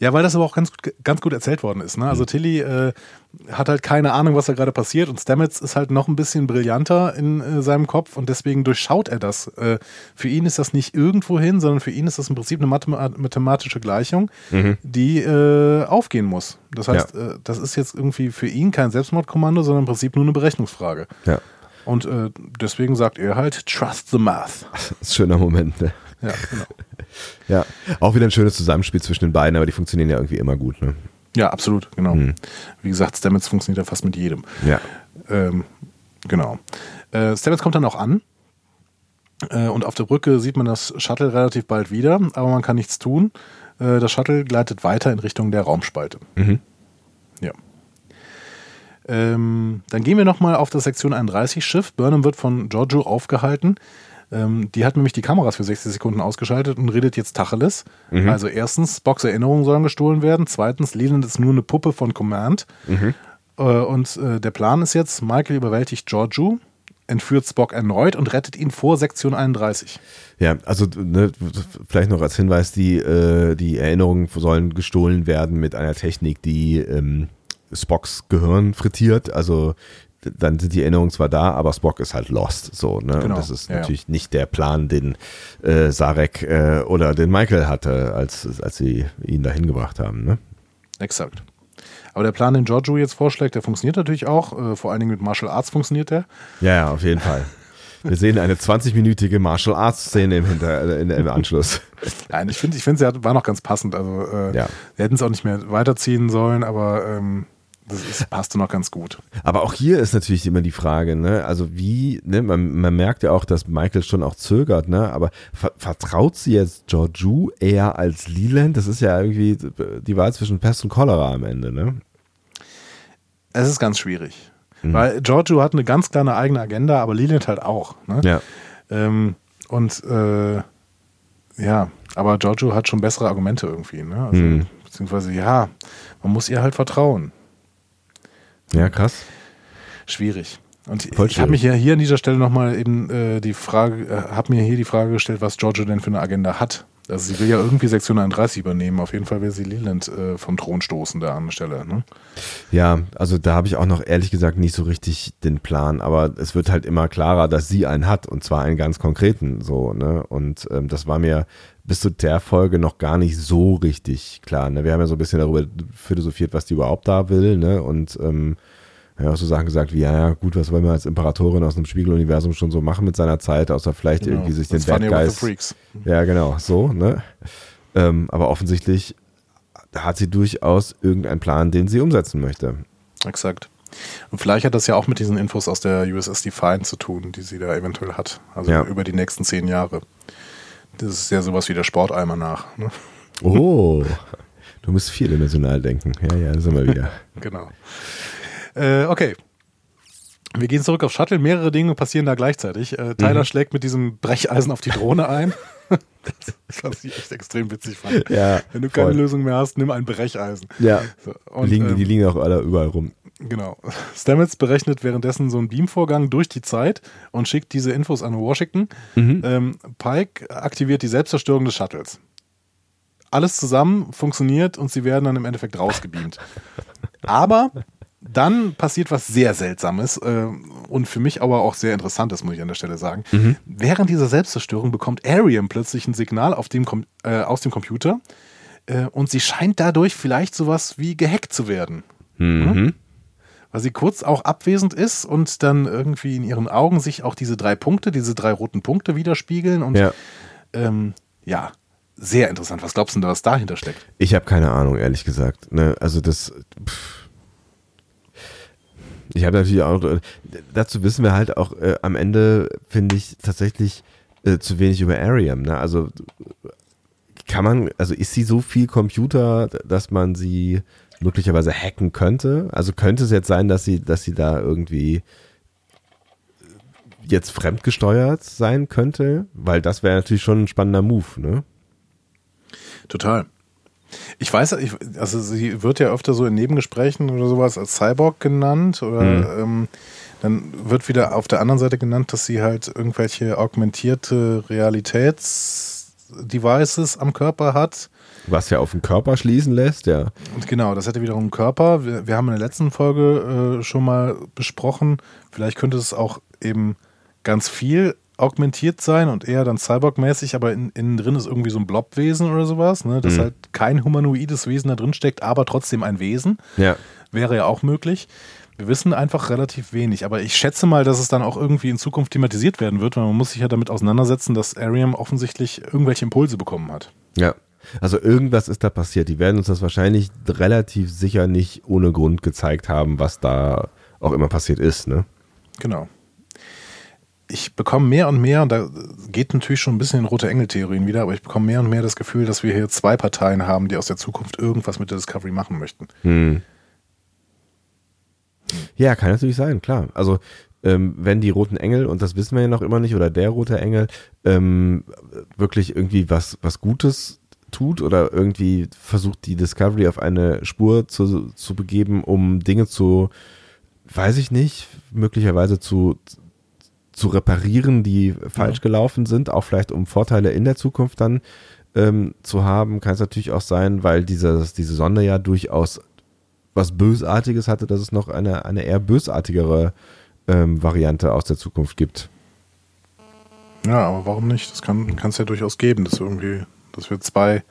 Ja, weil das aber auch ganz, gut- ganz gut erzählt worden ist. Ne? Also Tilly äh, hat halt keine Ahnung, was da gerade passiert und Stamets ist halt noch ein bisschen brillanter in äh, seinem Kopf und deswegen durchschaut er das. Äh, für ihn ist das nicht irgendwo hin, sondern für ihn ist das im Prinzip eine Mathema mathematische Gleichung, die äh, aufgehen muss. Das heißt, äh, das ist jetzt irgendwie für ihn kein Selbstmordkommando, sondern im Prinzip nur eine Berechnungsfrage. Ja, Und äh, deswegen sagt er halt, trust the math. schöner Moment. Ne? Ja, genau. Ja, auch wieder ein schönes Zusammenspiel zwischen den beiden, aber die funktionieren ja irgendwie immer gut. Ne? Ja, absolut, genau. Wie gesagt, Stamets funktioniert ja fast mit jedem. Ja, Ähm, genau. Äh, Stamets kommt dann auch an. Äh, und auf der Brücke sieht man das Shuttle relativ bald wieder, aber man kann nichts tun. Äh, das Shuttle gleitet weiter in Richtung der Raumspalte. Ja. Ähm, dann gehen wir nochmal auf das Sektion 31 Schiff. Burnham wird von Giorgio aufgehalten. Ähm, die hat nämlich die Kameras für 60 Sekunden ausgeschaltet und redet jetzt Tacheles. Also erstens, Spocks Erinnerungen sollen gestohlen werden. Zweitens, Leland ist nur eine Puppe von Command. Äh, und äh, der Plan ist jetzt, Michael überwältigt Giorgio, entführt Spock erneut und rettet ihn vor Sektion 31. Ja, also ne, vielleicht noch als Hinweis, die, äh, die Erinnerungen sollen gestohlen werden mit einer Technik, die ähm, Spocks Gehirn frittiert. Also dann sind die Erinnerungen zwar da, aber Spock ist halt lost. So, ne? Genau, Und das ist ja, ja. natürlich nicht der Plan, den äh, Sarek äh, oder den Michael hatte, als, als sie ihn dahin gebracht haben. Ne? Exakt. Aber der Plan, den Giorgio jetzt vorschlägt, der funktioniert natürlich auch. Äh, vor allen Dingen mit Martial Arts funktioniert der. Ja, ja, auf jeden Fall. Wir sehen eine 20-minütige Martial Arts Szene im, Hinter äh, in, im Anschluss. Nein, ich finde, ich finde, sie hat- war noch ganz passend. Also, äh, Ja. sie hätten es auch nicht mehr weiterziehen sollen, aber ähm, das ist, passte noch ganz gut. Aber auch hier ist natürlich immer die Frage, ne? Also wie, ne, man, man merkt ja auch, dass Michael schon auch zögert, ne? Aber ver vertraut sie jetzt Georgiou eher als Leland? Das ist ja irgendwie die Wahl zwischen Pest und Cholera am Ende, ne? Es ist ganz schwierig. Weil Giorgio hat eine ganz kleine eigene Agenda, aber Leland halt auch. Ne? Ja. Ähm, und äh, ja, aber Giorgio hat schon bessere Argumente irgendwie. Ne? Also, Mhm. Beziehungsweise, ja, man muss ihr halt vertrauen. Ja, krass. Schwierig. Und Voll ich habe mich ja hier an dieser Stelle nochmal eben äh, die Frage, äh, habe mir hier die Frage gestellt, was Giorgio denn für eine Agenda hat. Also sie will ja irgendwie Sektion 31 übernehmen. Auf jeden Fall will sie Leland äh, vom Thron stoßen da an der Stelle. Ne? Ja, also da habe ich auch noch ehrlich gesagt nicht so richtig den Plan, aber es wird halt immer klarer, dass sie einen hat und zwar einen ganz konkreten so, ne? Und ähm, das war mir bis zu der Folge noch gar nicht so richtig klar. Ne? Wir haben ja so ein bisschen darüber philosophiert, was die überhaupt da will, ne? Und ähm, ja, so Sachen gesagt wie, ja, ja, gut, was wollen wir als Imperatorin aus einem Spiegeluniversum schon so machen mit seiner Zeit, außer vielleicht Genau. irgendwie sich den Bad Guys. Ja, genau, so, ne? Ähm, aber offensichtlich hat sie durchaus irgendeinen Plan, den sie umsetzen möchte. Exakt. Und vielleicht hat das ja auch mit diesen Infos aus der USS Defiant zu tun, die sie da eventuell hat. Also Ja. über die nächsten zehn Jahre. Das ist ja sowas wie der Sporteimer nach. Ne? Oh, du musst vierdimensional denken. Ja, ja, sind wir wieder. genau. Äh, okay. Wir gehen zurück auf Shuttle. Mehrere Dinge passieren da gleichzeitig. Äh, Tyler mhm. schlägt mit diesem Brecheisen auf die Drohne ein. das, was ich echt extrem witzig fand. Ja, Wenn du keine voll. Lösung mehr hast, nimm ein Brecheisen. Ja. So, und, liegen, ähm, die liegen auch alle überall rum. Genau. Stamets berechnet währenddessen so einen Beamvorgang durch die Zeit und schickt diese Infos an Washington. Mhm. Ähm, Pike aktiviert die Selbstzerstörung des Shuttles. Alles zusammen funktioniert und sie werden dann im Endeffekt rausgebeamt. Aber dann passiert was sehr Seltsames äh, und für mich aber auch sehr Interessantes, muss ich an der Stelle sagen. Mhm. Während dieser Selbstzerstörung bekommt Ariam plötzlich ein Signal dem äh, aus dem Computer äh, und sie scheint dadurch vielleicht sowas wie gehackt zu werden. Mhm. Hm? Weil sie kurz auch abwesend ist und dann irgendwie in ihren Augen sich auch diese drei Punkte, diese drei roten Punkte widerspiegeln und ja, ähm, ja sehr interessant. Was glaubst du denn, was dahinter steckt? Ich habe keine Ahnung, ehrlich gesagt. Ne? Also das. Pff ich habe natürlich auch, dazu wissen wir halt auch äh, am Ende, finde ich, tatsächlich äh, zu wenig über Ariam. Ne? Also kann man, also ist sie so viel Computer, dass man sie möglicherweise hacken könnte? Also könnte es jetzt sein, dass sie, dass sie da irgendwie jetzt fremdgesteuert sein könnte? Weil das wäre natürlich schon ein spannender Move, ne? Total. Ich weiß, ich, also sie wird ja öfter so in Nebengesprächen oder sowas als Cyborg genannt oder mhm. ähm, dann wird wieder auf der anderen Seite genannt, dass sie halt irgendwelche augmentierte Realitätsdevices am Körper hat. Was ja auf den Körper schließen lässt, ja. Und genau, das hätte wiederum einen Körper. Wir, wir haben in der letzten Folge äh, schon mal besprochen, vielleicht könnte es auch eben ganz viel augmentiert sein und eher dann Cyborg-mäßig, aber in, innen drin ist irgendwie so ein Blobwesen oder sowas, ne? dass mhm. halt kein humanoides Wesen da drin steckt, aber trotzdem ein Wesen. Ja. Wäre ja auch möglich. Wir wissen einfach relativ wenig, aber ich schätze mal, dass es dann auch irgendwie in Zukunft thematisiert werden wird, weil man muss sich ja damit auseinandersetzen, dass Ariam offensichtlich irgendwelche Impulse bekommen hat. Ja. Also irgendwas ist da passiert. Die werden uns das wahrscheinlich relativ sicher nicht ohne Grund gezeigt haben, was da auch immer passiert ist, ne? Genau ich bekomme mehr und mehr, und da geht natürlich schon ein bisschen in rote Engel-Theorien wieder, aber ich bekomme mehr und mehr das Gefühl, dass wir hier zwei Parteien haben, die aus der Zukunft irgendwas mit der Discovery machen möchten. Hm. Ja, kann natürlich sein, klar. Also ähm, wenn die roten Engel, und das wissen wir ja noch immer nicht, oder der rote Engel, ähm, wirklich irgendwie was, was Gutes tut oder irgendwie versucht, die Discovery auf eine Spur zu, zu begeben, um Dinge zu, weiß ich nicht, möglicherweise zu, zu reparieren, die falsch ja. gelaufen sind, auch vielleicht um Vorteile in der Zukunft dann ähm, zu haben, kann es natürlich auch sein, weil dieses, diese Sonde ja durchaus was Bösartiges hatte, dass es noch eine, eine eher bösartigere ähm, Variante aus der Zukunft gibt. Ja, aber warum nicht? Das kann es ja durchaus geben, dass irgendwie, dass wir zwei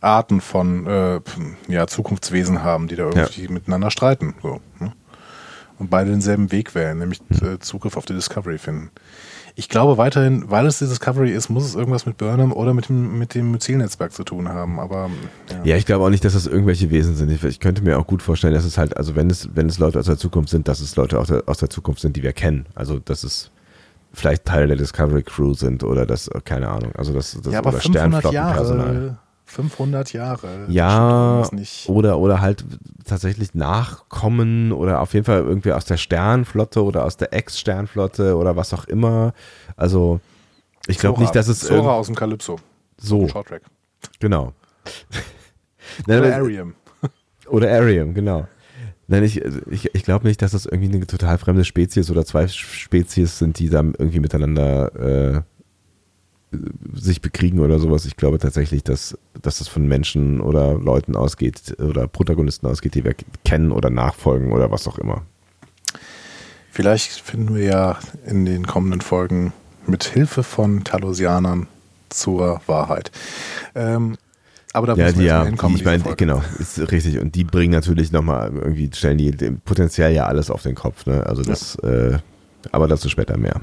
Arten von äh, ja, Zukunftswesen haben, die da irgendwie ja. miteinander streiten. So, ne? und beide denselben Weg wählen, nämlich hm. äh, Zugriff auf die Discovery finden. Ich glaube weiterhin, weil es die Discovery ist, muss es irgendwas mit Burnham oder mit dem, mit dem Zielnetzwerk zu tun haben. Aber ja. ja ich glaube auch nicht, dass das irgendwelche Wesen sind. Ich, ich, könnte mir auch gut vorstellen, dass es halt, also wenn es, wenn es Leute aus der Zukunft sind, dass es Leute aus der, aus der Zukunft sind, die wir kennen. Also dass es vielleicht Teil der Discovery Crew sind oder das, keine Ahnung. Also das, das ja, aber oder Sternflottenpersonal. Jahre 500 Jahre. Ja, oder, oder halt tatsächlich nachkommen oder auf jeden Fall irgendwie aus der Sternflotte oder aus der Ex-Sternflotte oder was auch immer. Also, ich glaube nicht, dass es. Zora aus dem Calypso. So. Genau. oder Arium. Oder Arium, genau. Nein, ich, ich, ich glaube nicht, dass das irgendwie eine total fremde Spezies oder zwei Spezies sind, die da irgendwie miteinander äh, sich bekriegen oder sowas. Ich glaube tatsächlich, dass, dass das von Menschen oder Leuten ausgeht oder Protagonisten ausgeht, die wir kennen oder nachfolgen oder was auch immer. Vielleicht finden wir ja in den kommenden Folgen mit Hilfe von Talosianern zur Wahrheit. Ähm, aber da ja, müssen wir ja, hinkommen. Ich meine, genau, ist richtig. Und die bringen natürlich nochmal irgendwie, stellen die potenziell ja alles auf den Kopf. Ne? Also das, ja. äh, aber dazu später mehr.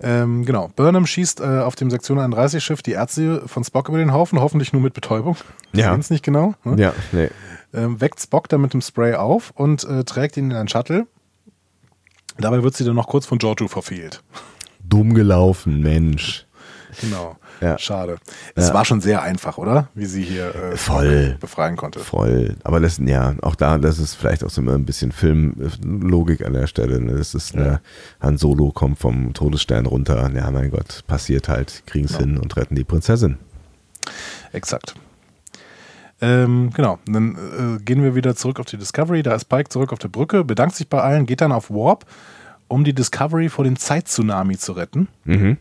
Ähm, genau. Burnham schießt äh, auf dem Sektion 31 Schiff die Ärzte von Spock über den Haufen, hoffentlich nur mit Betäubung. Wir ja. sehen es nicht genau. Ne? Ja, nee. Ähm, weckt Spock dann mit dem Spray auf und äh, trägt ihn in ein Shuttle. Dabei wird sie dann noch kurz von Giorgio verfehlt. Dumm gelaufen, Mensch. Genau. Ja. Schade. Es ja. war schon sehr einfach, oder? Wie sie hier äh, voll befreien konnte. Voll. Aber das, ja, auch da, das ist vielleicht auch so immer ein bisschen Filmlogik an der Stelle. Ne? Das ist, ja. ne, Han Solo kommt vom Todesstern runter. Ja, mein Gott, passiert halt, kriegen es ja. hin und retten die Prinzessin. Exakt. Ähm, genau, dann äh, gehen wir wieder zurück auf die Discovery. Da ist Pike zurück auf der Brücke, bedankt sich bei allen, geht dann auf Warp, um die Discovery vor dem Zeittsunami zu retten. Mhm.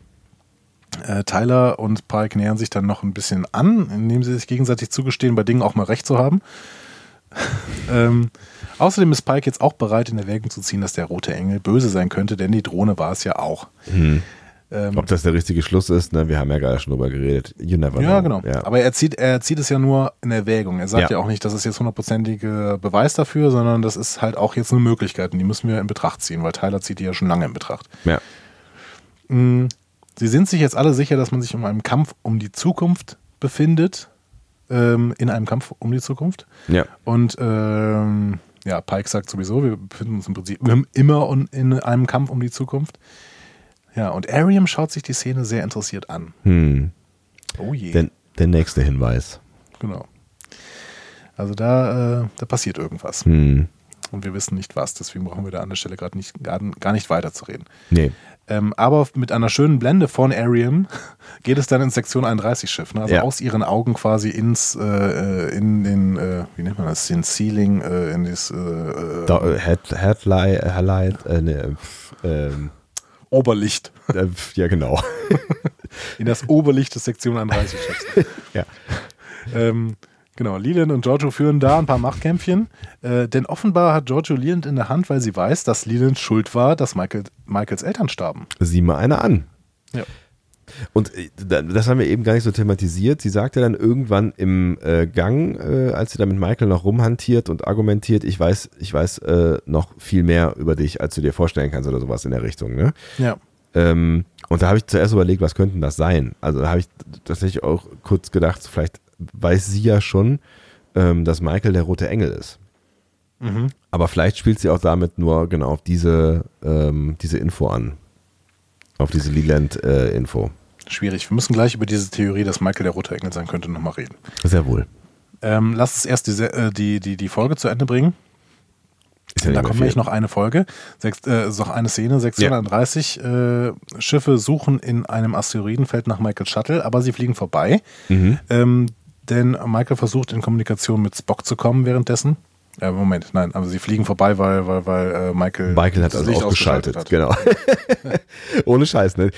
Äh, Tyler und Pike nähern sich dann noch ein bisschen an, indem sie sich gegenseitig zugestehen, bei Dingen auch mal recht zu haben. ähm, außerdem ist Pike jetzt auch bereit, in Erwägung zu ziehen, dass der rote Engel böse sein könnte, denn die Drohne war es ja auch. Mhm. Ähm, Ob das der richtige Schluss ist, ne? wir haben ja gerade schon drüber geredet. You never ja, know. genau. Ja. Aber er zieht, er zieht es ja nur in Erwägung. Er sagt ja, ja auch nicht, das ist jetzt hundertprozentiger Beweis dafür, sondern das ist halt auch jetzt eine Möglichkeit und die müssen wir in Betracht ziehen, weil Tyler zieht die ja schon lange in Betracht. Ja. Mhm. Sie sind sich jetzt alle sicher, dass man sich um einen Kampf um die Zukunft befindet. Ähm, in einem Kampf um die Zukunft. Ja. Und ähm, ja, Pike sagt sowieso, wir befinden uns im Prinzip immer in einem Kampf um die Zukunft. Ja, und Ariam schaut sich die Szene sehr interessiert an. Hm. Oh je. Der, der nächste Hinweis. Genau. Also da, äh, da passiert irgendwas. Hm. Und wir wissen nicht was, deswegen brauchen wir da an der Stelle gerade nicht, gar, gar nicht weiterzureden. Nee. Ähm, aber mit einer schönen Blende von Ariam geht es dann ins Sektion 31 Schiff. Ne? Also ja. aus ihren Augen quasi ins, äh, in den, äh, wie nennt man das, den Ceiling, äh, in das äh, äh, Head, Headlight, Headlight äh, ne, ähm, Oberlicht. Ja, genau. in das Oberlicht des Sektion 31 Schiffs. ja. Ähm, Genau, Leland und Giorgio führen da ein paar Machtkämpfchen, äh, denn offenbar hat Giorgio Leland in der Hand, weil sie weiß, dass Leland schuld war, dass Michael, Michaels Eltern starben. Sieh mal eine an. Ja. Und äh, das haben wir eben gar nicht so thematisiert. Sie sagte dann irgendwann im äh, Gang, äh, als sie da mit Michael noch rumhantiert und argumentiert, ich weiß, ich weiß äh, noch viel mehr über dich, als du dir vorstellen kannst oder sowas in der Richtung. Ne? Ja. Ähm, und da habe ich zuerst überlegt, was könnten das sein? Also da habe ich tatsächlich auch kurz gedacht, vielleicht weiß sie ja schon, ähm, dass Michael der rote Engel ist. Mhm. Aber vielleicht spielt sie auch damit nur genau auf diese, ähm, diese Info an. Auf diese Leland-Info. Äh, Schwierig. Wir müssen gleich über diese Theorie, dass Michael der rote Engel sein könnte, nochmal reden. Sehr wohl. Ähm, lass uns erst die, äh, die, die, die Folge zu Ende bringen. Ja da kommt nämlich noch eine Folge, Sechs, äh, noch eine Szene, 630 ja. äh, Schiffe suchen in einem Asteroidenfeld nach Michael Shuttle, aber sie fliegen vorbei. Mhm. Ähm, denn Michael versucht in Kommunikation mit Spock zu kommen währenddessen. Äh, Moment, nein, aber sie fliegen vorbei, weil, weil, weil äh, Michael. Michael hat das Licht ausgeschaltet, hat. genau. Ohne Scheiß, ne?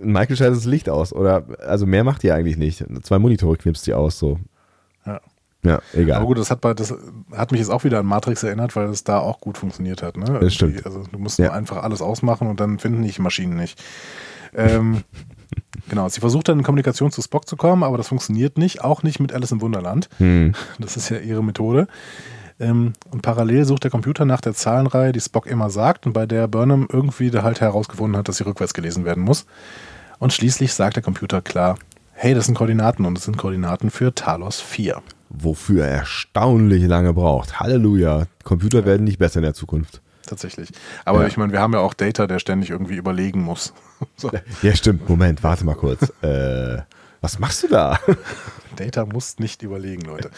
Michael schaltet das Licht aus, oder? Also mehr macht die eigentlich nicht. Zwei Monitore knipst sie aus, so. Ja. Ja, egal. Aber gut, das hat, bei, das hat mich jetzt auch wieder an Matrix erinnert, weil es da auch gut funktioniert hat. Ne? Das stimmt. Also du musst ja. einfach alles ausmachen und dann finden die Maschinen nicht. Ähm, Genau, sie versucht dann in Kommunikation zu Spock zu kommen, aber das funktioniert nicht, auch nicht mit Alice im Wunderland. Hm. Das ist ja ihre Methode. Ähm, und parallel sucht der Computer nach der Zahlenreihe, die Spock immer sagt und bei der Burnham irgendwie da halt herausgefunden hat, dass sie rückwärts gelesen werden muss. Und schließlich sagt der Computer klar, hey, das sind Koordinaten und das sind Koordinaten für Talos 4. Wofür er erstaunlich lange braucht. Halleluja. Computer werden nicht besser in der Zukunft tatsächlich. Aber ja. ich meine, wir haben ja auch Data, der ständig irgendwie überlegen muss. so. Ja, stimmt. Moment, warte mal kurz. äh, was machst du da? Data muss nicht überlegen, Leute.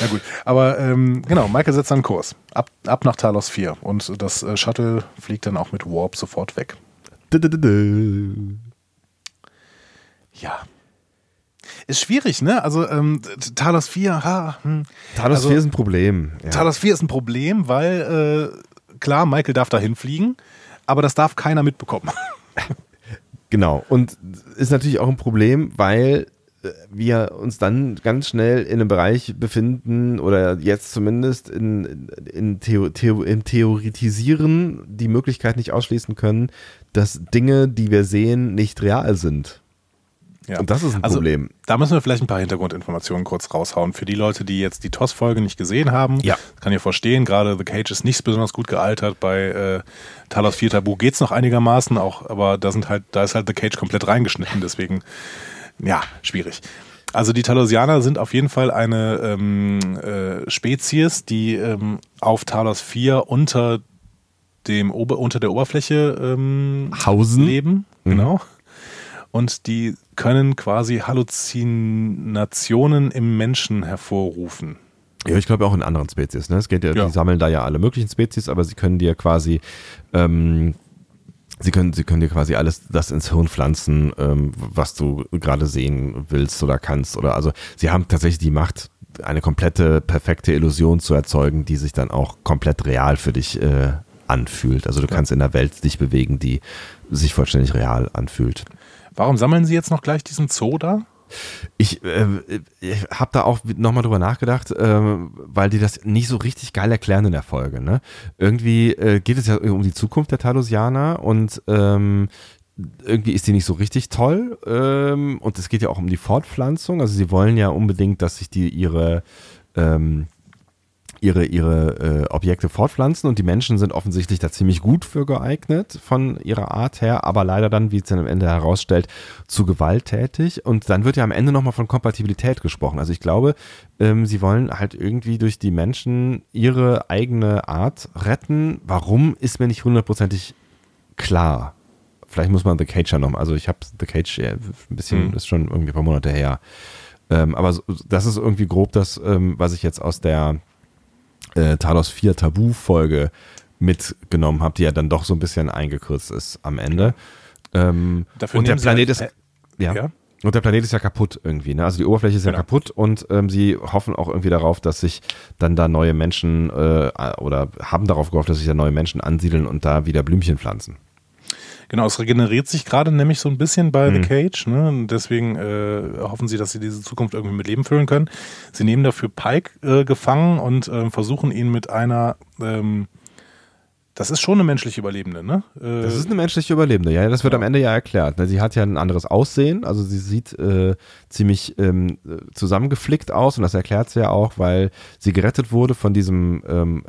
Na gut, aber ähm, genau, Michael setzt einen Kurs. Ab, ab nach Talos 4 und das äh, Shuttle fliegt dann auch mit Warp sofort weg. Ja. Ist schwierig, ne? Also ähm, Talos 4, ha, hm. Talos also, 4 ist ein Problem. Ja. Talos 4 ist ein Problem, weil äh, klar, Michael darf da hinfliegen, aber das darf keiner mitbekommen. Genau. Und ist natürlich auch ein Problem, weil äh, wir uns dann ganz schnell in einem Bereich befinden oder jetzt zumindest in, in Theo, Theo, im Theoretisieren die Möglichkeit nicht ausschließen können, dass Dinge, die wir sehen, nicht real sind. Ja. Und das ist ein also, Problem. Da müssen wir vielleicht ein paar Hintergrundinformationen kurz raushauen. Für die Leute, die jetzt die TOS-Folge nicht gesehen haben, ja. kann ich verstehen, gerade The Cage ist nicht besonders gut gealtert. Bei äh, Talos 4 Tabu geht es noch einigermaßen, auch, aber da sind halt, da ist halt The Cage komplett reingeschnitten, deswegen, ja, schwierig. Also die Talosianer sind auf jeden Fall eine ähm, äh, Spezies, die ähm, auf Talos 4 unter dem Ober unter der Oberfläche ähm, Hausen leben. Genau. Und die können quasi Halluzinationen im Menschen hervorrufen. Ja, ich glaube auch in anderen Spezies. Ne? Es geht ja, ja, die sammeln da ja alle möglichen Spezies, aber sie können dir quasi, ähm, sie können, sie können dir quasi alles das ins Hirn pflanzen, ähm, was du gerade sehen willst oder kannst. Oder also sie haben tatsächlich die Macht, eine komplette, perfekte Illusion zu erzeugen, die sich dann auch komplett real für dich äh, anfühlt. Also du ja. kannst in der Welt dich bewegen, die sich vollständig real anfühlt. Warum sammeln Sie jetzt noch gleich diesen Zoo da? Ich, äh, ich habe da auch nochmal drüber nachgedacht, äh, weil die das nicht so richtig geil erklären in der Folge. Ne? Irgendwie äh, geht es ja um die Zukunft der Talosianer und ähm, irgendwie ist die nicht so richtig toll. Ähm, und es geht ja auch um die Fortpflanzung. Also sie wollen ja unbedingt, dass sich die ihre ähm, ihre, ihre äh, Objekte fortpflanzen und die Menschen sind offensichtlich da ziemlich gut für geeignet von ihrer Art her, aber leider dann, wie es dann am Ende herausstellt, zu gewalttätig. Und dann wird ja am Ende nochmal von Kompatibilität gesprochen. Also ich glaube, ähm, sie wollen halt irgendwie durch die Menschen ihre eigene Art retten. Warum, ist mir nicht hundertprozentig klar. Vielleicht muss man The Cage ja nochmal, also ich habe The Cage ja, ein bisschen, mhm. ist schon irgendwie ein paar Monate her. Ähm, aber so, das ist irgendwie grob das, ähm, was ich jetzt aus der äh, Talos 4 Tabu-Folge mitgenommen habe, die ja dann doch so ein bisschen eingekürzt ist am Ende. Ähm, und der Planet halt, ist. Äh, ja. ja. Und der Planet ist ja kaputt irgendwie. Ne? Also die Oberfläche ist ja genau. kaputt und ähm, sie hoffen auch irgendwie darauf, dass sich dann da neue Menschen äh, oder haben darauf gehofft, dass sich da neue Menschen ansiedeln und da wieder Blümchen pflanzen. Genau, es regeneriert sich gerade nämlich so ein bisschen bei mhm. The Cage. Ne? Und deswegen äh, hoffen sie, dass sie diese Zukunft irgendwie mit Leben füllen können. Sie nehmen dafür Pike äh, gefangen und äh, versuchen ihn mit einer ähm, das ist schon eine menschliche Überlebende, ne? Äh, das ist eine menschliche Überlebende, ja. Das wird ja. am Ende ja erklärt. Ne? Sie hat ja ein anderes Aussehen, also sie sieht äh, ziemlich ähm, zusammengeflickt aus und das erklärt sie ja auch, weil sie gerettet wurde von diesem ähm,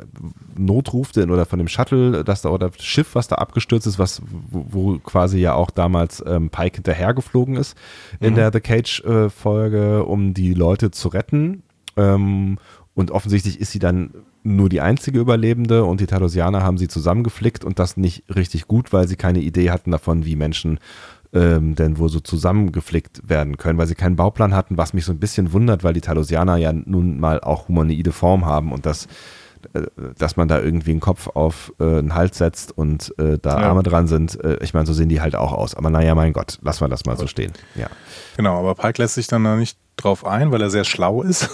Notruf den, oder von dem Shuttle, das da oder Schiff, was da abgestürzt ist, was wo, wo quasi ja auch damals ähm, Pike hinterhergeflogen ist in mhm. der The Cage äh, Folge, um die Leute zu retten. Ähm, und offensichtlich ist sie dann nur die einzige Überlebende und die Talosianer haben sie zusammengeflickt und das nicht richtig gut, weil sie keine Idee hatten davon, wie Menschen ähm, denn wohl so zusammengeflickt werden können, weil sie keinen Bauplan hatten, was mich so ein bisschen wundert, weil die Talosianer ja nun mal auch humanoide Form haben und das äh, dass man da irgendwie einen Kopf auf äh, einen Hals setzt und äh, da ja. Arme dran sind. Äh, ich meine, so sehen die halt auch aus. Aber naja, mein Gott, lassen wir das mal so stehen. Ja. Genau, aber Pike lässt sich dann da nicht drauf ein, weil er sehr schlau ist.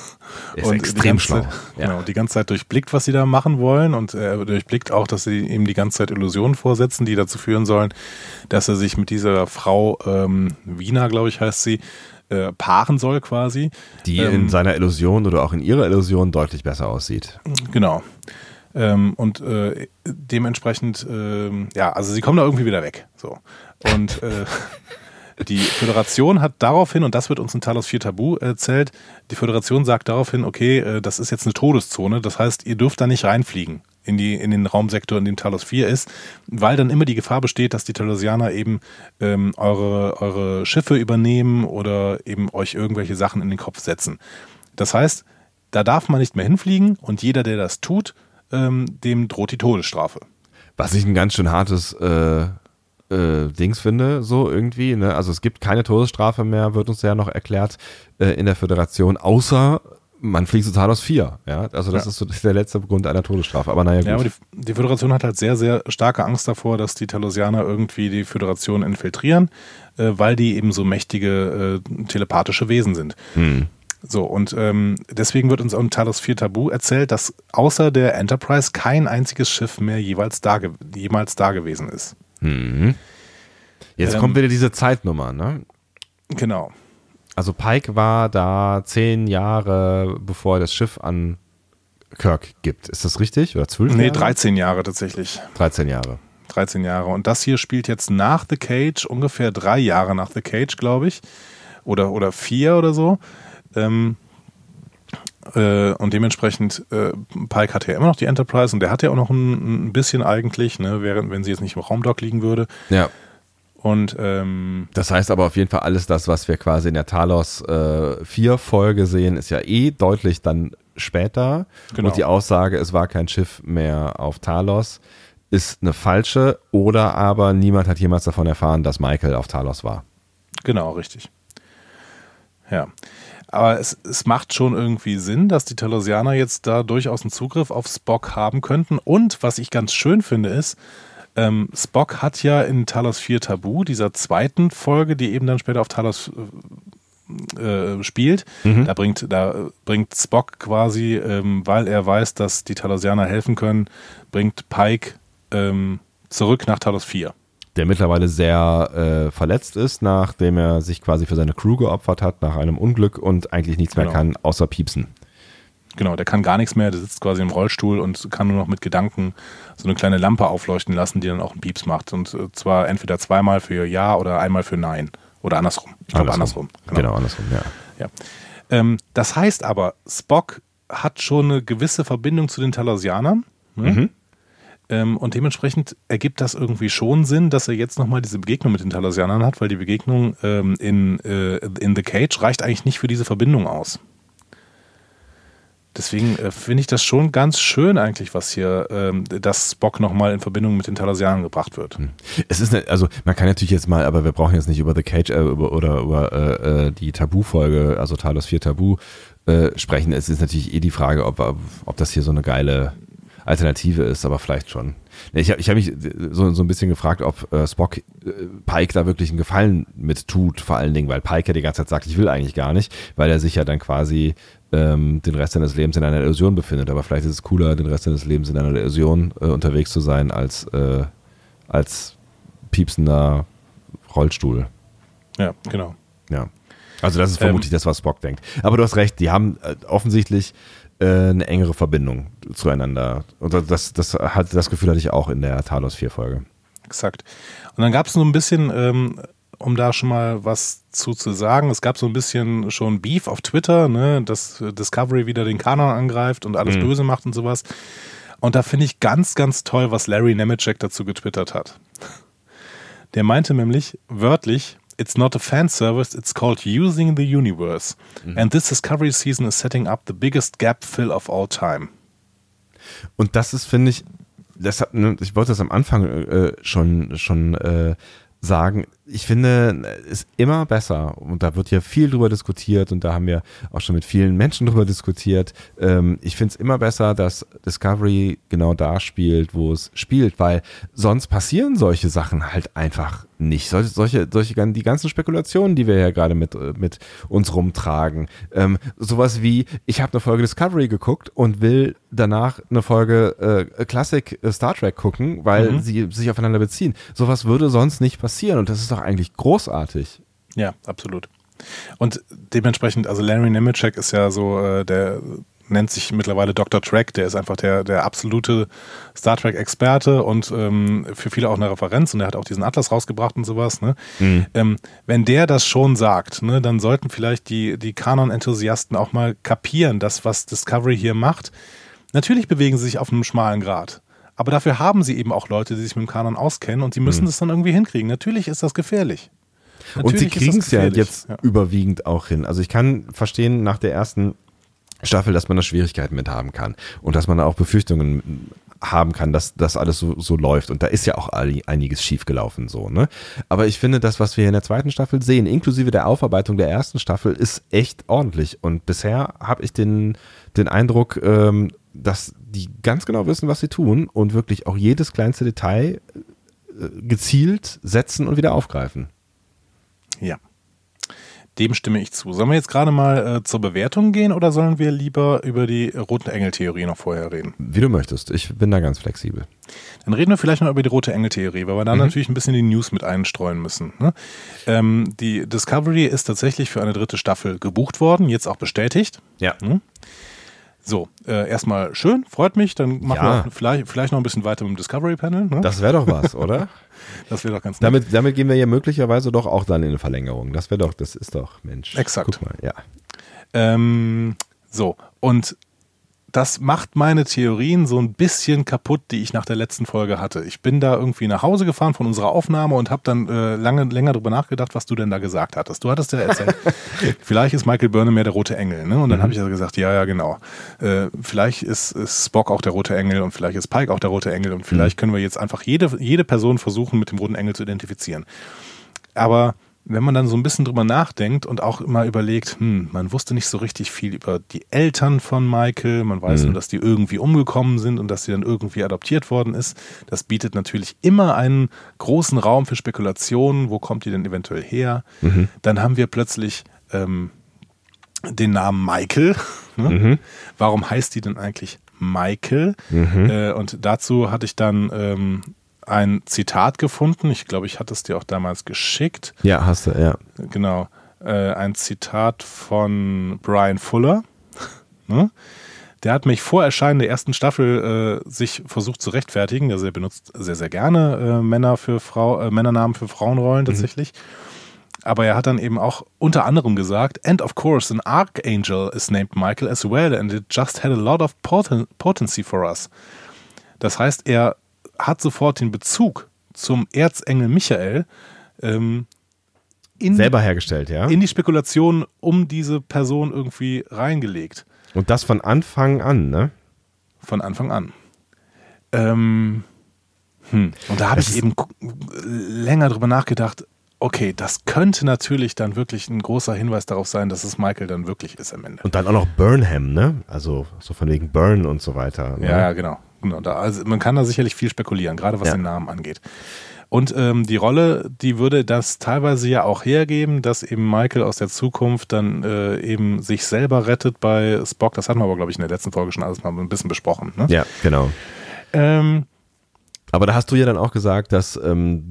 Er ist und extrem schlau. Zeit, ja. Genau, die ganze Zeit durchblickt, was sie da machen wollen und er durchblickt auch, dass sie ihm die ganze Zeit Illusionen vorsetzen, die dazu führen sollen, dass er sich mit dieser Frau ähm, Wiener, glaube ich, heißt sie, äh, paaren soll quasi. Die ähm, in seiner Illusion oder auch in ihrer Illusion deutlich besser aussieht. Genau. Ähm, und äh, dementsprechend, äh, ja, also sie kommen da irgendwie wieder weg. So. Und äh, die Föderation hat daraufhin, und das wird uns in Talos 4 Tabu erzählt, die Föderation sagt daraufhin, okay, äh, das ist jetzt eine Todeszone, das heißt, ihr dürft da nicht reinfliegen in, die, in den Raumsektor, in dem Talos 4 ist, weil dann immer die Gefahr besteht, dass die Talosianer eben ähm, eure, eure Schiffe übernehmen oder eben euch irgendwelche Sachen in den Kopf setzen. Das heißt, da darf man nicht mehr hinfliegen und jeder, der das tut, ähm, dem droht die Todesstrafe. Was ich ein ganz schön hartes äh, äh, Dings finde, so irgendwie. Ne? Also es gibt keine Todesstrafe mehr, wird uns ja noch erklärt äh, in der Föderation, außer man fliegt total aus vier. Ja? Also das ja. ist so der letzte Grund einer Todesstrafe. Aber naja, gut. Ja, aber die, die, Föderation hat halt sehr, sehr starke Angst davor, dass die Talosianer irgendwie die Föderation infiltrieren, äh, weil die eben so mächtige äh, telepathische Wesen sind. Hm. So, und ähm, deswegen wird uns in Talos 4 Tabu erzählt, dass außer der Enterprise kein einziges Schiff mehr jeweils da, jemals da gewesen ist. Hm. Jetzt ähm, kommt wieder diese Zeitnummer, ne? Genau. Also Pike war da zehn Jahre, bevor er das Schiff an Kirk gibt. Ist das richtig? Oder zwölf Nee, 13 Jahre tatsächlich. 13 Jahre. 13 Jahre. Und das hier spielt jetzt nach The Cage, ungefähr drei Jahre nach The Cage, glaube ich. Oder, oder vier oder so. Ähm, äh, und dementsprechend, äh, Pike hatte ja immer noch die Enterprise und der hat ja auch noch ein, ein bisschen eigentlich, ne, während, wenn sie jetzt nicht im Raumdock liegen würde. Ja. Und ähm, das heißt aber auf jeden Fall, alles das, was wir quasi in der Talos äh, 4 Folge sehen, ist ja eh deutlich dann später. Genau. Und die Aussage, es war kein Schiff mehr auf Talos, ist eine falsche. Oder aber niemand hat jemals davon erfahren, dass Michael auf Talos war. Genau, richtig. Ja. Aber es, es macht schon irgendwie Sinn, dass die Talosianer jetzt da durchaus einen Zugriff auf Spock haben könnten. Und was ich ganz schön finde, ist, ähm, Spock hat ja in Talos 4 Tabu, dieser zweiten Folge, die eben dann später auf Talos äh, spielt, mhm. da, bringt, da bringt Spock quasi, ähm, weil er weiß, dass die Talosianer helfen können, bringt Pike ähm, zurück nach Talos 4 der mittlerweile sehr äh, verletzt ist, nachdem er sich quasi für seine Crew geopfert hat nach einem Unglück und eigentlich nichts genau. mehr kann, außer piepsen. Genau, der kann gar nichts mehr, der sitzt quasi im Rollstuhl und kann nur noch mit Gedanken so eine kleine Lampe aufleuchten lassen, die dann auch einen Pieps macht. Und äh, zwar entweder zweimal für Ja oder einmal für Nein. Oder andersrum. Ich glaube andersrum. Genau. genau. andersrum, ja. ja. Ähm, das heißt aber, Spock hat schon eine gewisse Verbindung zu den Talosianern. Ne? Mhm. Ähm, und dementsprechend ergibt das irgendwie schon Sinn, dass er jetzt nochmal diese Begegnung mit den Talosianern hat, weil die Begegnung ähm, in, äh, in The Cage reicht eigentlich nicht für diese Verbindung aus. Deswegen äh, finde ich das schon ganz schön eigentlich, was hier, ähm, dass Spock nochmal in Verbindung mit den Talosianern gebracht wird. Hm. Es ist, eine, also man kann natürlich jetzt mal, aber wir brauchen jetzt nicht über The Cage äh, über, oder über äh, äh die Tabu-Folge, also Talos 4 Tabu äh, sprechen. Es ist natürlich eh die Frage, ob, ob das hier so eine geile Alternative ist, aber vielleicht schon. Ich habe ich hab mich so, so ein bisschen gefragt, ob äh, Spock äh, Pike da wirklich einen Gefallen mit tut, vor allen Dingen, weil Pike ja die ganze Zeit sagt, ich will eigentlich gar nicht, weil er sich ja dann quasi ähm, den Rest seines Lebens in einer Illusion befindet. Aber vielleicht ist es cooler, den Rest seines Lebens in einer Illusion äh, unterwegs zu sein, als, äh, als piepsender Rollstuhl. Ja, genau. Ja. Also das ist vermutlich ähm, das, was Spock denkt. Aber du hast recht, die haben äh, offensichtlich eine engere Verbindung zueinander. Und das, das, hat, das Gefühl hatte ich auch in der Talos 4 Folge. Exakt. Und dann gab es so ein bisschen, ähm, um da schon mal was zu, zu sagen, es gab so ein bisschen schon Beef auf Twitter, ne, dass Discovery wieder den Kanon angreift und alles mhm. böse macht und sowas. Und da finde ich ganz, ganz toll, was Larry Nemeczek dazu getwittert hat. Der meinte nämlich wörtlich, it's not a fan service, it's called using the universe. Mhm. And this Discovery Season is setting up the biggest gap fill of all time. Und das ist, finde ich, das hat, ne, ich wollte das am Anfang äh, schon, schon äh, sagen, ich finde es immer besser und da wird ja viel drüber diskutiert und da haben wir auch schon mit vielen Menschen drüber diskutiert. Ähm, ich finde es immer besser, dass Discovery genau da spielt, wo es spielt, weil sonst passieren solche Sachen halt einfach nicht. Solche, solche, solche die ganzen Spekulationen, die wir ja gerade mit, mit uns rumtragen. Ähm, sowas wie, ich habe eine Folge Discovery geguckt und will danach eine Folge äh, Classic Star Trek gucken, weil mhm. sie sich aufeinander beziehen. Sowas würde sonst nicht passieren und das ist doch eigentlich großartig. Ja, absolut. Und dementsprechend, also Larry Nemeczek ist ja so, äh, der nennt sich mittlerweile Dr. Trek, der ist einfach der, der absolute Star Trek-Experte und ähm, für viele auch eine Referenz und er hat auch diesen Atlas rausgebracht und sowas. Ne? Mhm. Ähm, wenn der das schon sagt, ne, dann sollten vielleicht die, die Kanon-Enthusiasten auch mal kapieren, dass was Discovery hier macht. Natürlich bewegen sie sich auf einem schmalen Grad. Aber dafür haben sie eben auch Leute, die sich mit dem Kanon auskennen und die müssen mhm. das dann irgendwie hinkriegen. Natürlich ist das gefährlich. Natürlich und sie kriegen es ja jetzt ja. überwiegend auch hin. Also ich kann verstehen nach der ersten Staffel, dass man da Schwierigkeiten mit haben kann und dass man da auch Befürchtungen haben kann, dass das alles so, so läuft. Und da ist ja auch einiges schiefgelaufen so, ne? Aber ich finde, das, was wir in der zweiten Staffel sehen, inklusive der Aufarbeitung der ersten Staffel, ist echt ordentlich. Und bisher habe ich den, den Eindruck, ähm, dass die ganz genau wissen, was sie tun und wirklich auch jedes kleinste Detail äh, gezielt setzen und wieder aufgreifen. Ja. Dem stimme ich zu. Sollen wir jetzt gerade mal äh, zur Bewertung gehen oder sollen wir lieber über die roten Engel-Theorie noch vorher reden? Wie du möchtest. Ich bin da ganz flexibel. Dann reden wir vielleicht noch über die rote Engel-Theorie, weil wir da mhm. natürlich ein bisschen die News mit einstreuen müssen. Ne? Ähm, die Discovery ist tatsächlich für eine dritte Staffel gebucht worden, jetzt auch bestätigt. Ja. Mhm. So, äh, erstmal schön, freut mich. Dann machen ja. wir vielleicht, vielleicht noch ein bisschen weiter mit dem Discovery Panel. Ne? Das wäre doch was, oder? das wäre doch ganz nett. Damit, damit gehen wir ja möglicherweise doch auch dann in eine Verlängerung. Das wäre doch, das ist doch, Mensch. Exakt. Guck mal, ja. Ähm, so, und das macht meine Theorien so ein bisschen kaputt, die ich nach der letzten Folge hatte. Ich bin da irgendwie nach Hause gefahren von unserer Aufnahme und habe dann äh, lange länger darüber nachgedacht, was du denn da gesagt hattest. Du hattest ja erzählt, vielleicht ist Michael Burnham mehr der rote Engel, ne? Und dann mhm. habe ich also gesagt, ja, ja, genau. Äh, vielleicht ist, ist, Spock auch der rote Engel und vielleicht ist Pike auch der rote Engel und vielleicht mhm. können wir jetzt einfach jede, jede Person versuchen, mit dem roten Engel zu identifizieren. Aber wenn man dann so ein bisschen drüber nachdenkt und auch immer überlegt, hm, man wusste nicht so richtig viel über die Eltern von Michael, man weiß mhm. nur, dass die irgendwie umgekommen sind und dass sie dann irgendwie adoptiert worden ist. Das bietet natürlich immer einen großen Raum für Spekulationen, wo kommt die denn eventuell her. Mhm. Dann haben wir plötzlich ähm, den Namen Michael. Ne? Mhm. Warum heißt die denn eigentlich Michael? Mhm. Äh, und dazu hatte ich dann ähm, ein Zitat gefunden. Ich glaube, ich hatte es dir auch damals geschickt. Ja, hast du, ja. Genau. Äh, ein Zitat von Brian Fuller. ne? Der hat mich vor Erscheinen der ersten Staffel äh, sich versucht zu rechtfertigen. Also er benutzt sehr, sehr gerne äh, Männer für Frau, äh, Männernamen für Frauenrollen mhm. tatsächlich. Mhm. Aber er hat dann eben auch unter anderem gesagt, and of course an archangel is named Michael as well and it just had a lot of poten potency for us. Das heißt, er hat sofort den Bezug zum Erzengel Michael ähm, in, selber hergestellt, ja. In die Spekulation um diese Person irgendwie reingelegt. Und das von Anfang an, ne? Von Anfang an. Ähm, hm. Und da habe ich eben länger drüber nachgedacht, okay, das könnte natürlich dann wirklich ein großer Hinweis darauf sein, dass es Michael dann wirklich ist am Ende. Und dann auch noch Burnham, ne? Also so von wegen Burn und so weiter. Ne? Ja, genau. Genau da, also man kann da sicherlich viel spekulieren, gerade was ja. den Namen angeht. Und ähm, die Rolle, die würde das teilweise ja auch hergeben, dass eben Michael aus der Zukunft dann äh, eben sich selber rettet bei Spock. Das hatten wir aber, glaube ich, in der letzten Folge schon alles mal ein bisschen besprochen. Ne? Ja, genau. Ähm, aber da hast du ja dann auch gesagt, dass ähm,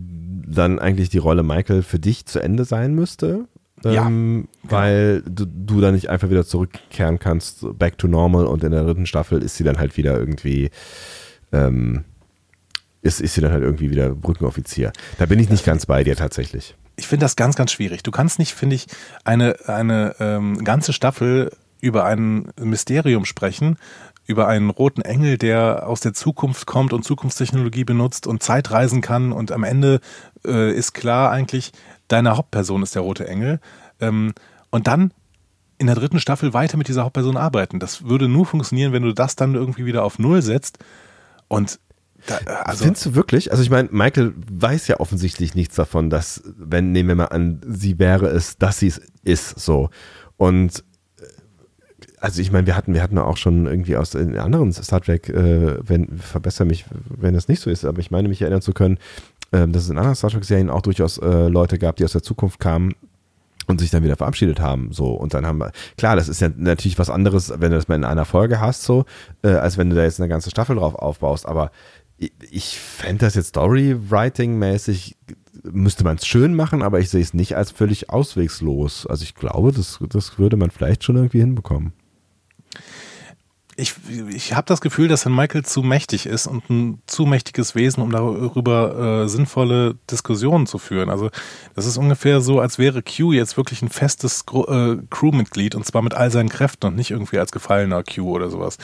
dann eigentlich die Rolle Michael für dich zu Ende sein müsste. Ja, ähm, genau. weil du, du dann nicht einfach wieder zurückkehren kannst, back to normal und in der dritten Staffel ist sie dann halt wieder irgendwie, ähm, ist, ist sie dann halt irgendwie wieder Brückenoffizier. Da bin ich nicht ganz bei dir tatsächlich. Ich finde das ganz, ganz schwierig. Du kannst nicht, finde ich, eine, eine ähm, ganze Staffel über ein Mysterium sprechen, über einen roten Engel, der aus der Zukunft kommt und Zukunftstechnologie benutzt und Zeitreisen kann und am Ende äh, ist klar eigentlich, deine Hauptperson ist der rote Engel. Ähm, und dann in der dritten Staffel weiter mit dieser Hauptperson arbeiten. Das würde nur funktionieren, wenn du das dann irgendwie wieder auf Null setzt. Und da, also Findest du wirklich? Also ich meine, Michael weiß ja offensichtlich nichts davon, dass, wenn, nehmen wir mal an, sie wäre es, dass sie es ist, so. Und also ich meine, wir hatten, wir hatten auch schon irgendwie aus anderen Star Trek, äh, wenn, verbessere mich, wenn das nicht so ist, aber ich meine mich erinnern zu können, äh, dass es in anderen Star Trek-Serien auch durchaus äh, Leute gab, die aus der Zukunft kamen und sich dann wieder verabschiedet haben. So, und dann haben wir, klar, das ist ja natürlich was anderes, wenn du das mal in einer Folge hast, so, äh, als wenn du da jetzt eine ganze Staffel drauf aufbaust. Aber ich, ich fände das jetzt Storywriting-mäßig müsste man es schön machen, aber ich sehe es nicht als völlig auswegslos. Also ich glaube, das, das würde man vielleicht schon irgendwie hinbekommen ich, ich habe das Gefühl, dass Herrn Michael zu mächtig ist und ein zu mächtiges Wesen, um darüber äh, sinnvolle Diskussionen zu führen. Also das ist ungefähr so, als wäre Q jetzt wirklich ein festes äh, Crewmitglied und zwar mit all seinen Kräften und nicht irgendwie als gefallener Q oder sowas.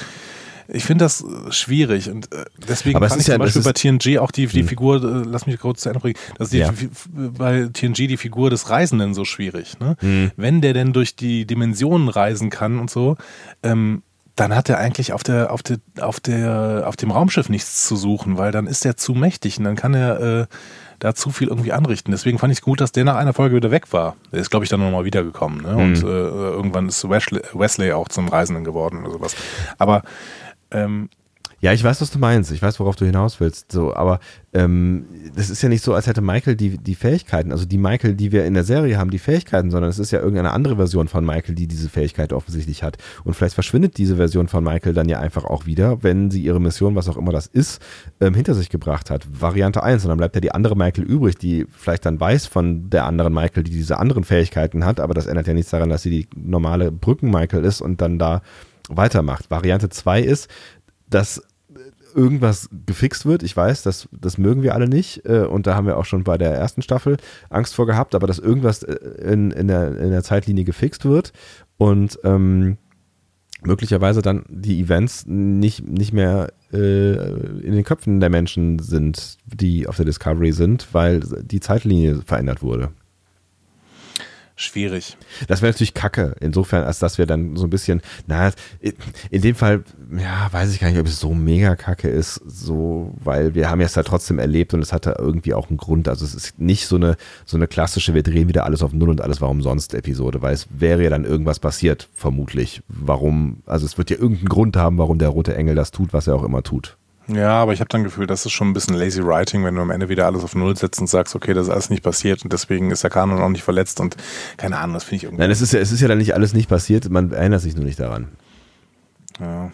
Ich finde das äh, schwierig und äh, deswegen Aber fand ich ja, zum Beispiel bei TNG auch die, die hm. Figur, äh, lass mich kurz zu Ende bringen, dass die, ja. bei TNG die Figur des Reisenden so schwierig. Ne? Hm. Wenn der denn durch die Dimensionen reisen kann und so, ähm, dann hat er eigentlich auf der, auf der, auf der, auf dem Raumschiff nichts zu suchen, weil dann ist er zu mächtig und dann kann er äh, da zu viel irgendwie anrichten. Deswegen fand ich es gut, dass der nach einer Folge wieder weg war. Der ist, glaube ich, dann nochmal wiedergekommen. Ne? Mhm. Und äh, irgendwann ist Wesley, Wesley auch zum Reisenden geworden oder sowas. Aber ähm, ja, ich weiß, was du meinst. Ich weiß, worauf du hinaus willst. So, aber ähm, das ist ja nicht so, als hätte Michael die, die Fähigkeiten, also die Michael, die wir in der Serie haben, die Fähigkeiten, sondern es ist ja irgendeine andere Version von Michael, die diese Fähigkeit offensichtlich hat. Und vielleicht verschwindet diese Version von Michael dann ja einfach auch wieder, wenn sie ihre Mission, was auch immer das ist, ähm, hinter sich gebracht hat. Variante 1. Und dann bleibt ja die andere Michael übrig, die vielleicht dann weiß von der anderen Michael, die diese anderen Fähigkeiten hat, aber das ändert ja nichts daran, dass sie die normale Brücken-Michael ist und dann da weitermacht. Variante 2 ist, dass irgendwas gefixt wird. Ich weiß, das, das mögen wir alle nicht. Äh, und da haben wir auch schon bei der ersten Staffel Angst vor gehabt, aber dass irgendwas äh, in, in, der, in der Zeitlinie gefixt wird und ähm, möglicherweise dann die Events nicht, nicht mehr äh, in den Köpfen der Menschen sind, die auf der Discovery sind, weil die Zeitlinie verändert wurde. Schwierig. Das wäre natürlich kacke, insofern, als dass wir dann so ein bisschen, na, in dem Fall, ja, weiß ich gar nicht, ob es so mega kacke ist, so, weil wir haben es ja trotzdem erlebt und es hatte irgendwie auch einen Grund. Also es ist nicht so eine, so eine klassische, wir drehen wieder alles auf Null und alles war umsonst Episode, weil es wäre ja dann irgendwas passiert, vermutlich. Warum, also es wird ja irgendeinen Grund haben, warum der rote Engel das tut, was er auch immer tut. Ja, aber ich habe dann Gefühl, das ist schon ein bisschen lazy writing, wenn du am Ende wieder alles auf Null setzt und sagst, okay, das ist alles nicht passiert und deswegen ist der Kanon auch nicht verletzt und keine Ahnung, das finde ich irgendwie. Nein, es ist, ja, es ist ja dann nicht alles nicht passiert, man erinnert sich nur nicht daran. Ja.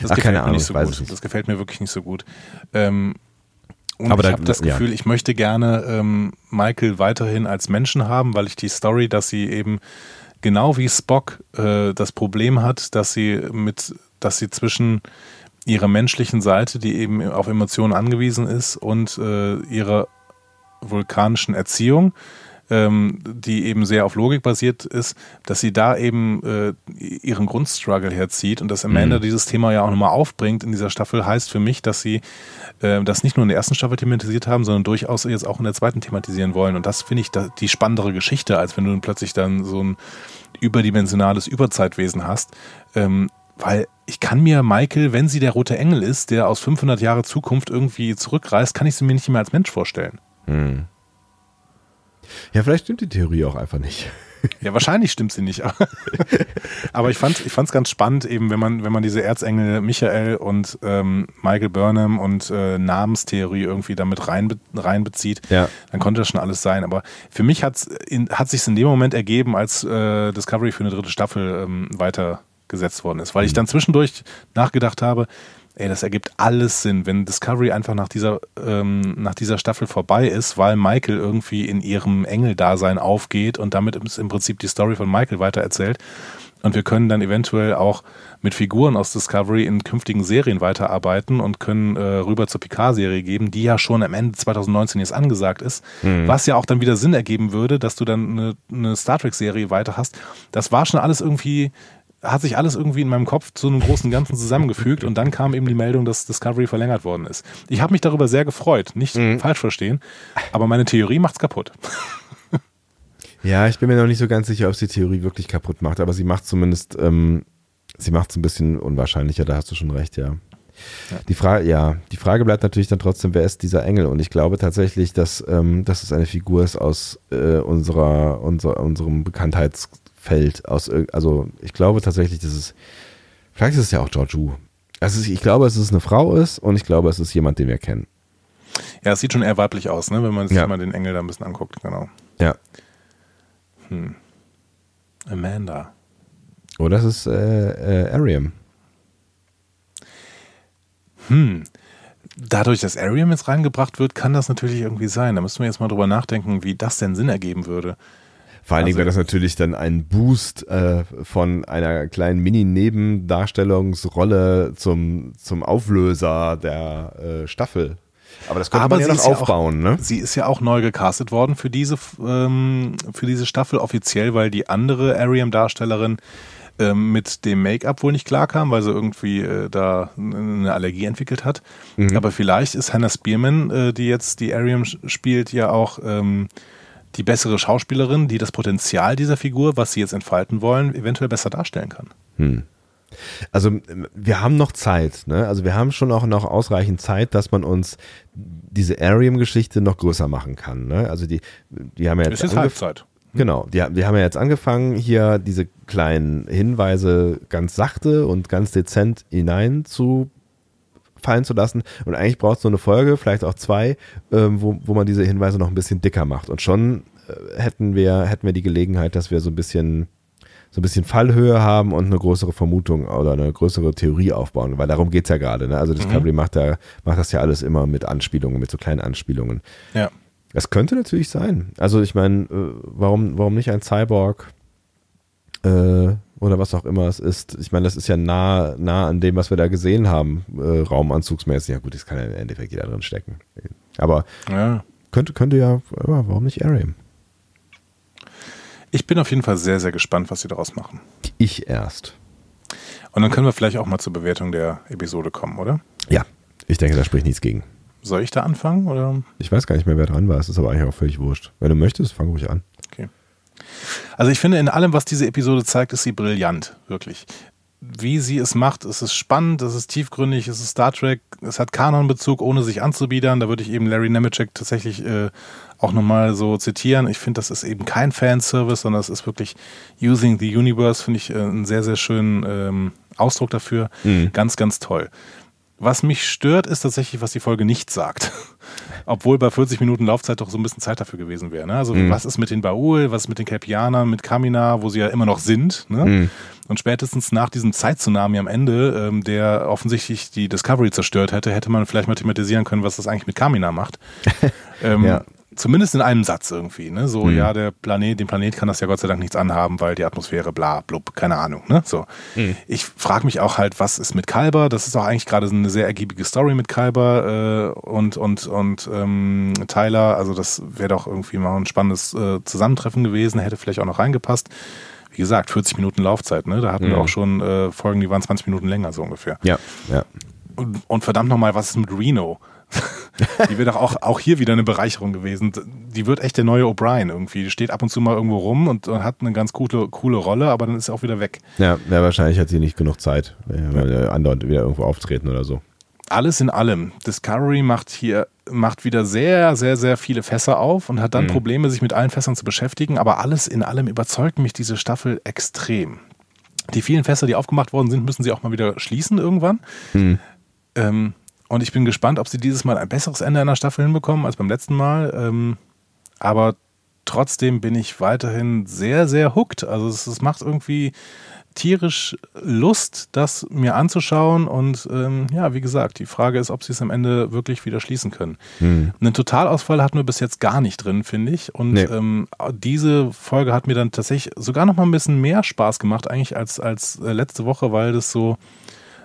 Das Ach, gefällt keine mir Ahnung, nicht so gut. ich nicht. Das gefällt mir wirklich nicht so gut. Ähm, und Aber ich habe das ja. Gefühl, ich möchte gerne ähm, Michael weiterhin als Menschen haben, weil ich die Story, dass sie eben genau wie Spock äh, das Problem hat, dass sie mit, dass sie zwischen ihrer menschlichen Seite, die eben auf Emotionen angewiesen ist, und äh, ihrer vulkanischen Erziehung, ähm, die eben sehr auf Logik basiert ist, dass sie da eben äh, ihren Grundstruggle herzieht und dass Amanda dieses Thema ja auch nochmal aufbringt in dieser Staffel, heißt für mich, dass sie äh, das nicht nur in der ersten Staffel thematisiert haben, sondern durchaus jetzt auch in der zweiten thematisieren wollen. Und das finde ich da, die spannendere Geschichte, als wenn du plötzlich dann so ein überdimensionales Überzeitwesen hast. Ähm, weil ich kann mir Michael, wenn sie der rote Engel ist, der aus 500 Jahre Zukunft irgendwie zurückreist, kann ich sie mir nicht mehr als Mensch vorstellen. Hm. Ja, vielleicht stimmt die Theorie auch einfach nicht. Ja, wahrscheinlich stimmt sie nicht. Aber ich fand ich fand's ganz spannend, eben wenn man, wenn man diese Erzengel Michael und ähm, Michael Burnham und äh, Namenstheorie irgendwie damit reinbe reinbezieht, Ja. dann konnte das schon alles sein. Aber für mich hat's in, hat sich in dem Moment ergeben, als äh, Discovery für eine dritte Staffel ähm, weitergesetzt worden ist. Weil ich dann zwischendurch nachgedacht habe, ey, das ergibt alles Sinn, wenn Discovery einfach nach dieser, ähm, nach dieser Staffel vorbei ist, weil Michael irgendwie in ihrem Engeldasein aufgeht und damit ist im Prinzip die Story von Michael weitererzählt. Und wir können dann eventuell auch mit Figuren aus Discovery in künftigen Serien weiterarbeiten und können äh, rüber zur Picard-Serie geben, die ja schon am Ende 2019 jetzt angesagt ist. Was ja auch dann wieder Sinn ergeben würde, dass du dann eine, eine Star Trek-Serie weiter hast. Das war schon alles irgendwie, hat sich alles irgendwie in meinem Kopf zu einem großen Ganzen zusammengefügt und dann kam eben die Meldung, dass Discovery verlängert worden ist. Ich habe mich darüber sehr gefreut, nicht falsch verstehen, aber meine Theorie macht's kaputt. Ja, ich bin mir noch nicht so ganz sicher, ob sie die Theorie wirklich kaputt macht, aber sie macht zumindest, ähm, sie macht es ein bisschen unwahrscheinlicher, da hast du schon recht, ja. Die Frage, ja, die Frage bleibt natürlich dann trotzdem, wer ist dieser Engel? Und ich glaube tatsächlich, dass, ähm, dass es eine Figur ist aus äh, unserer, unser, unserem Bekanntheitsfeld. Aus, also ich glaube tatsächlich, dass es, vielleicht ist es ja auch George Wu. Also ich glaube, dass es eine Frau ist und ich glaube, es ist jemand, den wir kennen. Ja, es sieht schon eher weiblich aus, ne, wenn man sich Ja. mal den Engel da ein bisschen anguckt, genau. Ja. Amanda. Oder es ist äh, äh, Ariam. Hm. Dadurch, dass Ariam jetzt reingebracht wird, kann das natürlich irgendwie sein. Da müssen wir jetzt mal drüber nachdenken, wie das denn Sinn ergeben würde. Vor allen Dingen Also- wäre das natürlich dann ein Boost äh, von einer kleinen Mini-Nebendarstellungsrolle zum, zum Auflöser der äh, Staffel. Aber das könnte Aber man ja noch ist ja aufbauen, auch, ne? Sie ist ja auch neu gecastet worden für diese, ähm, für diese Staffel offiziell, weil die andere Ariam-Darstellerin ähm, mit dem Make-up wohl nicht klarkam, weil sie irgendwie äh, da eine Allergie entwickelt hat. Mhm. Aber vielleicht ist Hannah Spearman, äh, die jetzt die Ariam spielt, ja auch ähm, die bessere Schauspielerin, die das Potenzial dieser Figur, was sie jetzt entfalten wollen, eventuell besser darstellen kann. Also ähm, wir haben noch Zeit, ne? Also wir haben schon auch noch ausreichend Zeit, dass man uns diese Ariam-Geschichte noch größer machen kann. Ne? Also die, die haben ja jetzt, Es ist Halbzeit. Genau, die, die haben ja jetzt angefangen, hier diese kleinen Hinweise ganz sachte und ganz dezent hinein zu fallen zu lassen. Und eigentlich braucht es nur eine Folge, vielleicht auch zwei, ähm, wo, wo man diese Hinweise noch ein bisschen dicker macht. Und schon äh, hätten wir, hätten wir die Gelegenheit, dass wir so ein bisschen so ein bisschen Fallhöhe haben und eine größere Vermutung oder eine größere Theorie aufbauen, weil darum geht's ja gerade. Ne? Also Discovery macht, da, macht das ja alles immer mit Anspielungen, mit so kleinen Anspielungen. Ja. Das könnte natürlich sein. Also ich meine, äh, warum, warum nicht ein Cyborg äh, oder was auch immer es ist? Ich meine, das ist ja nah, nah an dem, was wir da gesehen haben, äh, raumanzugsmäßig. Ja gut, das kann ja im Endeffekt jeder drin stecken. Aber ja. könnte, könnte ja, warum nicht Ariam? Ich bin auf jeden Fall sehr, sehr gespannt, was sie daraus machen. Ich erst. Und dann können wir vielleicht auch mal zur Bewertung der Episode kommen, oder? Ja, ich denke, da spricht nichts gegen. Soll ich da anfangen? Oder? Ich weiß gar nicht mehr, wer dran war. Es ist aber eigentlich auch völlig wurscht. Wenn du möchtest, fang ruhig an. Okay. Also ich finde, in allem, was diese Episode zeigt, ist sie brillant, wirklich. Wie sie es macht, es ist spannend, es ist tiefgründig, es ist Star Trek, es hat Kanonbezug, ohne sich anzubiedern. Da würde ich eben Larry Nemeczek tatsächlich äh, auch nochmal so zitieren. Ich finde, das ist eben kein Fanservice, sondern es ist wirklich Using the Universe, finde ich äh, einen sehr, sehr schönen ähm, Ausdruck dafür. Mhm. Ganz, ganz toll. Was mich stört, ist tatsächlich, was die Folge nicht sagt. Obwohl bei 40 Minuten Laufzeit doch so ein bisschen Zeit dafür gewesen wäre. Ne? Also, mhm. was ist mit den Baul, was ist mit den Kelpianern, mit Kamina, wo sie ja immer noch sind. Ne? Mhm. Und spätestens nach diesem Zeittsunami am Ende, ähm, der offensichtlich die Discovery zerstört hätte, hätte man vielleicht mathematisieren können, was das eigentlich mit Kamina macht. ähm, ja. Zumindest in einem Satz irgendwie, ne? So, mhm. ja, der Planet, dem Planet kann das ja Gott sei Dank nichts anhaben, weil die Atmosphäre, bla, blub, keine Ahnung, ne? So. Mhm. Ich frage mich auch halt, was ist mit Kalber? Das ist auch eigentlich gerade so eine sehr ergiebige Story mit Kalber äh, und, und, und ähm, Tyler. Also, das wäre doch irgendwie mal ein spannendes äh, Zusammentreffen gewesen, hätte vielleicht auch noch reingepasst. Wie gesagt, 40 Minuten Laufzeit, ne? Da hatten mhm. wir auch schon äh, Folgen, die waren 20 Minuten länger, so ungefähr. Ja, ja. Und, und verdammt nochmal, was ist mit Reno? die wird auch, auch hier wieder eine Bereicherung gewesen. Die wird echt der neue O'Brien irgendwie. Die steht ab und zu mal irgendwo rum und, und, hat eine ganz coole, coole Rolle, aber dann ist sie auch wieder weg. Ja, ja wahrscheinlich hat sie nicht genug Zeit, weil ja. andauernd wieder irgendwo auftreten oder so. Alles in allem. Discovery macht hier macht wieder sehr, sehr, sehr viele Fässer auf und hat dann mhm. Probleme, sich mit allen Fässern zu beschäftigen. Aber alles in allem überzeugt mich diese Staffel extrem. Die vielen Fässer, die aufgemacht worden sind, müssen sie auch mal wieder schließen irgendwann. Mhm. Ähm, und ich bin gespannt, ob sie dieses Mal ein besseres Ende einer Staffel hinbekommen als beim letzten Mal. Ähm, aber trotzdem bin ich weiterhin sehr, sehr hooked. Also es, es macht irgendwie tierisch Lust, das mir anzuschauen. Und ähm, ja, wie gesagt, die Frage ist, ob sie es am Ende wirklich wieder schließen können. Hm. Einen Totalausfall hatten wir bis jetzt gar nicht drin, finde ich. Und nee. ähm, diese Folge hat mir dann tatsächlich sogar noch mal ein bisschen mehr Spaß gemacht, eigentlich als, als äh, letzte Woche, weil das so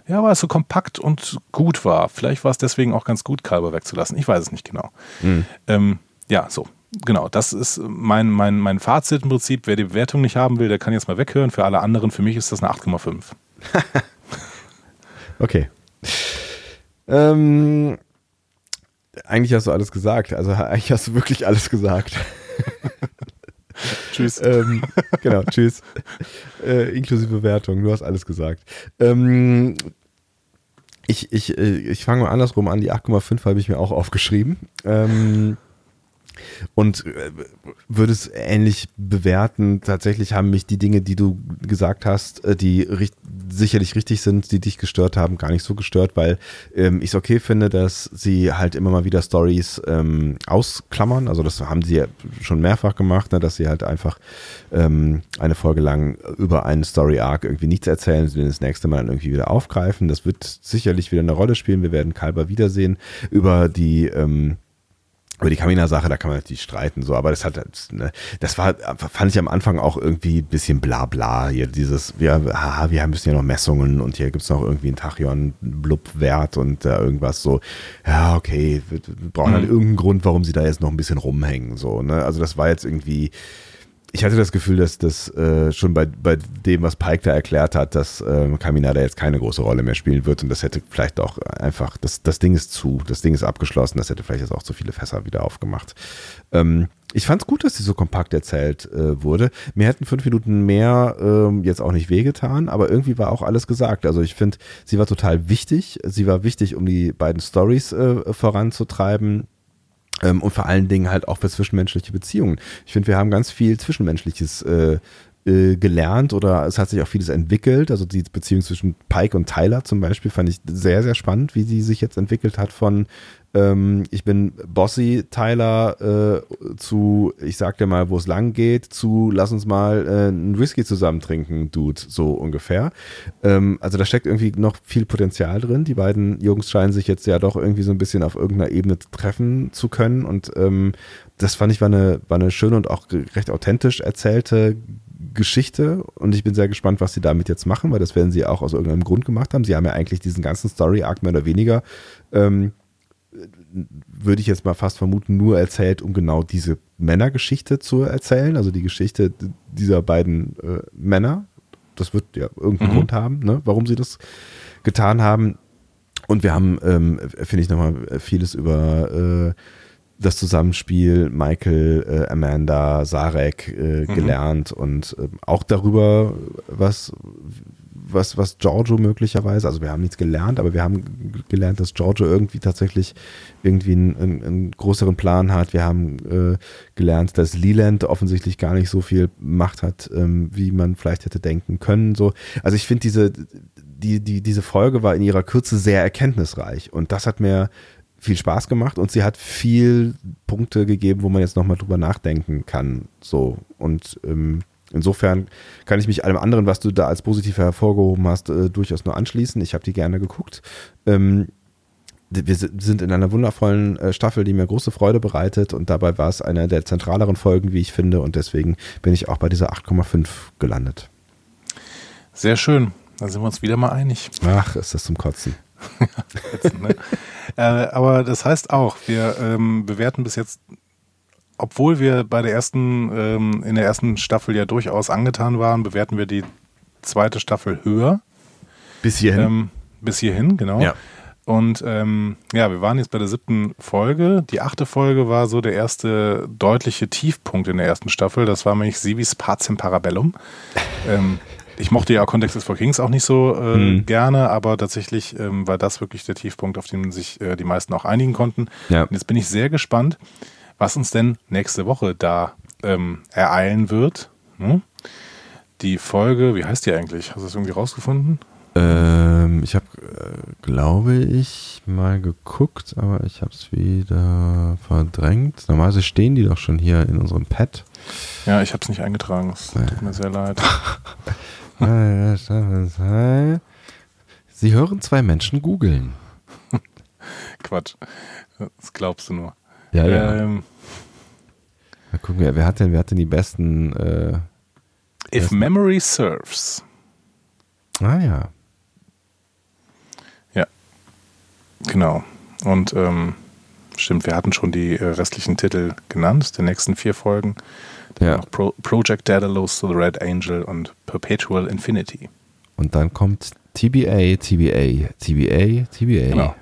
ja, weil es so kompakt und gut war. Vielleicht war es deswegen auch ganz gut, Kalber wegzulassen. Ich weiß es nicht genau. Mhm. Ähm, ja, so. Genau, das ist mein, mein, mein Fazit im Prinzip. Wer die Bewertung nicht haben will, der kann jetzt mal weghören. Für alle anderen, für mich ist das eine 8,5. okay. Ähm, eigentlich hast du alles gesagt. Also eigentlich hast du wirklich alles gesagt. tschüss. Ähm, genau, tschüss. Äh, inklusive Bewertung, du hast alles gesagt. Ähm, ich, ich, äh, ich fange mal andersrum an, die 8,5 habe ich mir auch aufgeschrieben. Ähm, und äh, würde es ähnlich bewerten. Tatsächlich haben mich die Dinge, die du gesagt hast, äh, die richt sicherlich richtig sind, die dich gestört haben, gar nicht so gestört, weil ähm, ich es okay finde, dass sie halt immer mal wieder Stories ähm, ausklammern. Also das haben sie ja schon mehrfach gemacht, ne, dass sie halt einfach ähm, eine Folge lang über einen Story Arc irgendwie nichts erzählen, sie das nächste Mal dann irgendwie wieder aufgreifen. Das wird sicherlich wieder eine Rolle spielen. Wir werden Kalber wiedersehen über die ähm, über die Kamina-Sache, da kann man natürlich streiten, so, aber das hat, ne, das war, fand ich am Anfang auch irgendwie ein bisschen bla bla. Hier dieses, wir, haha, wir müssen ja noch Messungen und hier gibt's noch irgendwie einen Tachyon-Blub-Wert und da äh, irgendwas so, ja, okay, wir, brauchen halt mhm. halt irgendeinen Grund, warum sie da jetzt noch ein bisschen rumhängen, so, ne? Also das war jetzt irgendwie, ich hatte das Gefühl, dass das äh, schon bei, bei dem, was Pike da erklärt hat, dass äh, Kaminada jetzt keine große Rolle mehr spielen wird und das hätte vielleicht auch einfach, das, das Ding ist zu, das Ding ist abgeschlossen, das hätte vielleicht jetzt auch zu viele Fässer wieder aufgemacht. Ähm, ich fand es gut, dass sie so kompakt erzählt äh, wurde. Mir hätten fünf Minuten mehr ähm, jetzt auch nicht wehgetan, aber irgendwie war auch alles gesagt. Also ich finde, sie war total wichtig. Sie war wichtig, um die beiden Stories äh, voranzutreiben und vor allen Dingen halt auch für zwischenmenschliche Beziehungen. Ich finde, wir haben ganz viel Zwischenmenschliches äh, äh, gelernt oder es hat sich auch vieles entwickelt. Also die Beziehung zwischen Pike und Tyler zum Beispiel fand ich sehr, sehr spannend, wie sie sich jetzt entwickelt hat von ähm, ich bin Bossy Tyler äh, zu, ich sag dir mal, wo es lang geht, zu lass uns mal äh, einen Whisky zusammen trinken, Dude, so ungefähr. Ähm, also da steckt irgendwie noch viel Potenzial drin. Die beiden Jungs scheinen sich jetzt ja doch irgendwie so ein bisschen auf irgendeiner Ebene treffen zu können und ähm, das fand ich war eine, war eine schöne und auch recht authentisch erzählte Geschichte und ich bin sehr gespannt, was sie damit jetzt machen, weil das werden sie auch aus irgendeinem Grund gemacht haben. Sie haben ja eigentlich diesen ganzen Story-Arc mehr oder weniger ähm, würde ich jetzt mal fast vermuten, nur erzählt, um genau diese Männergeschichte zu erzählen, also die Geschichte dieser beiden äh, Männer. Das wird ja irgendeinen mhm. Grund haben, ne, warum sie das getan haben. Und wir haben, ähm, finde ich, nochmal vieles über äh, das Zusammenspiel Michael, äh, Amanda, Sarek äh, mhm. gelernt und äh, auch darüber, was, was, was Giorgio möglicherweise, also wir haben nichts gelernt, aber wir haben gelernt, dass Giorgio irgendwie tatsächlich irgendwie einen, einen, einen größeren Plan hat. Wir haben äh, gelernt, dass Leland offensichtlich gar nicht so viel Macht hat, ähm, wie man vielleicht hätte denken können. So. Also ich finde diese, die, die, diese Folge war in ihrer Kürze sehr erkenntnisreich und das hat mir viel Spaß gemacht und sie hat viel Punkte gegeben, wo man jetzt nochmal drüber nachdenken kann. So und ähm, insofern kann ich mich allem anderen, was du da als positiv hervorgehoben hast, äh, durchaus nur anschließen. Ich habe die gerne geguckt. Ähm, wir sind in einer wundervollen äh, Staffel, die mir große Freude bereitet und dabei war es eine der zentraleren Folgen, wie ich finde und deswegen bin ich auch bei dieser 8,5 gelandet. Sehr schön. Da sind wir uns wieder mal einig. Ach, ist das zum Kotzen. Jetzt, ne? äh, aber das heißt auch, wir ähm, bewerten bis jetzt, obwohl wir bei der ersten, ähm, in der ersten Staffel ja durchaus angetan waren, bewerten wir die zweite Staffel höher. Bis hierhin. Ähm, bis hierhin, genau. Ja. Und ähm, ja, wir waren jetzt bei der siebten Folge. Die achte Folge war so der erste deutliche Tiefpunkt in der ersten Staffel. Das war nämlich Sivis Pazem Parabellum. ähm, ich mochte ja Context is for Kings auch nicht so äh, mhm. gerne, aber tatsächlich ähm, war das wirklich der Tiefpunkt, auf den sich äh, die meisten auch einigen konnten. Ja. Und jetzt bin ich sehr gespannt, was uns denn nächste Woche da ähm, ereilen wird. Hm? Die Folge, wie heißt die eigentlich? Hast du das irgendwie rausgefunden? Ähm, ich habe, äh, glaube ich, mal geguckt, aber ich habe es wieder verdrängt. Normalerweise stehen die doch schon hier in unserem Pad. Ja, ich habe es nicht eingetragen. Es tut mir sehr leid. Sie hören zwei Menschen googeln. Quatsch. Das glaubst du nur. Ja, ja. Ähm, Mal gucken, wer hat denn, wer hat denn die besten. Äh, If besten? Memory Serves. Ah ja. Ja. Genau. Und ähm, stimmt, wir hatten schon die äh, restlichen Titel genannt, der nächsten vier Folgen. Ja. Pro Project Daedalus, The Red Angel und Perpetual Infinity. Und dann kommt TBA, TBA, TBA, TBA. Genau.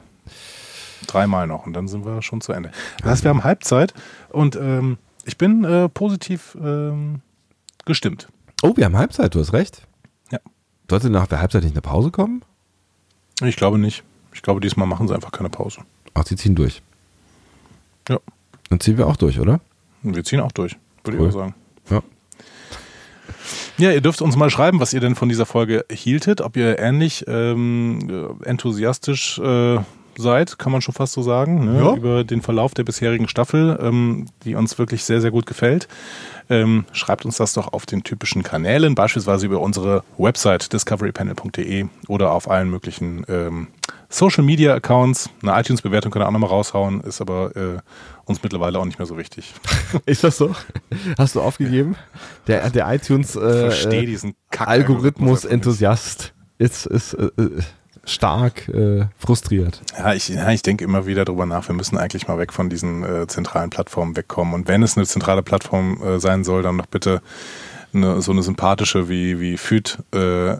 Dreimal noch und dann sind wir schon zu Ende. Das heißt, wir haben Halbzeit und ähm, ich bin äh, positiv ähm, gestimmt. Oh, wir haben Halbzeit, du hast recht. Ja. Sollte nach der Halbzeit nicht eine Pause kommen? Ich glaube nicht. Ich glaube, diesmal machen sie einfach keine Pause. Ach, sie ziehen durch. Ja. Dann ziehen wir auch durch, oder? Wir ziehen auch durch würde cool. ich auch sagen. Ja. Ja, ihr dürft uns mal schreiben, was ihr denn von dieser Folge hieltet, ob ihr ähnlich ähm, enthusiastisch äh, seid, kann man schon fast so sagen, ne? ja. über den Verlauf der bisherigen Staffel, ähm, die uns wirklich sehr, sehr gut gefällt. Ähm, schreibt uns das doch auf den typischen Kanälen, beispielsweise über unsere Website discoverypanel.de oder auf allen möglichen ähm, Social Media Accounts. Eine iTunes-Bewertung könnt ihr auch nochmal raushauen, ist aber äh, uns mittlerweile auch nicht mehr so wichtig. Ist das so? Hast du aufgegeben? Der, der iTunes äh, diesen Algorithmus-Enthusiast ist, ist äh, äh, stark äh, frustriert. Ja, ich, ja, ich denke immer wieder darüber nach, wir müssen eigentlich mal weg von diesen äh, zentralen Plattformen wegkommen. Und wenn es eine zentrale Plattform äh, sein soll, dann doch bitte eine, so eine sympathische wie, wie FÜD, äh,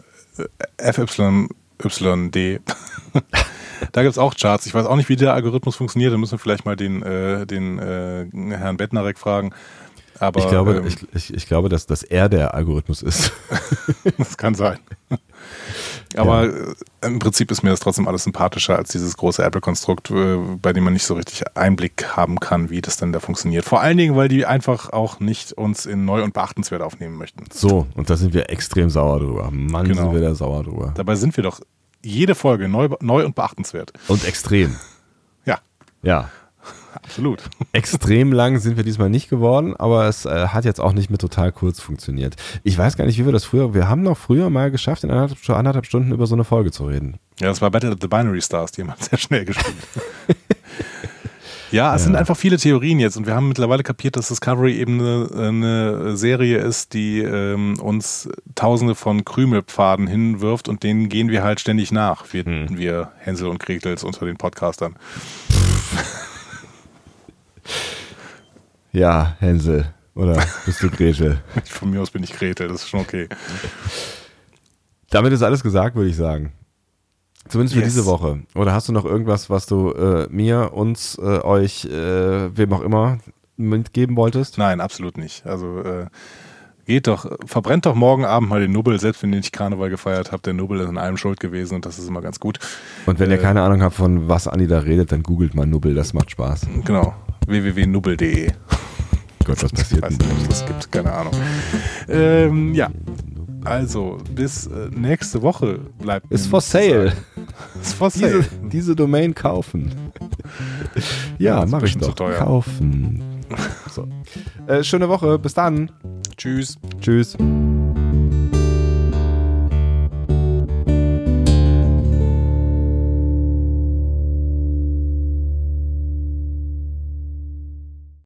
FYYD. Da gibt es auch Charts. Ich weiß auch nicht, wie der Algorithmus funktioniert. Da müssen wir vielleicht mal den, äh, den äh, Herrn Bettnarek fragen. Aber, ich glaube, ähm, ich, ich, ich, glaube dass, dass er der Algorithmus ist. das kann sein. Aber ja. Äh, im Prinzip ist mir das trotzdem alles sympathischer als dieses große Apple-Konstrukt, äh, bei dem man nicht so richtig Einblick haben kann, wie das denn da funktioniert. Vor allen Dingen, weil die einfach auch nicht uns in neu und beachtenswert aufnehmen möchten. So, und da sind wir extrem sauer drüber. Mann, genau. sind wir da sauer drüber. Dabei sind wir doch jede Folge neu, neu und beachtenswert. Und extrem. Ja. Ja. Absolut. Extrem lang sind wir diesmal nicht geworden, aber es äh, hat jetzt auch nicht mit total kurz funktioniert. Ich weiß gar nicht, wie wir das früher, wir haben noch früher mal geschafft, in anderthalb, anderthalb Stunden über so eine Folge zu reden. Ja, das war Battle of the Binary Stars, die haben sehr schnell gespielt. Ja, es ja. sind einfach viele Theorien jetzt und wir haben mittlerweile kapiert, dass Discovery eben eine, eine Serie ist, die ähm, uns tausende von Krümelpfaden hinwirft und denen gehen wir halt ständig nach, wir, hm. wir Hänsel und Gretels unter den Podcastern. Ja, Hänsel. Oder bist du Gretel? Von mir aus bin ich Gretel, das ist schon okay. Damit ist alles gesagt, würde ich sagen. Zumindest für yes. diese Woche. Oder hast du noch irgendwas, was du äh, mir, uns, äh, euch, äh, wem auch immer mitgeben wolltest? Nein, absolut nicht. Also äh, geht doch, verbrennt doch morgen Abend mal den Nubbel, selbst wenn ihr nicht Karneval gefeiert habt. Der Nubbel ist in allem schuld gewesen und das ist immer ganz gut. Und wenn ihr äh, keine Ahnung habt, von was Andi da redet, dann googelt mal Nubbel, das macht Spaß. Genau, www.nubbel.de. Gott, was passiert? Ob es das gibt, keine Ahnung. Ähm, ja, also, bis äh, nächste Woche bleibt. Ist for sale. Ist for sale. Diese, diese Domain kaufen. ja, ja mache ich doch. Kaufen. So. Äh, schöne Woche. Bis dann. Tschüss. Tschüss.